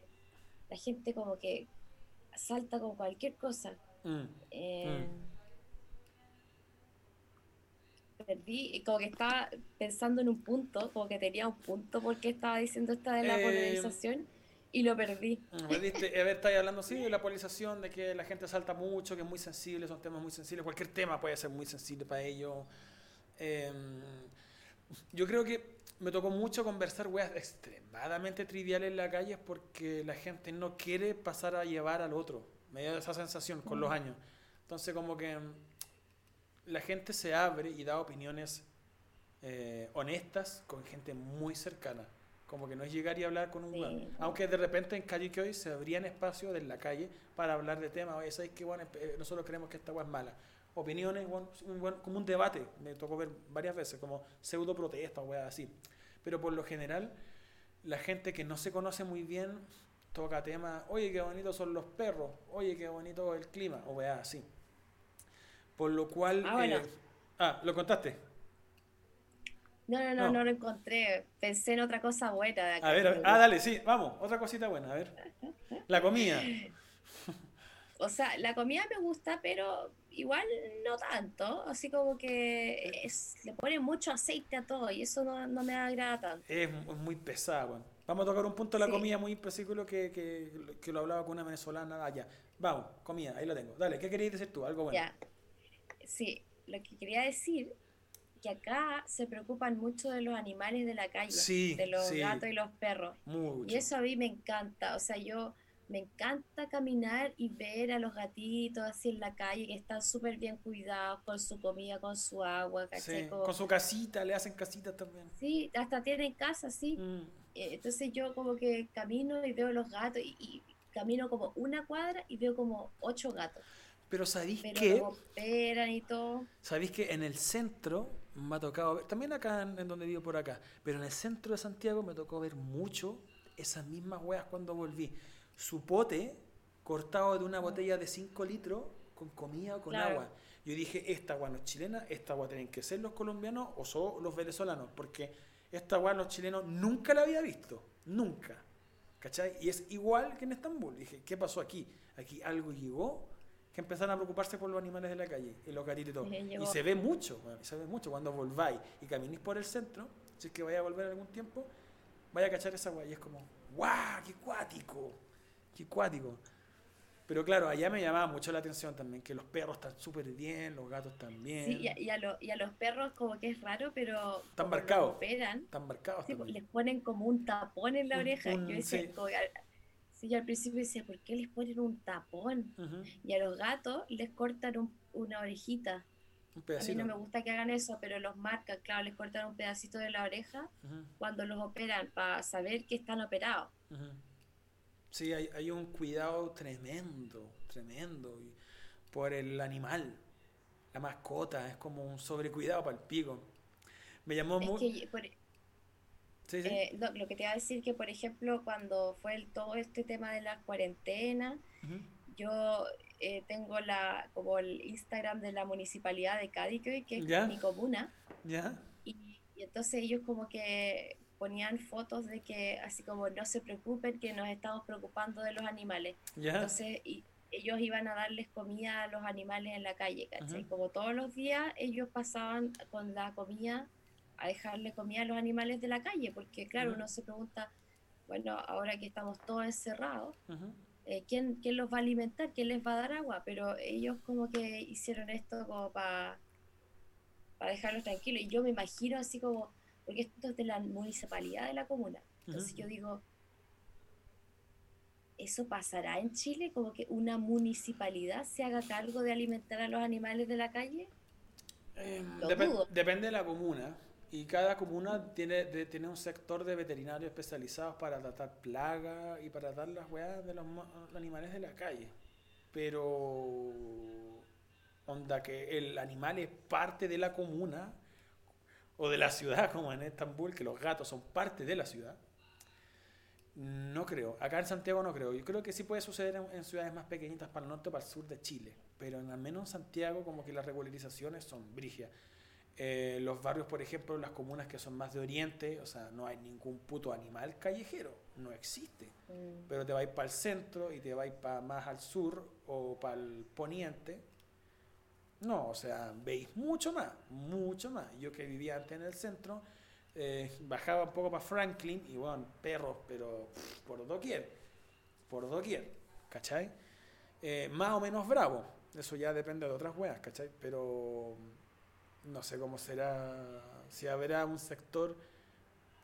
la gente como que salta con cualquier cosa. Mm, Eh, Perdí, como que estaba pensando en un punto, como que tenía un punto porque estaba diciendo esta de la Eh, polarización y lo perdí. mm, perdiste- a ver, estáis hablando sí de la polarización, de que la gente salta mucho, que es muy sensible, son temas muy sensibles, cualquier tema puede ser muy sensible para ellos. Eh, yo creo que me tocó mucho conversar weas extremadamente triviales en la calle porque la gente no quiere pasar a llevar al otro. Me dio esa sensación con los Mm. años. Entonces como que mm, la gente se abre y da opiniones eh, honestas con gente muy cercana. Como que no es llegar y hablar con un Sí. Aunque de repente en Calle que hoy se abrían espacios en la calle para hablar de temas. Oye, ¿sabes qué? Bueno, eh, nosotros creemos que esta weá es mala. Opiniones, un como un debate. Me tocó ver varias veces, como pseudo protesta, weá, así. Pero por lo general, la gente que no se conoce muy bien toca temas, oye, qué bonitos son los perros, oye, qué bonito el clima, o weá, así. Por lo cual... Ah, bueno. eh, ah, ¿lo contaste? No, no, no, No. no lo encontré. Pensé en otra cosa buena de acá. A ver, a Ah, dale, sí, vamos, otra cosita buena, a ver. La comida. O sea, la comida me gusta, pero igual no tanto. Así como que es- le ponen mucho aceite a todo y eso no, no me agrada tanto. Es mu- muy pesada, weón. Vamos a tocar un punto de la Sí. comida muy específico que, que, que lo hablaba con una venezolana allá. Vamos, comida, ahí lo tengo. Dale, ¿qué querías decir tú? Algo bueno. Ya. Sí, lo que quería decir que acá se preocupan mucho de los animales de la calle, Sí, de los sí. gatos y los perros. Mucho. Y eso a mí me encanta. O sea, yo me encanta caminar y ver a los gatitos así en la calle que están súper bien cuidados con su comida, con su agua. Sí, Con su casita, le hacen casitas también. Sí, hasta tienen casa, sí. Mm. Eh, Entonces yo como que camino y veo los gatos y, y camino como una cuadra y veo como ocho gatos. Pero ¿sabéis los operan y todo. ¿Sabéis que en el centro me ha tocado ver, también acá en, en donde vivo por acá, pero en el centro de Santiago me tocó ver mucho esas mismas weas cuando volví. Su pote cortado de una botella de 5 litros con comida o con Claro. agua. Yo dije, esta agua no es chilena, esta agua tienen que ser los colombianos o son los venezolanos, porque esta agua los chilenos nunca la había visto, nunca. ¿Cachai? Y es igual que en Estambul. Dije, ¿qué pasó aquí? Aquí algo llegó que empezaron a preocuparse por los animales de la calle y los gatitos y todo. Y se ve mucho, se ve mucho. Cuando volváis y caminís por el centro, si es que vaya a volver algún tiempo, vaya a cachar esa weá y es como, ¡guau! ¡Qué cuático! ¡Qué cuático! Pero claro, allá me llamaba mucho la atención también, que los perros están súper bien, los gatos también. Sí, y a, y a lo- y a los perros como que es raro, pero Están marcados. Están marcados sí, les ponen como un tapón en la oreja. un- yo decía, sí. como sí, yo al principio decía, ¿por qué les ponen un tapón? Y a los gatos les cortan un- una orejita. Un A mí no me gusta que hagan eso, pero los marcan, claro, les cortan un pedacito de la oreja cuando los operan para saber que están operados. Sí, hay, hay un cuidado tremendo, tremendo por el animal. La mascota es como un sobrecuidado para el pico. Me llamó por- Sí, sí. eh, no, lo que te iba a decir que, por ejemplo, cuando fue el, todo este tema de la cuarentena, Ujú. yo eh, tengo la como el Instagram de la municipalidad de Cádiz, que es mi comuna, y, y entonces ellos como que ponían fotos de que así como no se preocupen que nos estamos preocupando de los animales. Entonces y, ellos iban a darles comida a los animales en la calle, ¿cachai? Ujú. Como todos los días ellos pasaban con la comida a dejarle comida a los animales de la calle, porque claro, Ujú. uno se pregunta, bueno, ahora que estamos todos encerrados, Ujú. eh, ¿quién, ¿quién los va a alimentar? ¿Quién les va a dar agua? Pero ellos como que hicieron esto como para dejarlos tranquilos. Y yo me imagino así como, porque esto es de la municipalidad de la comuna. Entonces Ujú. yo digo, ¿eso pasará en Chile? Como que una municipalidad se haga cargo de alimentar a los animales de la calle. Depen- dudo. depende de la comuna. Y cada comuna tiene, tiene un sector de veterinarios especializados para tratar plagas y para tratar las weas de los animales de la calle. Pero. Onda que el animal es parte de la comuna o de la ciudad, como en Estambul, que los gatos son parte de la ciudad. No creo. Acá en Santiago no creo. Yo creo que sí puede suceder en, ciudades más pequeñitas para el norte o para el sur de Chile. Pero en, al menos en Santiago como que las regularizaciones son brigias. Eh, los barrios, por ejemplo, las comunas que son más de oriente, o sea, no hay ningún puto animal callejero. No existe. Mm. Pero te vais para el centro y te vais para más al sur o para el poniente. No, o sea, veis mucho más, mucho más. Yo que vivía antes en el centro eh, bajaba un poco para Franklin y bueno, perros, pero por doquier, por doquier, ¿cachai? Eh, más o menos bravo, eso ya depende de otras weas, ¿cachai? Pero no sé cómo será, si habrá un sector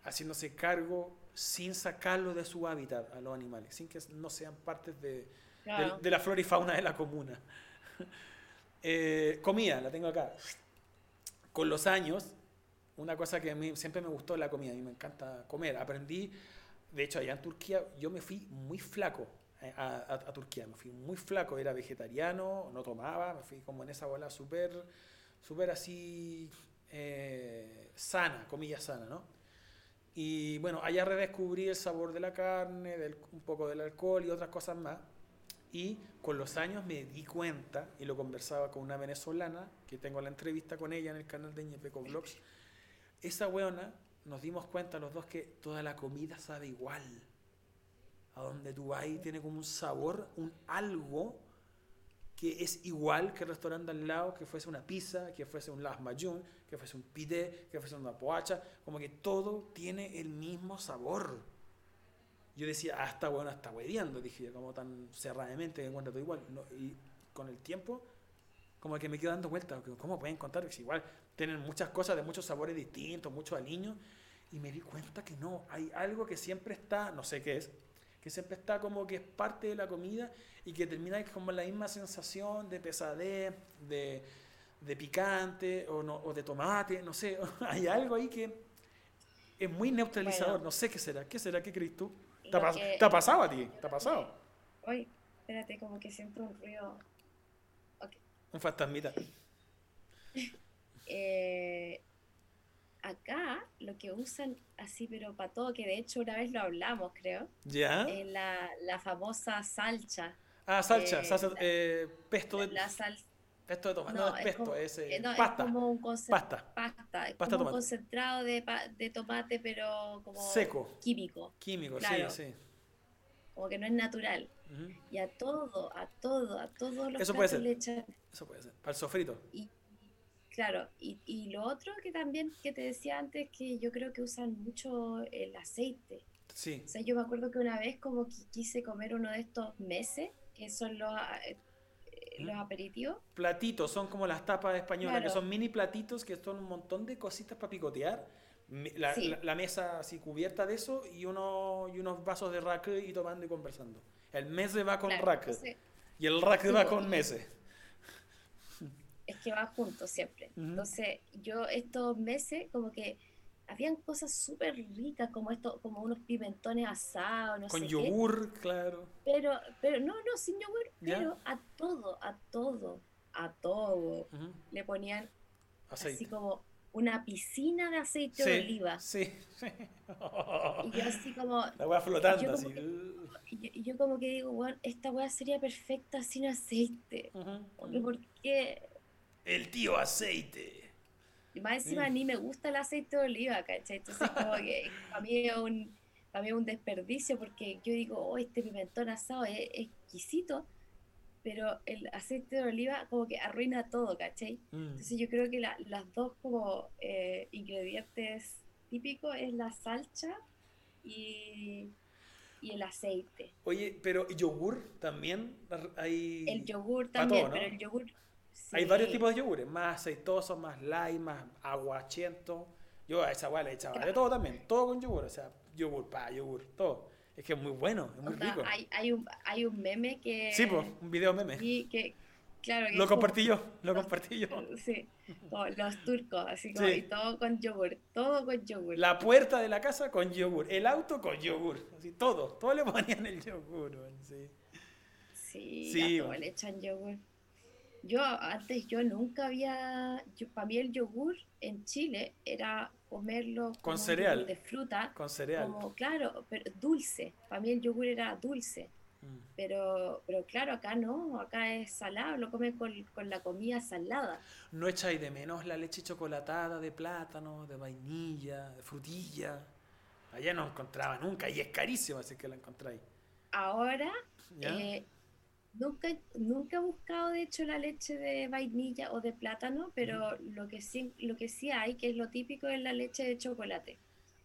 haciéndose cargo sin sacarlo de su hábitat a los animales, sin que no sean partes de, de, la flora y fauna de la comuna. eh, comida, la tengo acá. Con los años, una cosa que a mí siempre me gustó la comida, a mí me encanta comer. Aprendí, de hecho, allá en Turquía yo me fui muy flaco eh, a, Turquía, me fui muy flaco, era vegetariano, no tomaba, me fui como en esa bola súper, súper así eh, sana, comillas sana, ¿no? Y bueno, allá redescubrí el sabor de la carne, del, un poco del alcohol y otras cosas más. Y con los años me di cuenta, y lo conversaba con una venezolana, que tengo la entrevista con ella en el canal de Ñepeco Vlogs, esa weona nos dimos cuenta los dos que toda la comida sabe igual. A donde tú vas tiene como un sabor, un algo que es igual que el restaurante al lado, que fuese una pizza, que fuese un lasmayun, que fuese un pide, que fuese una poacha, como que todo tiene el mismo sabor. Yo decía, ah, esta weona está hueviando, dije, como tan cerradamente que encuentra todo igual. y con el tiempo, como que me quedo dando vueltas, ¿cómo pueden? Que es igual, tienen muchas cosas de muchos sabores distintos, muchos aliños, y me di cuenta que no, hay algo que siempre está, no sé qué es, que siempre está como que es parte de la comida y que termina como la misma sensación de pesadez, de, de picante o, no, o de tomate, no sé, hay algo ahí que es muy neutralizador, no sé qué será, ¿qué será? ¿Qué crees tú? ¿Te ha, pasado a ti? ¿Te ha pasado? Oye, espérate, como que siento un ruido. Un fantasmita. Eh, acá lo que usan así, pero para todo, que de hecho una vez lo hablamos, creo. ¿Ya? Es la, la famosa salcha. Ah, salcha, eh, eh, pesto de... La sal... Pesto de tomate, no, es pesto, es, pasta. Es como un pasta. Pasta, es como un concentrado de, de, tomate, pero como... Seco. Químico. Químico, claro. sí, sí. Como que no es natural. Y a todo, a todo, a todos los Eso puede ser. Eso puede ser. Para el sofrito. Y, Claro, y, y, lo otro que también que te decía antes, que yo creo que usan mucho el aceite. Sí. O sea, yo me acuerdo que una vez como que quise comer uno de estos meses, que son los, eh, los aperitivos. Platitos, son como las tapas españolas, que son mini platitos que son un montón de cositas para picotear. La, la, mesa así cubierta de eso y, uno, y unos vasos de rack y tomando y conversando. El mes va con rack. y el rack va con meses es que va juntos siempre. Entonces, yo estos meses como que habían cosas súper ricas como esto, como unos pimentones asados, no Con yogur, claro. Pero, pero no, no, sin yogur, pero a todo, a todo, a todo le ponían así como una piscina de aceite de oliva. Sí, sí. y yo así como... La hueá flotando yo así. y, yo, como que digo, bueno, esta hueá sería perfecta sin aceite. ¿Por qué? El tío aceite. Y más encima ni me gusta el aceite de oliva, ¿cachai? Entonces como que para mí es un, para un desperdicio porque yo digo, oh, este pimentón asado es, exquisito, pero el aceite de oliva como que arruina todo, ¿cachai? Mm. Entonces yo creo que las dos como eh, ingredientes típicos es la salcha y, y el aceite. Oye, pero yogur también hay... El yogur también, pero el yogur hay varios tipos de yogures, más aceitosos, más light, más aguachento. Yo a esa weá le echaba de todo también, todo con yogur, o sea, yogur, pa, yogur, todo. Es que es muy bueno, es muy rico. Hay, hay, un, hay un meme que... Sí, pues, un video meme. Y que, claro, lo compartí yo, lo compartí yo. Sí, los turcos, así como, y todo con yogur, todo con yogur. La puerta de la casa con yogur, el auto con yogur, así todo, todo le ponían el yogur, sí. Sí, sí a todo le echan yogur. Yo antes yo nunca había, yo, para mí el yogur en Chile era comerlo Con cereal. de fruta, Con cereal. como claro, pero dulce. Para mí el yogur era dulce, Mm. pero pero claro, acá no, acá es salado, lo comen con, con la comida salada. ¿No echáis de menos la leche chocolatada de plátano, de vainilla, de frutilla? Allá no encontraba nunca y es carísima así que la encontráis. Ahora eh, nunca nunca he buscado de hecho la leche de vainilla o de plátano, pero lo que sí lo que sí hay, que es lo típico, es la leche de chocolate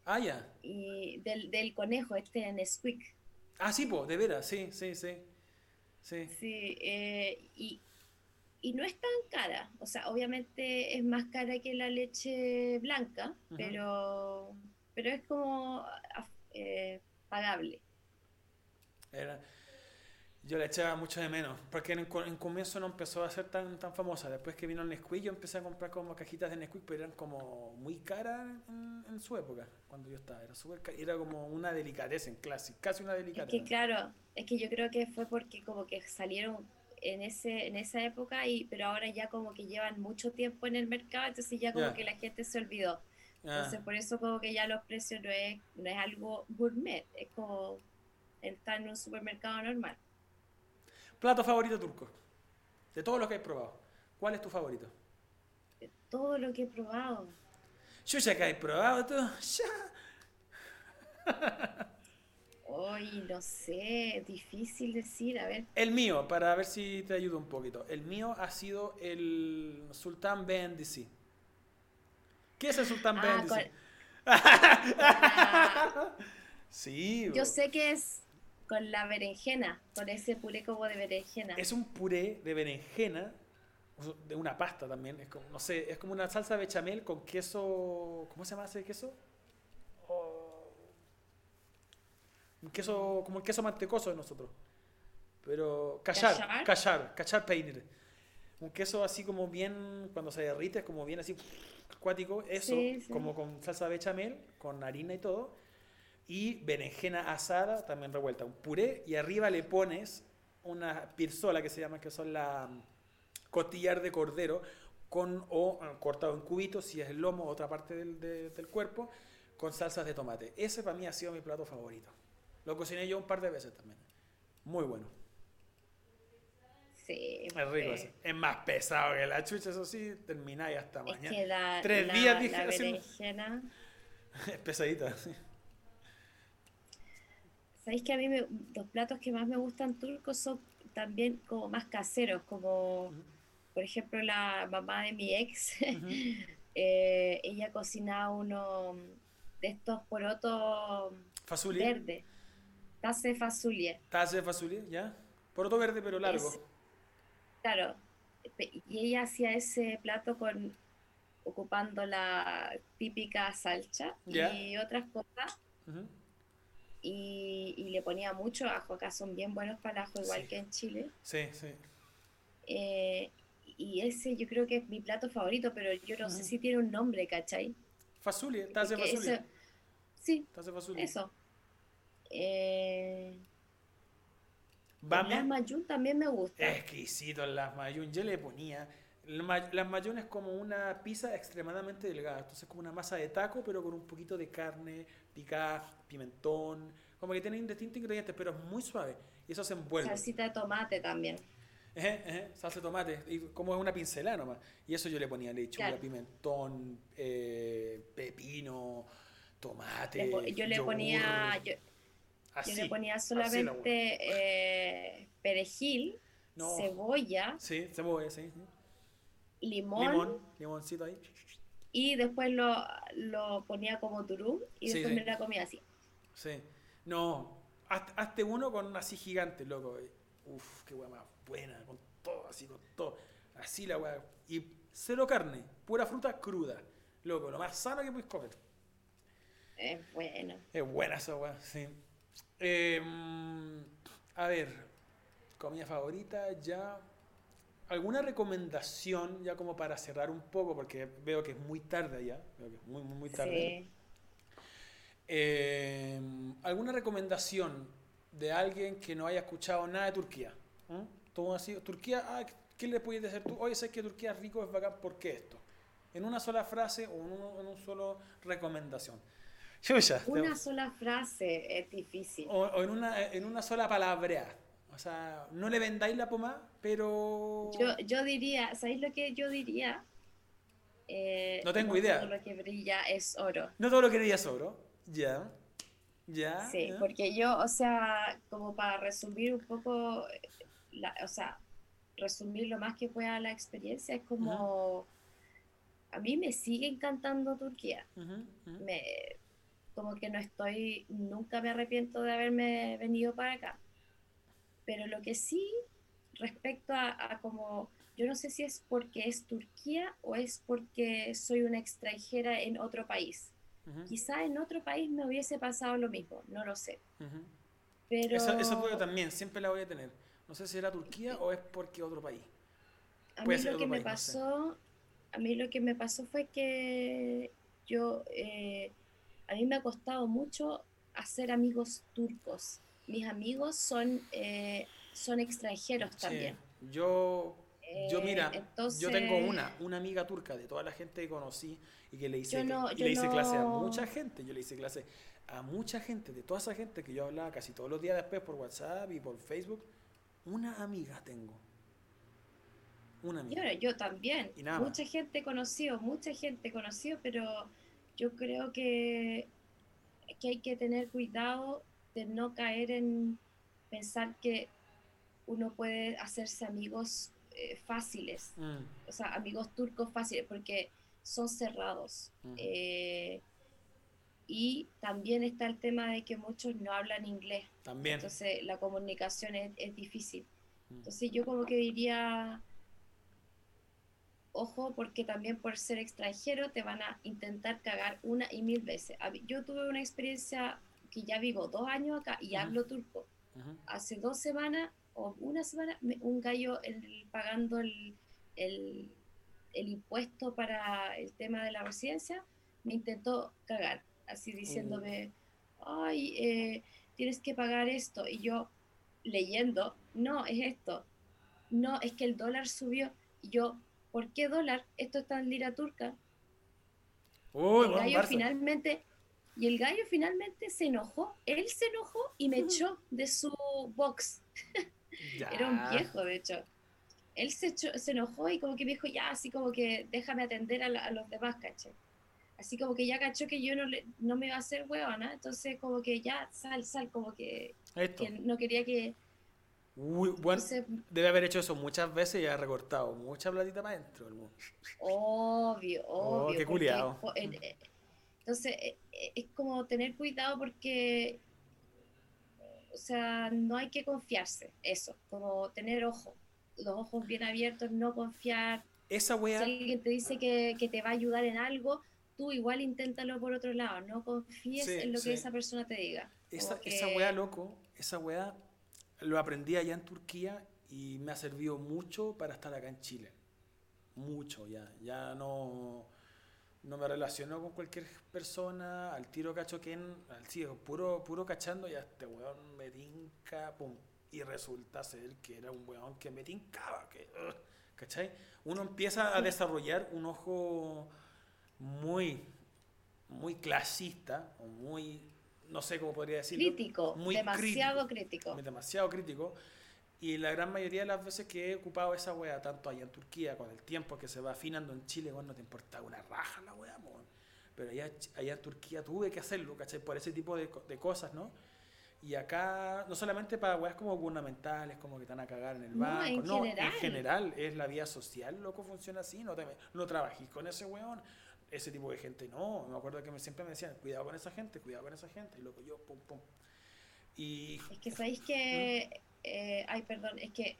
Ah, ya. y del, del conejo este Nesquik. Ah, sí, po, de veras, sí, sí, sí. Sí. Sí, eh, y, y no es tan cara. O sea, obviamente es más cara que la leche blanca, pero, pero es como af- eh, pagable. Era, yo la echaba mucho de menos, porque en, en comienzo no empezó a ser tan, tan famosa. Después que vino el Nesquik, yo empecé a comprar como cajitas de Nesquik, pero eran como muy caras en, en su época, cuando yo estaba. Era súper ca- Era como una delicadeza en clase, casi una Es delicadeza. que claro, es que yo creo que fue porque como que salieron en ese en esa época y pero ahora ya como que llevan mucho tiempo en el mercado, entonces ya como que la gente se olvidó. Entonces por eso como que ya los precios no es no es algo gourmet, es como estar en un supermercado normal. Plato favorito turco, de todos los que he probado. ¿Cuál es tu favorito? Todo lo que he probado. Yo ya que he probado todo, ya. Hoy no sé, difícil decir, a ver. El mío, para ver si te ayudo un poquito. El mío ha sido el Sultán BNDC. ¿Qué es el Sultán Ah, BNDC? con- Sí, yo sé que es con la berenjena, con ese puré como de berenjena. es un puré de berenjena, de una pasta también. Es como, no sé, es como una salsa bechamel con queso. ¿Cómo se llama ese queso? Oh, un queso, como el queso mantecoso de nosotros. Pero, cachar, ¿Cachar? cachar, peiner. Un queso así como bien, cuando se derrite, es como bien así acuático. Eso, Sí, sí. como con salsa bechamel, con harina y todo. Y berenjena asada, también revuelta. Un puré y arriba le pones una pirzola que se llama, que son la mm, costillar de cordero, con o eh, cortado en cubitos, si es el lomo, otra parte del, de- del cuerpo, con salsas de tomate. Ese para mí ha sido mi plato favorito. Lo cociné yo un par de veces también. Muy bueno. Sí. Es rico ese. Es más pesado que la chucha, eso sí, termináis hasta Es mañana. que la, Tres la- días dije la berenjena. Es pesadita. sí. ¿Sabéis que a mí me- los platos que más me gustan turcos son también como más caseros? Como, por ejemplo, la mamá de mi ex, eh, ella cocinaba uno de estos porotos Fasuli. verdes, tace fasulie. Taza de fasuli, ¿ya? Poroto verde pero largo. Es- Claro, y ella hacía ese plato con ocupando la típica salcha y otras cosas. Y, y le ponía mucho ajo, acá son bien buenos para el ajo igual Sí. que en Chile. Sí, sí. Eh, y ese yo creo que es mi plato favorito, pero yo no sé Ujú. si tiene un nombre, ¿cachai? Fasuli, taza de eso- sí, de fasuli. eso. Eh, las mayún también me gusta. Exquisito las mayún. Yo le ponía. La ma- Las mayún es como una pizza extremadamente delgada. Entonces, como una masa de taco, pero con un poquito de carne, picada, pimentón. Como que tienen distintos ingredientes, pero es muy suave. Y eso se envuelve. Salsita de tomate también. Ejé, ejé, salsa de tomate. Y como es una pincelada nomás. Y eso yo le ponía lechuga, Claro. pimentón, eh, pepino, tomate. Le yo le yogur. ponía, yo, le ponía solamente eh, perejil, No. cebolla, Sí, cebolla, sí. Limón, Limón, limoncito ahí. y después lo, lo ponía como turú y Sí, después sí. me la comía así. Sí. No, haz- hazte uno con así gigante, loco. Uf, qué weá más buena, con todo, así, con todo. Así la weá. Y cero carne, pura fruta cruda. Loco, lo más sano que puedes comer. Es bueno. Es buena esa weá, sí. Eh, mm, a ver, comida favorita, ya. ¿Alguna recomendación, ya como para cerrar un poco? Porque veo que es muy tarde ya. Veo que es muy, muy, muy tarde. Sí. Eh, ¿Alguna recomendación de alguien que no haya escuchado nada de Turquía? ¿Mm? Todo así, Turquía, ah, ¿qué le puedes decir tú? Oye, sé que Turquía es rico, es bacán, ¿por qué esto? En una sola frase o en, un, en una sola recomendación. una sola frase es difícil. O, en, una, en una sola palabra. O sea, no le vendáis la pomada, pero... Yo, yo diría, ¿sabéis lo que yo diría? Eh, no tengo idea. Todo lo que brilla es oro. No todo lo que brilla es oro. Ya. Ya. Sí, porque yo, o sea, como para resumir un poco, o sea, resumir lo más que pueda la experiencia, es como. A mí me sigue encantando Turquía. Me, como que no estoy. Nunca me arrepiento de haberme venido para acá. Pero lo que sí, respecto a, a como yo no sé si es porque es Turquía o es porque soy una extranjera en otro país. Quizá en otro país me hubiese pasado lo mismo, no lo sé. Pero... Esa, esa también, siempre la voy a tener. No sé si era Turquía o es porque otro país. A mí lo que me pasó, a mí lo que me pasó fue que yo, eh, a mí me ha costado mucho hacer amigos turcos. Mis amigos son, eh, son extranjeros también. Yo yo, mira, yo tengo una, una amiga turca de toda la gente que conocí y que le hice, y le hice clase a mucha gente. Yo le hice clase a mucha gente, de toda esa gente que yo hablaba casi todos los días después por WhatsApp y por Facebook. Una amiga tengo. Una amiga. yo también. mucha gente conocido, mucha gente conocido, pero yo creo que, que hay que tener cuidado de no caer en pensar que uno puede hacerse amigos eh, fáciles, mm. o sea, amigos turcos fáciles, porque son cerrados. Mm. Eh, y también está el tema de que muchos no hablan inglés. También. Entonces la comunicación es, es difícil. Mm. Entonces yo como que diría, ojo, porque también por ser extranjero te van a intentar cagar una y mil veces. Yo tuve una experiencia que ya vivo dos años acá y hablo turco. Hace dos semanas o una semana, un gallo pagando el, el, impuesto para el tema de la residencia, me intentó cagar, así diciéndome, ay, eh, tienes que pagar esto. Y yo leyendo, no, es esto. No, es que el dólar subió. Y yo, ¿por qué dólar? Esto está en lira turca. el gallo finalmente, y el gallo finalmente se enojó, él se enojó y me echó de su box. Era un viejo, de hecho. Él se, se enojó y como que me dijo, ya, así como que déjame atender a, los demás, caché. Así como que ya cachó que yo no, le, no me iba a hacer huevona, entonces como que ya, sal, sal, como que, no quería que... bueno, debe haber hecho eso muchas veces y ha recortado mucha platita para adentro. Obvio, oh, obvio. qué culiado. Eh, es como tener cuidado porque o sea, no hay que confiarse, eso, como tener ojo, los ojos bien abiertos, no confiar. Esa wea... Si alguien te dice que, que, te va a ayudar en algo, tú igual inténtalo por otro lado, no confíes en lo que esa persona te diga. Esa, esa wea, loco, esa wea lo aprendí allá en Turquía y me ha servido mucho para estar acá en Chile. Mucho ya, ya no no me relaciono con cualquier persona, al tiro cacho al ciego, puro, puro cachando, y a este weón me tinca, pum, y resulta ser que era un weón que me tincaba, que, ¿cachai? Uno empieza a desarrollar un ojo muy, muy clasista, o muy, no sé cómo podría decirlo. Crítico, muy demasiado crítico. crítico. Demasiado crítico y la gran mayoría de las veces que he ocupado esa wea, tanto allá en Turquía, con el tiempo que se va afinando en Chile, bueno, no te importa una raja la wea, pero allá, allá en Turquía tuve que hacerlo, ¿cachai? Por ese tipo de, de cosas, ¿no? Y acá, no solamente para weas como gubernamentales, como que están a cagar en el banco, no, en, general. es la vida social, loco, funciona así, no, te, no trabajís con ese weón, ese tipo de gente, no, me acuerdo que me, siempre me decían, cuidado con esa gente, cuidado con esa gente, y loco, yo, pum, pum. Y, es que sabéis que eh, ay, perdón, es que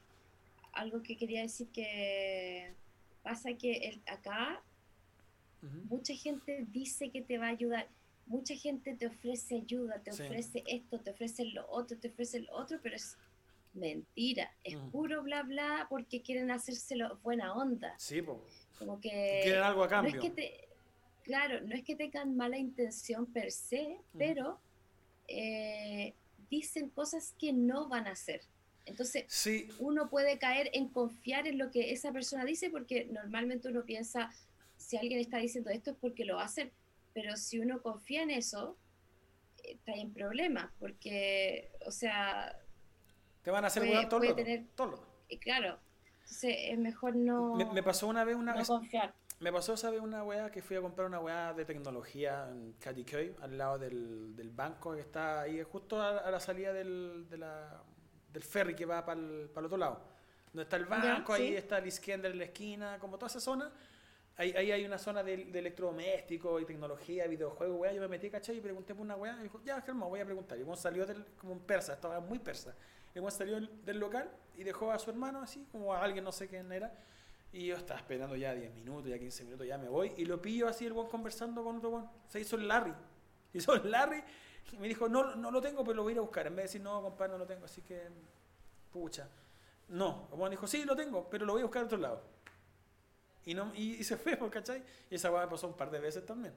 algo que quería decir que pasa que el, acá mucha gente dice que te va a ayudar, mucha gente te ofrece ayuda, te ofrece esto, te ofrece lo otro, te ofrece lo otro, pero es mentira, es puro bla bla porque quieren hacérselo buena onda. Sí, como que quieren algo a cambio. No es que te, claro, no es que tengan mala intención per se, pero eh, dicen cosas que no van a hacer. Entonces, uno puede caer en confiar en lo que esa persona dice porque normalmente uno piensa, si alguien está diciendo esto es porque lo va a hacer, pero si uno confía en eso, eh, está en problemas, porque, o sea... Te van a hacer puede, todo, tener, todo. Claro, entonces es mejor no... Me, pasó una vez una no confiar. Me pasó esa vez una weá que fui a comprar una weá de tecnología en Cadicoy, al lado del, del, banco que está ahí, justo a, la salida del, de la, del ferry que va para el, otro lado. Donde está el banco, ahí está el izquierda en la esquina, como toda esa zona. Ahí, ahí hay una zona de, de electrodomésticos y tecnología, videojuegos, weá. Yo me metí, ¿cachai? Y pregunté por una weá. Y dijo, ya, Germán, voy a preguntar. Y uno salió del, como un persa, estaba muy persa. Y uno salió del local y dejó a su hermano así, como a alguien, no sé quién era y yo estaba esperando ya 10 minutos, ya 15 minutos, ya me voy. Y lo pillo así el buen conversando con otro buen. Se hizo el Larry. Hizo el Larry me dijo, no, no lo tengo, pero lo voy a ir a buscar. En vez de decir, no, compadre, no lo tengo. Así que, pucha. No. El dijo, sí, lo tengo, pero lo voy a buscar a otro lado. Y, no, y, se fue, ¿cachai? Y esa me pasó un par de veces también.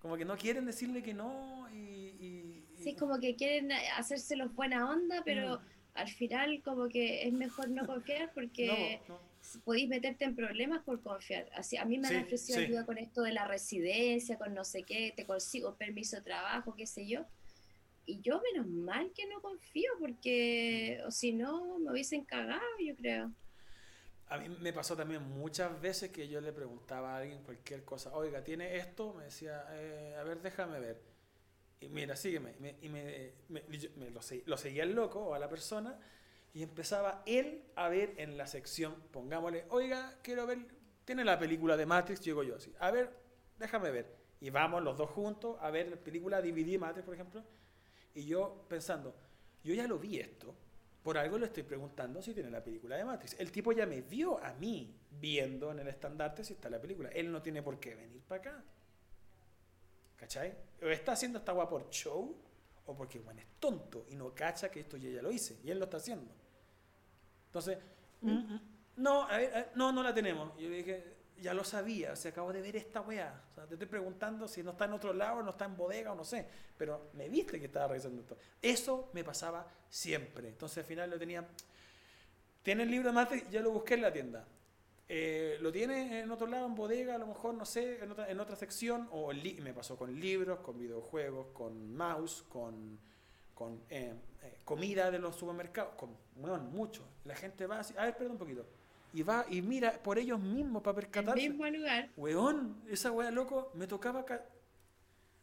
Como que no quieren decirle que no y... sí, como que quieren hacerse los buena onda, pero mm. al final como que es mejor no confiar porque... No, podéis meterte en problemas por confiar. Así, a mí me han ofrecido ayuda con esto de la residencia, con no sé qué, te consigo permiso de trabajo, qué sé yo. Y yo menos mal que no confío, porque o si no me hubiesen cagado, yo creo. A mí me pasó también muchas veces que yo le preguntaba a alguien cualquier cosa, oiga, ¿tiene esto? Me decía, eh, a ver, déjame ver. Y mira, sígueme. y me, lo, lo seguía el loco o a la persona y empezaba él a ver en la sección, pongámosle, oiga, quiero ver, tiene la película de Matrix, llego yo así, a ver, déjame ver. Y vamos los dos juntos a ver la película DVD Matrix, por ejemplo. Y yo pensando, yo ya lo vi esto, por algo le estoy preguntando si tiene la película de Matrix. El tipo ya me vio a mí viendo en el estandarte si está la película. Él no tiene por qué venir para acá. ¿Cachai? O está haciendo esta guapa por show, o porque bueno, es tonto y no cacha que esto yo ya lo hice. Y él lo está haciendo. Entonces, mm, mm, no, no, no la tenemos. yo dije, ya lo sabía, o sea, acabo de ver esta weá. O sea, te estoy preguntando si no está en otro lado, no está en bodega o no sé. Pero me viste que estaba revisando esto. Eso me pasaba siempre. Entonces al final lo tenía. ¿Tiene el libro de mate? Ya lo busqué en la tienda. Eh, lo tiene en otro lado, en bodega, a lo mejor, no sé, en otra, en otra sección. O me pasó con libros, con videojuegos, con mouse, con, con eh, eh, comida de los supermercados. Con, bueno, mucho. La gente va así, a ver, perdón un poquito. Y va y mira por ellos mismos para percatarse. El mismo lugar. Weón, esa wea loco, me tocaba acá.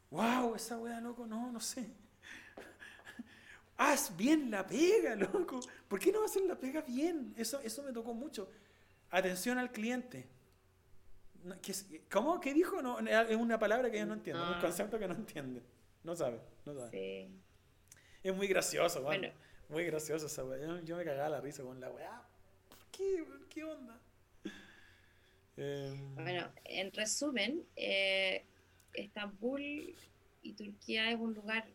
Wow, esa wea loco, no, no sé. Haz bien la pega, loco. ¿Por qué no hacen la pega bien? Eso, eso me tocó mucho. Atención al cliente. ¿Cómo? ¿Qué dijo? No, es una palabra que yo no entiendo, un ah. concepto que no entiende. No sabe, no sabe. Sí. Es muy gracioso, bueno. Muy gracioso esa weá. Yo, me cagaba la risa con la weá. ¿Qué, ¿Qué onda? Em, bueno, en resumen, eh, Estambul y Turquía es un lugar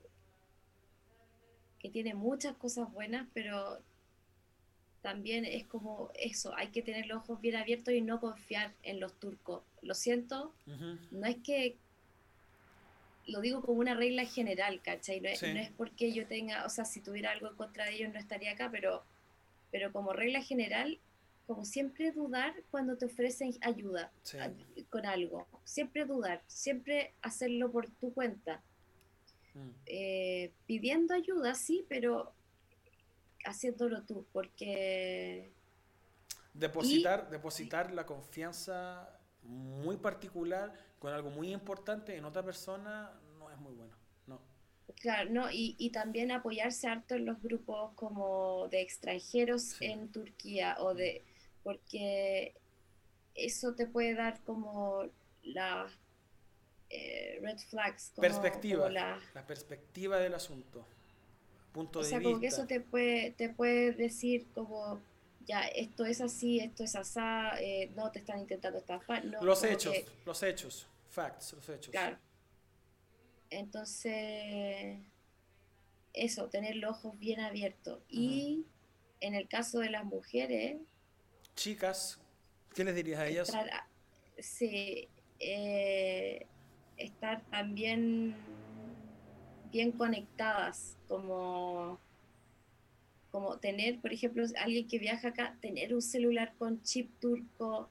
que tiene muchas cosas buenas, pero también es como eso, hay que tener los ojos bien abiertos y no confiar en los turcos. Lo siento, no es que lo digo como una regla general, ¿cachai? No es, no es, porque yo tenga, o sea, si tuviera algo en contra de ellos no estaría acá, pero, pero como regla general, como siempre dudar cuando te ofrecen ayuda con algo, siempre dudar, siempre hacerlo por tu cuenta. Mm. Eh, pidiendo ayuda, sí, pero haciéndolo tú, porque... Depositar, depositar la confianza muy particular con algo muy importante en otra persona no es muy bueno. No. Claro, no, y, y también apoyarse harto en los grupos como de extranjeros en Turquía o de porque eso te puede dar como la eh, red flags perspectiva la, perspectiva del asunto punto o sea, como que eso te puede te puede decir como ya esto es así esto es asá eh, no te están intentando estafar los hechos los hechos facts, los hechos. Claro. Entonces, eso, tener los ojos bien abiertos. Y en el caso de las mujeres... Chicas, ¿qué les dirías a ellas? sí, eh, estar también bien conectadas, como como tener, por ejemplo, alguien que viaja acá, tener un celular con chip turco,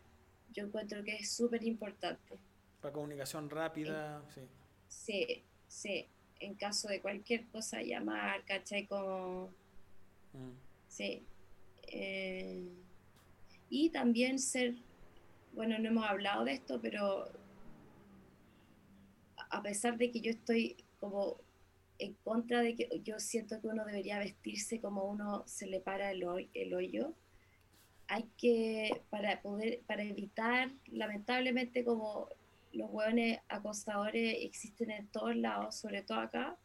yo encuentro que es súper importante. Para comunicación rápida, sí. Sí, sí. En caso de cualquier cosa, llamar, ¿cachai? Como... Mm. Sí. Eh, y también ser, bueno, no hemos hablado de esto, pero a pesar de que yo estoy como en contra de que yo siento que uno debería vestirse como uno se le para el, el hoyo, hay que, para poder, para evitar, lamentablemente como los hueones acosadores existen en todos lados, sobre todo acá,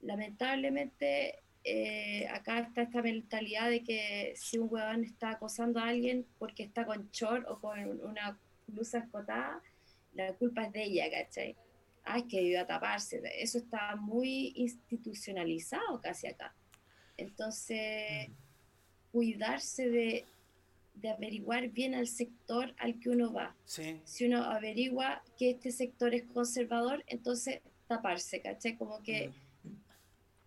lamentablemente eh, acá está esta mentalidad de que si un huevón está acosando a alguien porque está con short o con una blusa escotada, la culpa es de ella, ¿cachai? ay, que iba a taparse. Eso está muy institucionalizado casi acá. Entonces, cuidarse de, de, averiguar bien al sector al que uno va. Si uno averigua que este sector es conservador, entonces taparse, ¿cachai? Como que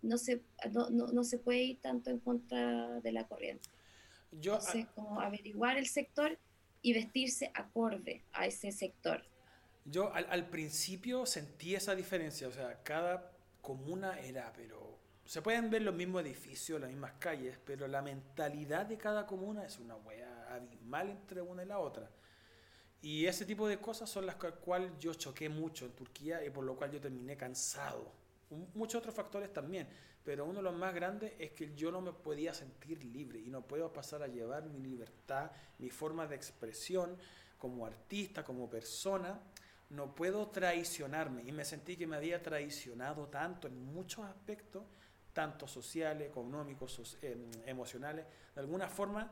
no, se, no, no, se puede ir tanto en contra de la corriente. Yo, entonces, como averiguar el sector y vestirse acorde a ese sector. Yo al, principio sentí esa diferencia, o sea, cada comuna era, pero se pueden ver los mismos edificios, las mismas calles, pero la mentalidad de cada comuna es una wea abismal entre una y la otra. Y ese tipo de cosas son las cuales yo choqué mucho en Turquía y por lo cual yo terminé cansado. Muchos otros factores también, pero uno de los más grandes es que yo no me podía sentir libre y no puedo pasar a llevar mi libertad, mi forma de expresión como artista, como persona no puedo traicionarme. Y me sentí que me había traicionado tanto en muchos aspectos, tanto sociales, económicos, em, emocionales. De alguna forma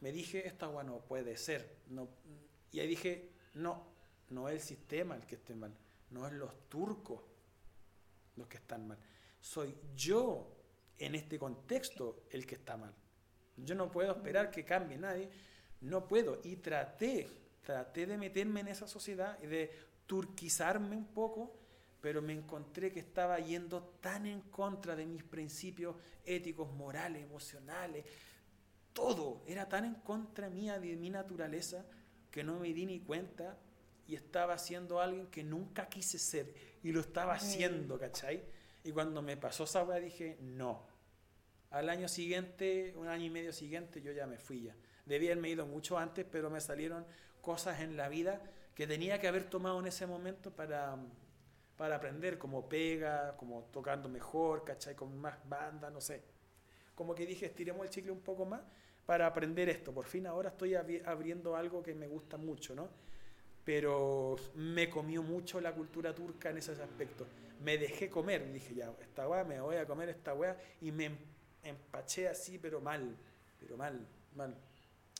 me dije, esta agua no puede ser. No, y ahí dije, no, no es el sistema el que esté mal, no es los turcos los que están mal. Soy yo en este contexto el que está mal. Yo no puedo esperar que cambie nadie, no puedo. Y traté traté de meterme en esa sociedad y de turquizarme un poco, pero me encontré que estaba yendo tan en contra de mis principios éticos, morales, emocionales, todo era tan en contra mía, de mi naturaleza, que no me di ni cuenta y estaba siendo alguien que nunca quise ser y lo estaba haciendo, ¿cachai? Y cuando me pasó esa weá dije, no. Al año siguiente, un año y medio siguiente, yo ya me fui ya. Debía haberme ido mucho antes, pero me salieron cosas en la vida que tenía que haber tomado en ese momento para, para aprender, como pega, como tocando mejor, ¿cachai? Con más banda, no sé. Como que dije, estiremos el chicle un poco más para aprender esto. Por fin ahora estoy abriendo algo que me gusta mucho, ¿no? Pero me comió mucho la cultura turca en ese aspecto. Me dejé comer, dije, ya, esta weá, me voy a comer esta weá, y me empaché así, pero mal, pero mal, mal.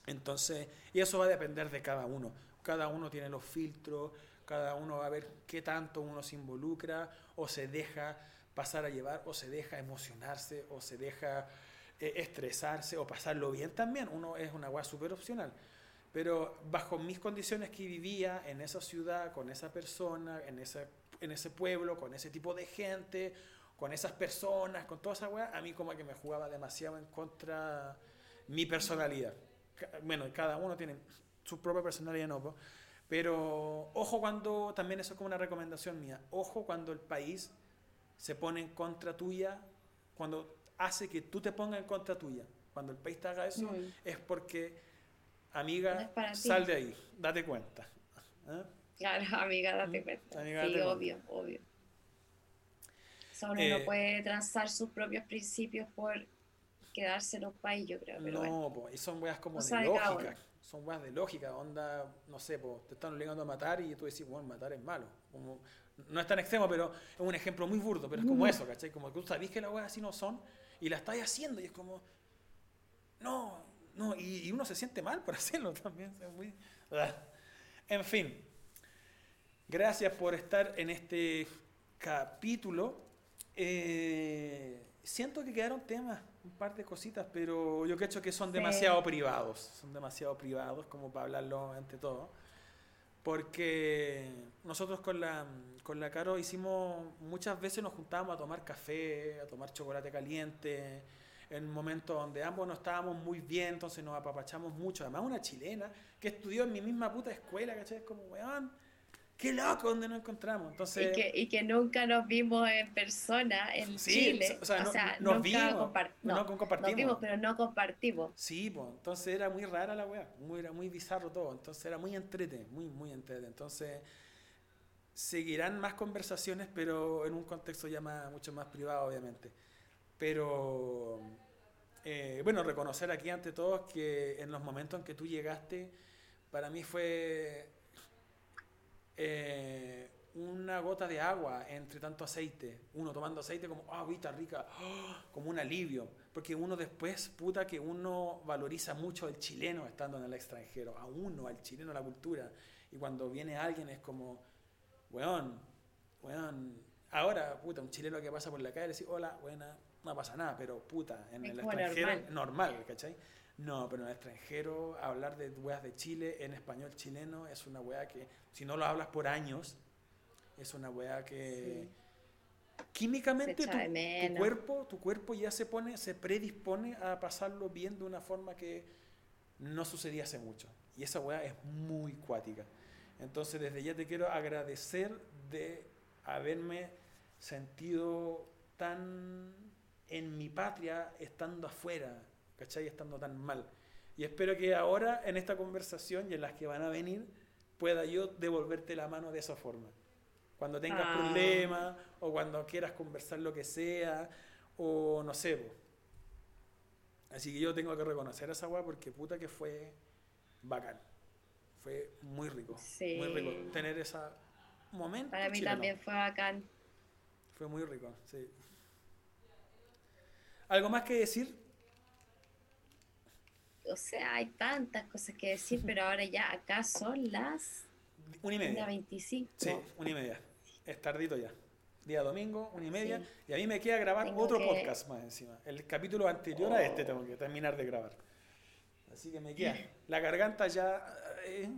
Entonces, y eso va a depender de cada uno. Cada uno tiene los filtros, cada uno va a ver qué tanto uno se involucra o se deja pasar a llevar o se deja emocionarse o se deja eh, estresarse o pasarlo bien también. Uno es una weá súper opcional. Pero bajo mis condiciones que vivía en esa ciudad, con esa persona, en, esa, en ese pueblo, con ese tipo de gente, con esas personas, con toda esa weá, a mí como que me jugaba demasiado en contra mi personalidad bueno, cada uno tiene su propia personalidad, no, pero ojo cuando, también eso es como una recomendación mía, ojo cuando el país se pone en contra tuya, cuando hace que tú te pongas en contra tuya. Cuando el país te haga eso, es porque, amiga, sal de ahí, date cuenta. ¿Ah? Claro, amiga, date ¿Mm? cuenta. sí, obvio, obvio. uno no eh, puede transar sus propios principios por quedarse en un país, yo creo. no, y son weas como de lógica. Son weas de lógica, onda, no sé, te están obligando a matar y tú decís, bueno, matar es malo. Como, no es tan extremo, pero es un ejemplo muy burdo, pero es como eso, ¿cachai? Como que tú sabes que las weas así no son y las estás haciendo y es como, no, no, y, uno se siente mal por hacerlo también. Ah. En fin, gracias por estar en este capítulo. Eh, siento que quedaron temas un par de cositas, pero yo creo que son demasiado privados, son demasiado privados como para hablarlo entre todos. Porque nosotros con la, con la Caro hicimos, muchas veces nos juntábamos a tomar café, a tomar chocolate caliente, en momentos donde ambos no estábamos muy bien, entonces nos apapachamos mucho. Además, una chilena que estudió en mi misma puta escuela, ¿cachai? Es como, weón, qué loco donde nos encontramos. Entonces, y, que, y que nunca nos vimos en persona en Chile. O sea, no, nos vimos, no, compartimos. Nos vimos, pero no compartimos. Sí, pues, entonces era muy rara la weá, muy, era muy bizarro todo. Entonces era muy entrete, muy, muy entrete. Entonces seguirán más conversaciones, pero en un contexto ya más, mucho más privado, obviamente. Pero, eh, bueno, reconocer aquí ante todos que en los momentos en que tú llegaste, para mí fue eh, una gota de agua entre tanto aceite. Uno tomando aceite como, ah, vista rica, como un alivio. Porque uno después, puta, que uno valoriza mucho el chileno estando en el extranjero, a uno, al chileno, la cultura. Y cuando viene alguien es como, weón, weón, ahora, puta, un chileno que pasa por la calle y dice, hola, buena, no pasa nada, pero puta, en el extranjero normal. normal, ¿cachai? No, pero en el extranjero hablar de weas de Chile en español chileno es una wea que, si no lo hablas por años, es una wea que químicamente tu, cuerpo, tu cuerpo ya se pone, se predispone a pasarlo bien de una forma que no sucedía hace mucho. Y esa wea es muy cuática. Entonces desde ya te quiero agradecer de haberme sentido tan en mi patria estando afuera, ¿cachai? Estando tan mal. Y espero que ahora en esta conversación y en las que van a venir pueda yo devolverte la mano de esa forma. Cuando tengas ah. problemas o cuando quieras conversar lo que sea o no sé. Así que yo tengo que reconocer a esa weá porque puta que fue bacán. Fue muy rico. Muy rico tener ese momento. Para mí también fue bacán. Fue muy rico, sí. ¿Algo más que decir? O sea, hay tantas cosas que decir, pero ahora ya acá son las... Una y media. 25. Sí, una y media. Es tardito ya. Día domingo, una y media. Y a mí me queda grabar otro podcast más encima. El capítulo anterior a este tengo que terminar de grabar. Así que me queda. La garganta ya... Eh.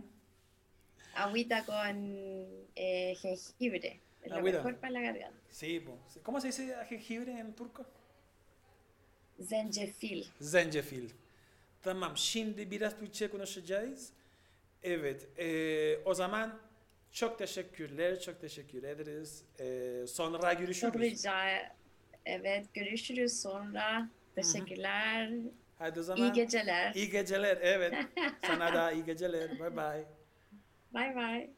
Agüita con eh, jengibre. Es lo mejor para la garganta. Sí, ¿cómo se dice jengibre en turco? Zencefil. Zencefil. Tamam şimdi biraz Türkçe konuşacağız. Evet e, o zaman çok teşekkürler, çok teşekkür ederiz. E, sonra görüşürüz. Çok rica Evet görüşürüz sonra. Teşekkürler. Hadi o zaman. İyi geceler. İyi geceler evet. Sana da iyi geceler. Bye bye. Bye bye.